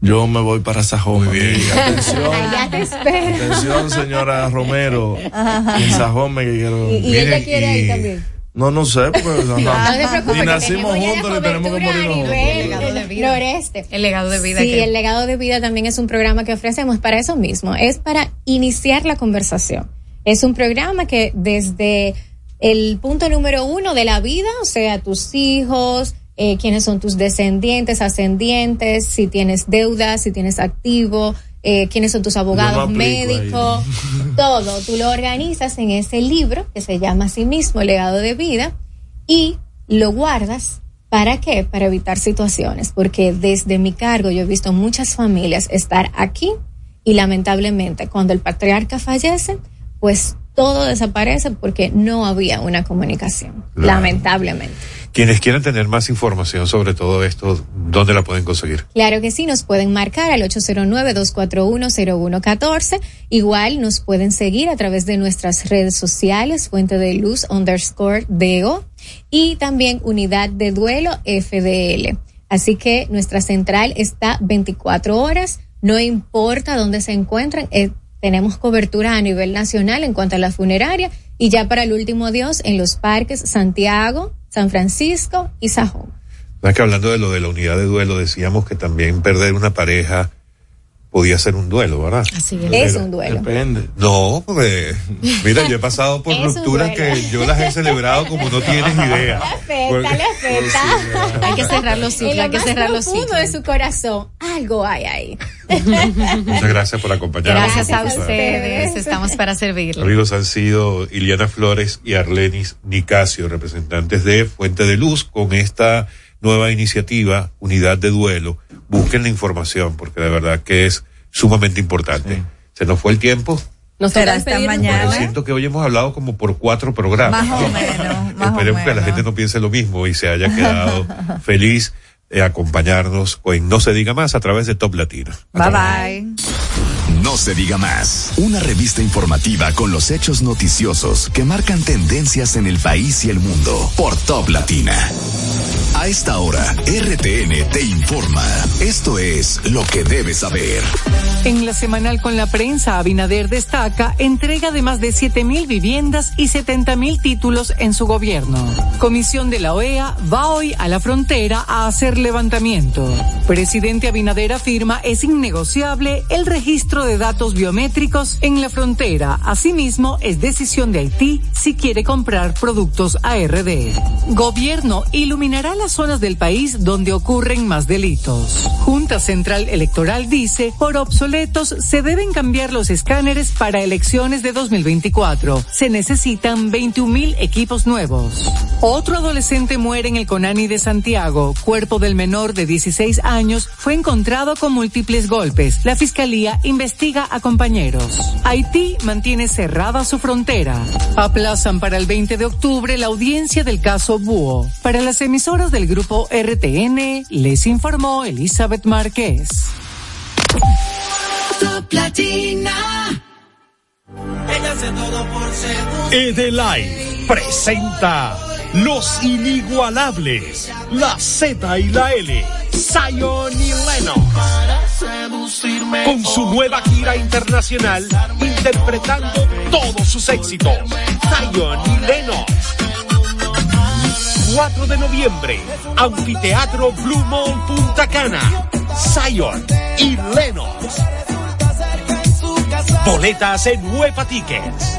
Yo me voy para Sajoma. Atención,
Ya te espero.
atención, señora Romero.
Ajá.
En Sajoma que quiero.
Y, y ella quiere ahí también.
No, no sé, porque
No, no
ni nacimos juntos ni tenemos que morirnos juntos.
el noreste.
El legado de vida
Sí,
que-
el legado de vida también es un programa que ofrecemos para eso mismo. Es para iniciar la conversación. Es un programa que desde el punto número uno de la vida, o sea, tus hijos, eh, quiénes son tus descendientes, ascendientes, si tienes deudas, si tienes activo, eh, quiénes son tus abogados, médicos, todo. Tú lo organizas en ese libro que se llama así mismo Legado de Vida y lo guardas. ¿Para qué? Para evitar situaciones, porque desde mi cargo yo he visto muchas familias estar aquí y lamentablemente cuando el patriarca fallece, pues todo desaparece porque no había una comunicación,
Claro.
lamentablemente.
Quienes quieran tener más información sobre todo esto, ¿dónde la pueden conseguir?
Claro que sí, nos pueden marcar al 809-241-0114. Igual nos pueden seguir a través de nuestras redes sociales, Fuente de Luz underscore DO y también Unidad de Duelo FDL. Así que nuestra central está 24 horas, no importa dónde se encuentran, eh, tenemos cobertura a nivel nacional en cuanto a la funeraria y ya para el último adiós en los parques Santiago, San Francisco y Sajón.
¿Sabes que hablando de lo de la unidad de duelo, decíamos que también perder una pareja podía ser un duelo, ¿verdad?
Así es. Es un duelo.
Depende.
No, porque, mira, yo he pasado por rupturas que yo las he celebrado como no tienes idea. Porque-
Afecta, le afecta.
Hay que cerrar los ciclos,
En lo
hay que
más
cerrar los
profundo
ciclos.
de su corazón, algo hay ahí.
Muchas gracias por acompañarnos.
Gracias a ustedes, estamos para servirle.
Amigos, han sido Iliana Flores y Arlenis Nicasio, representantes de Fuente de Luz, con esta nueva iniciativa, Unidad de Duelo. Busquen la información, porque de verdad que es sumamente importante. Se nos fue el tiempo.
Nos
Será hasta mañana.
hoy.
Siento que hoy hemos hablado como por cuatro programas.
Más o menos, más o
Esperemos que la gente no piense lo mismo y se haya quedado feliz de acompañarnos en No se diga más a través de Top Latino.
Bye bye.
No se diga más. Una revista informativa con los hechos noticiosos que marcan tendencias en el país y el mundo por Top Latina. A esta hora, RTN te informa. Esto es lo que debes saber.
En la semanal con la prensa, Abinader destaca entrega de más de 7 mil viviendas y 70 mil títulos en su gobierno. Comisión de la OEA va hoy a la frontera a hacer levantamiento. Presidente Abinader afirma es innegociable el registro de datos biométricos en la frontera. Asimismo, es decisión de Haití si quiere comprar productos ARD. Gobierno iluminará las zonas del país donde ocurren más delitos. Junta Central Electoral dice, por obsoletos se deben cambiar los escáneres para elecciones de 2024. Se necesitan 21 mil equipos nuevos. Otro adolescente muere en el Conani de Santiago. Cuerpo del menor de 16 años fue encontrado con múltiples golpes. La fiscalía investiga a compañeros. Haití mantiene cerrada su frontera. Aplazan para el 20 de octubre la audiencia del caso Búho. Para las emisoras del grupo RTN, les informó Elizabeth Márquez.
Top Latina.
Ella hace todo por seducir. Edelai presenta Los Inigualables, la Z y la L, Zion y Lennox. Con su nueva gira internacional, interpretando todos sus éxitos, Zion y Lennox. 4 de noviembre, Anfiteatro Blue Mall Punta Cana, Zion y Lennox. Boletas en Huepa Tickets.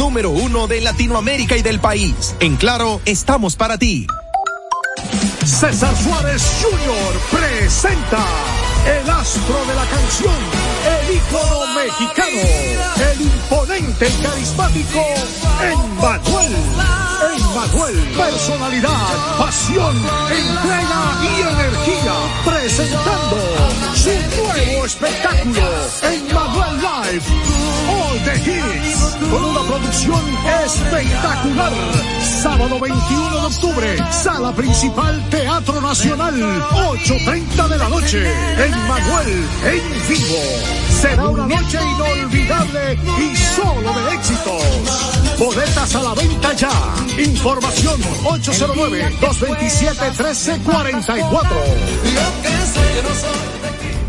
número uno de Latinoamérica y del país. En Claro, estamos para ti.
César Suárez Jr. presenta el astro de la canción, el ícono mexicano, el imponente y carismático Emmanuel. Emmanuel, personalidad, pasión, entrega y energía, presentando su nuevo espectáculo, Emmanuel Live, All the Hits, con una producción espectacular. Sábado 21 de octubre, sala principal Teatro Nacional, 8.30 de la noche, Emmanuel en vivo. Será una noche inolvidable y solo de éxitos. Boletas a la venta ya. Información 809-227-1344.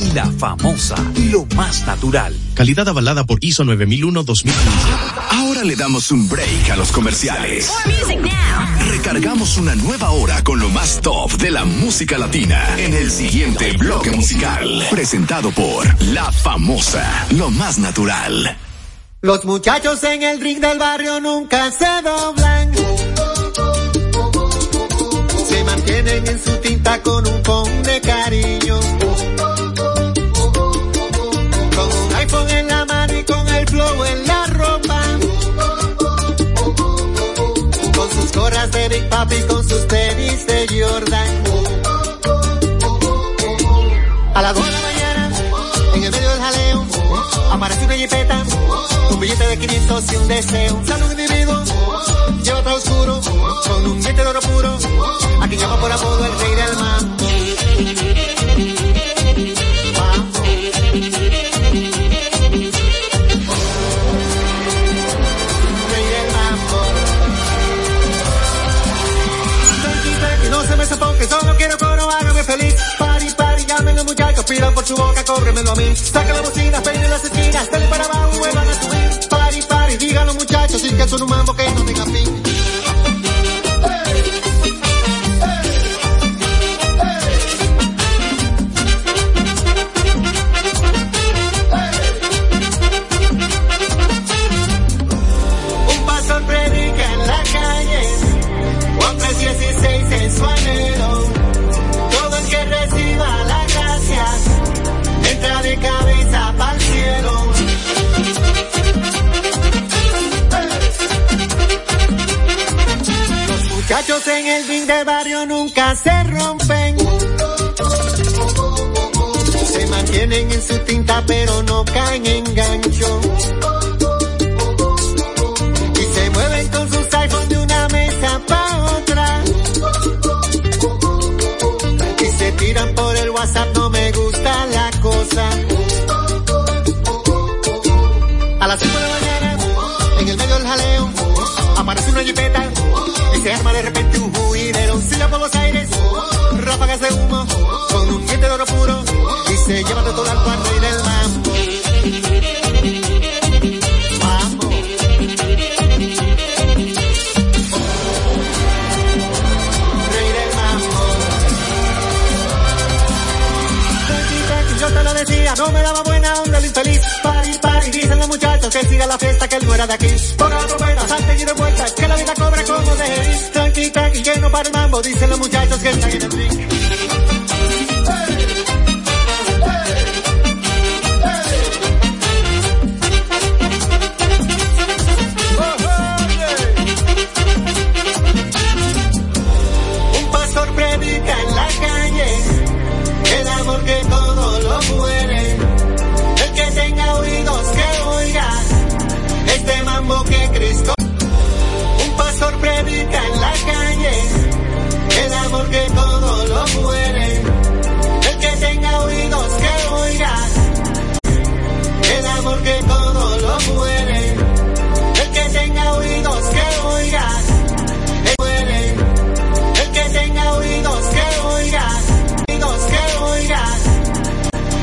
Y la famosa, lo más natural.
Calidad avalada por ISO 9001-2015.
Ahora le damos un break a los comerciales. Recargamos una nueva hora con lo más top de la música latina en el siguiente bloque musical. Presentado por La Famosa, lo más natural.
Los muchachos en el ring del barrio nunca se doblan. Se mantienen en su tinta con un con de cariño. De Big Papi, con sus tenis de Jordan. A las dos de la mañana, en el medio del jaleo, aparece una jipeta, un billete de 500 y un deseo. Sale un individuo, lleva todo oscuro, con un diente de oro puro, a llama por apodo el rey del mambo. Pidan por su boca, cóbremelo a mí. Saca la bocina, peinen las esquinas, dale para abajo, vuelvan a subir. Pari, pari, digan muchachos, sí que son un mambo el ring de barrio nunca se rompen. Se mantienen en su tinta pero no caen en gancho. Y se mueven con sus iPhones de una mesa pa' otra. Y se tiran por el WhatsApp, él no era de aquí. Ponga la salte y de vuelta, que la vida cobra como de. Tranqui, tranqui, que no para el mambo, dicen los muchachos que están en el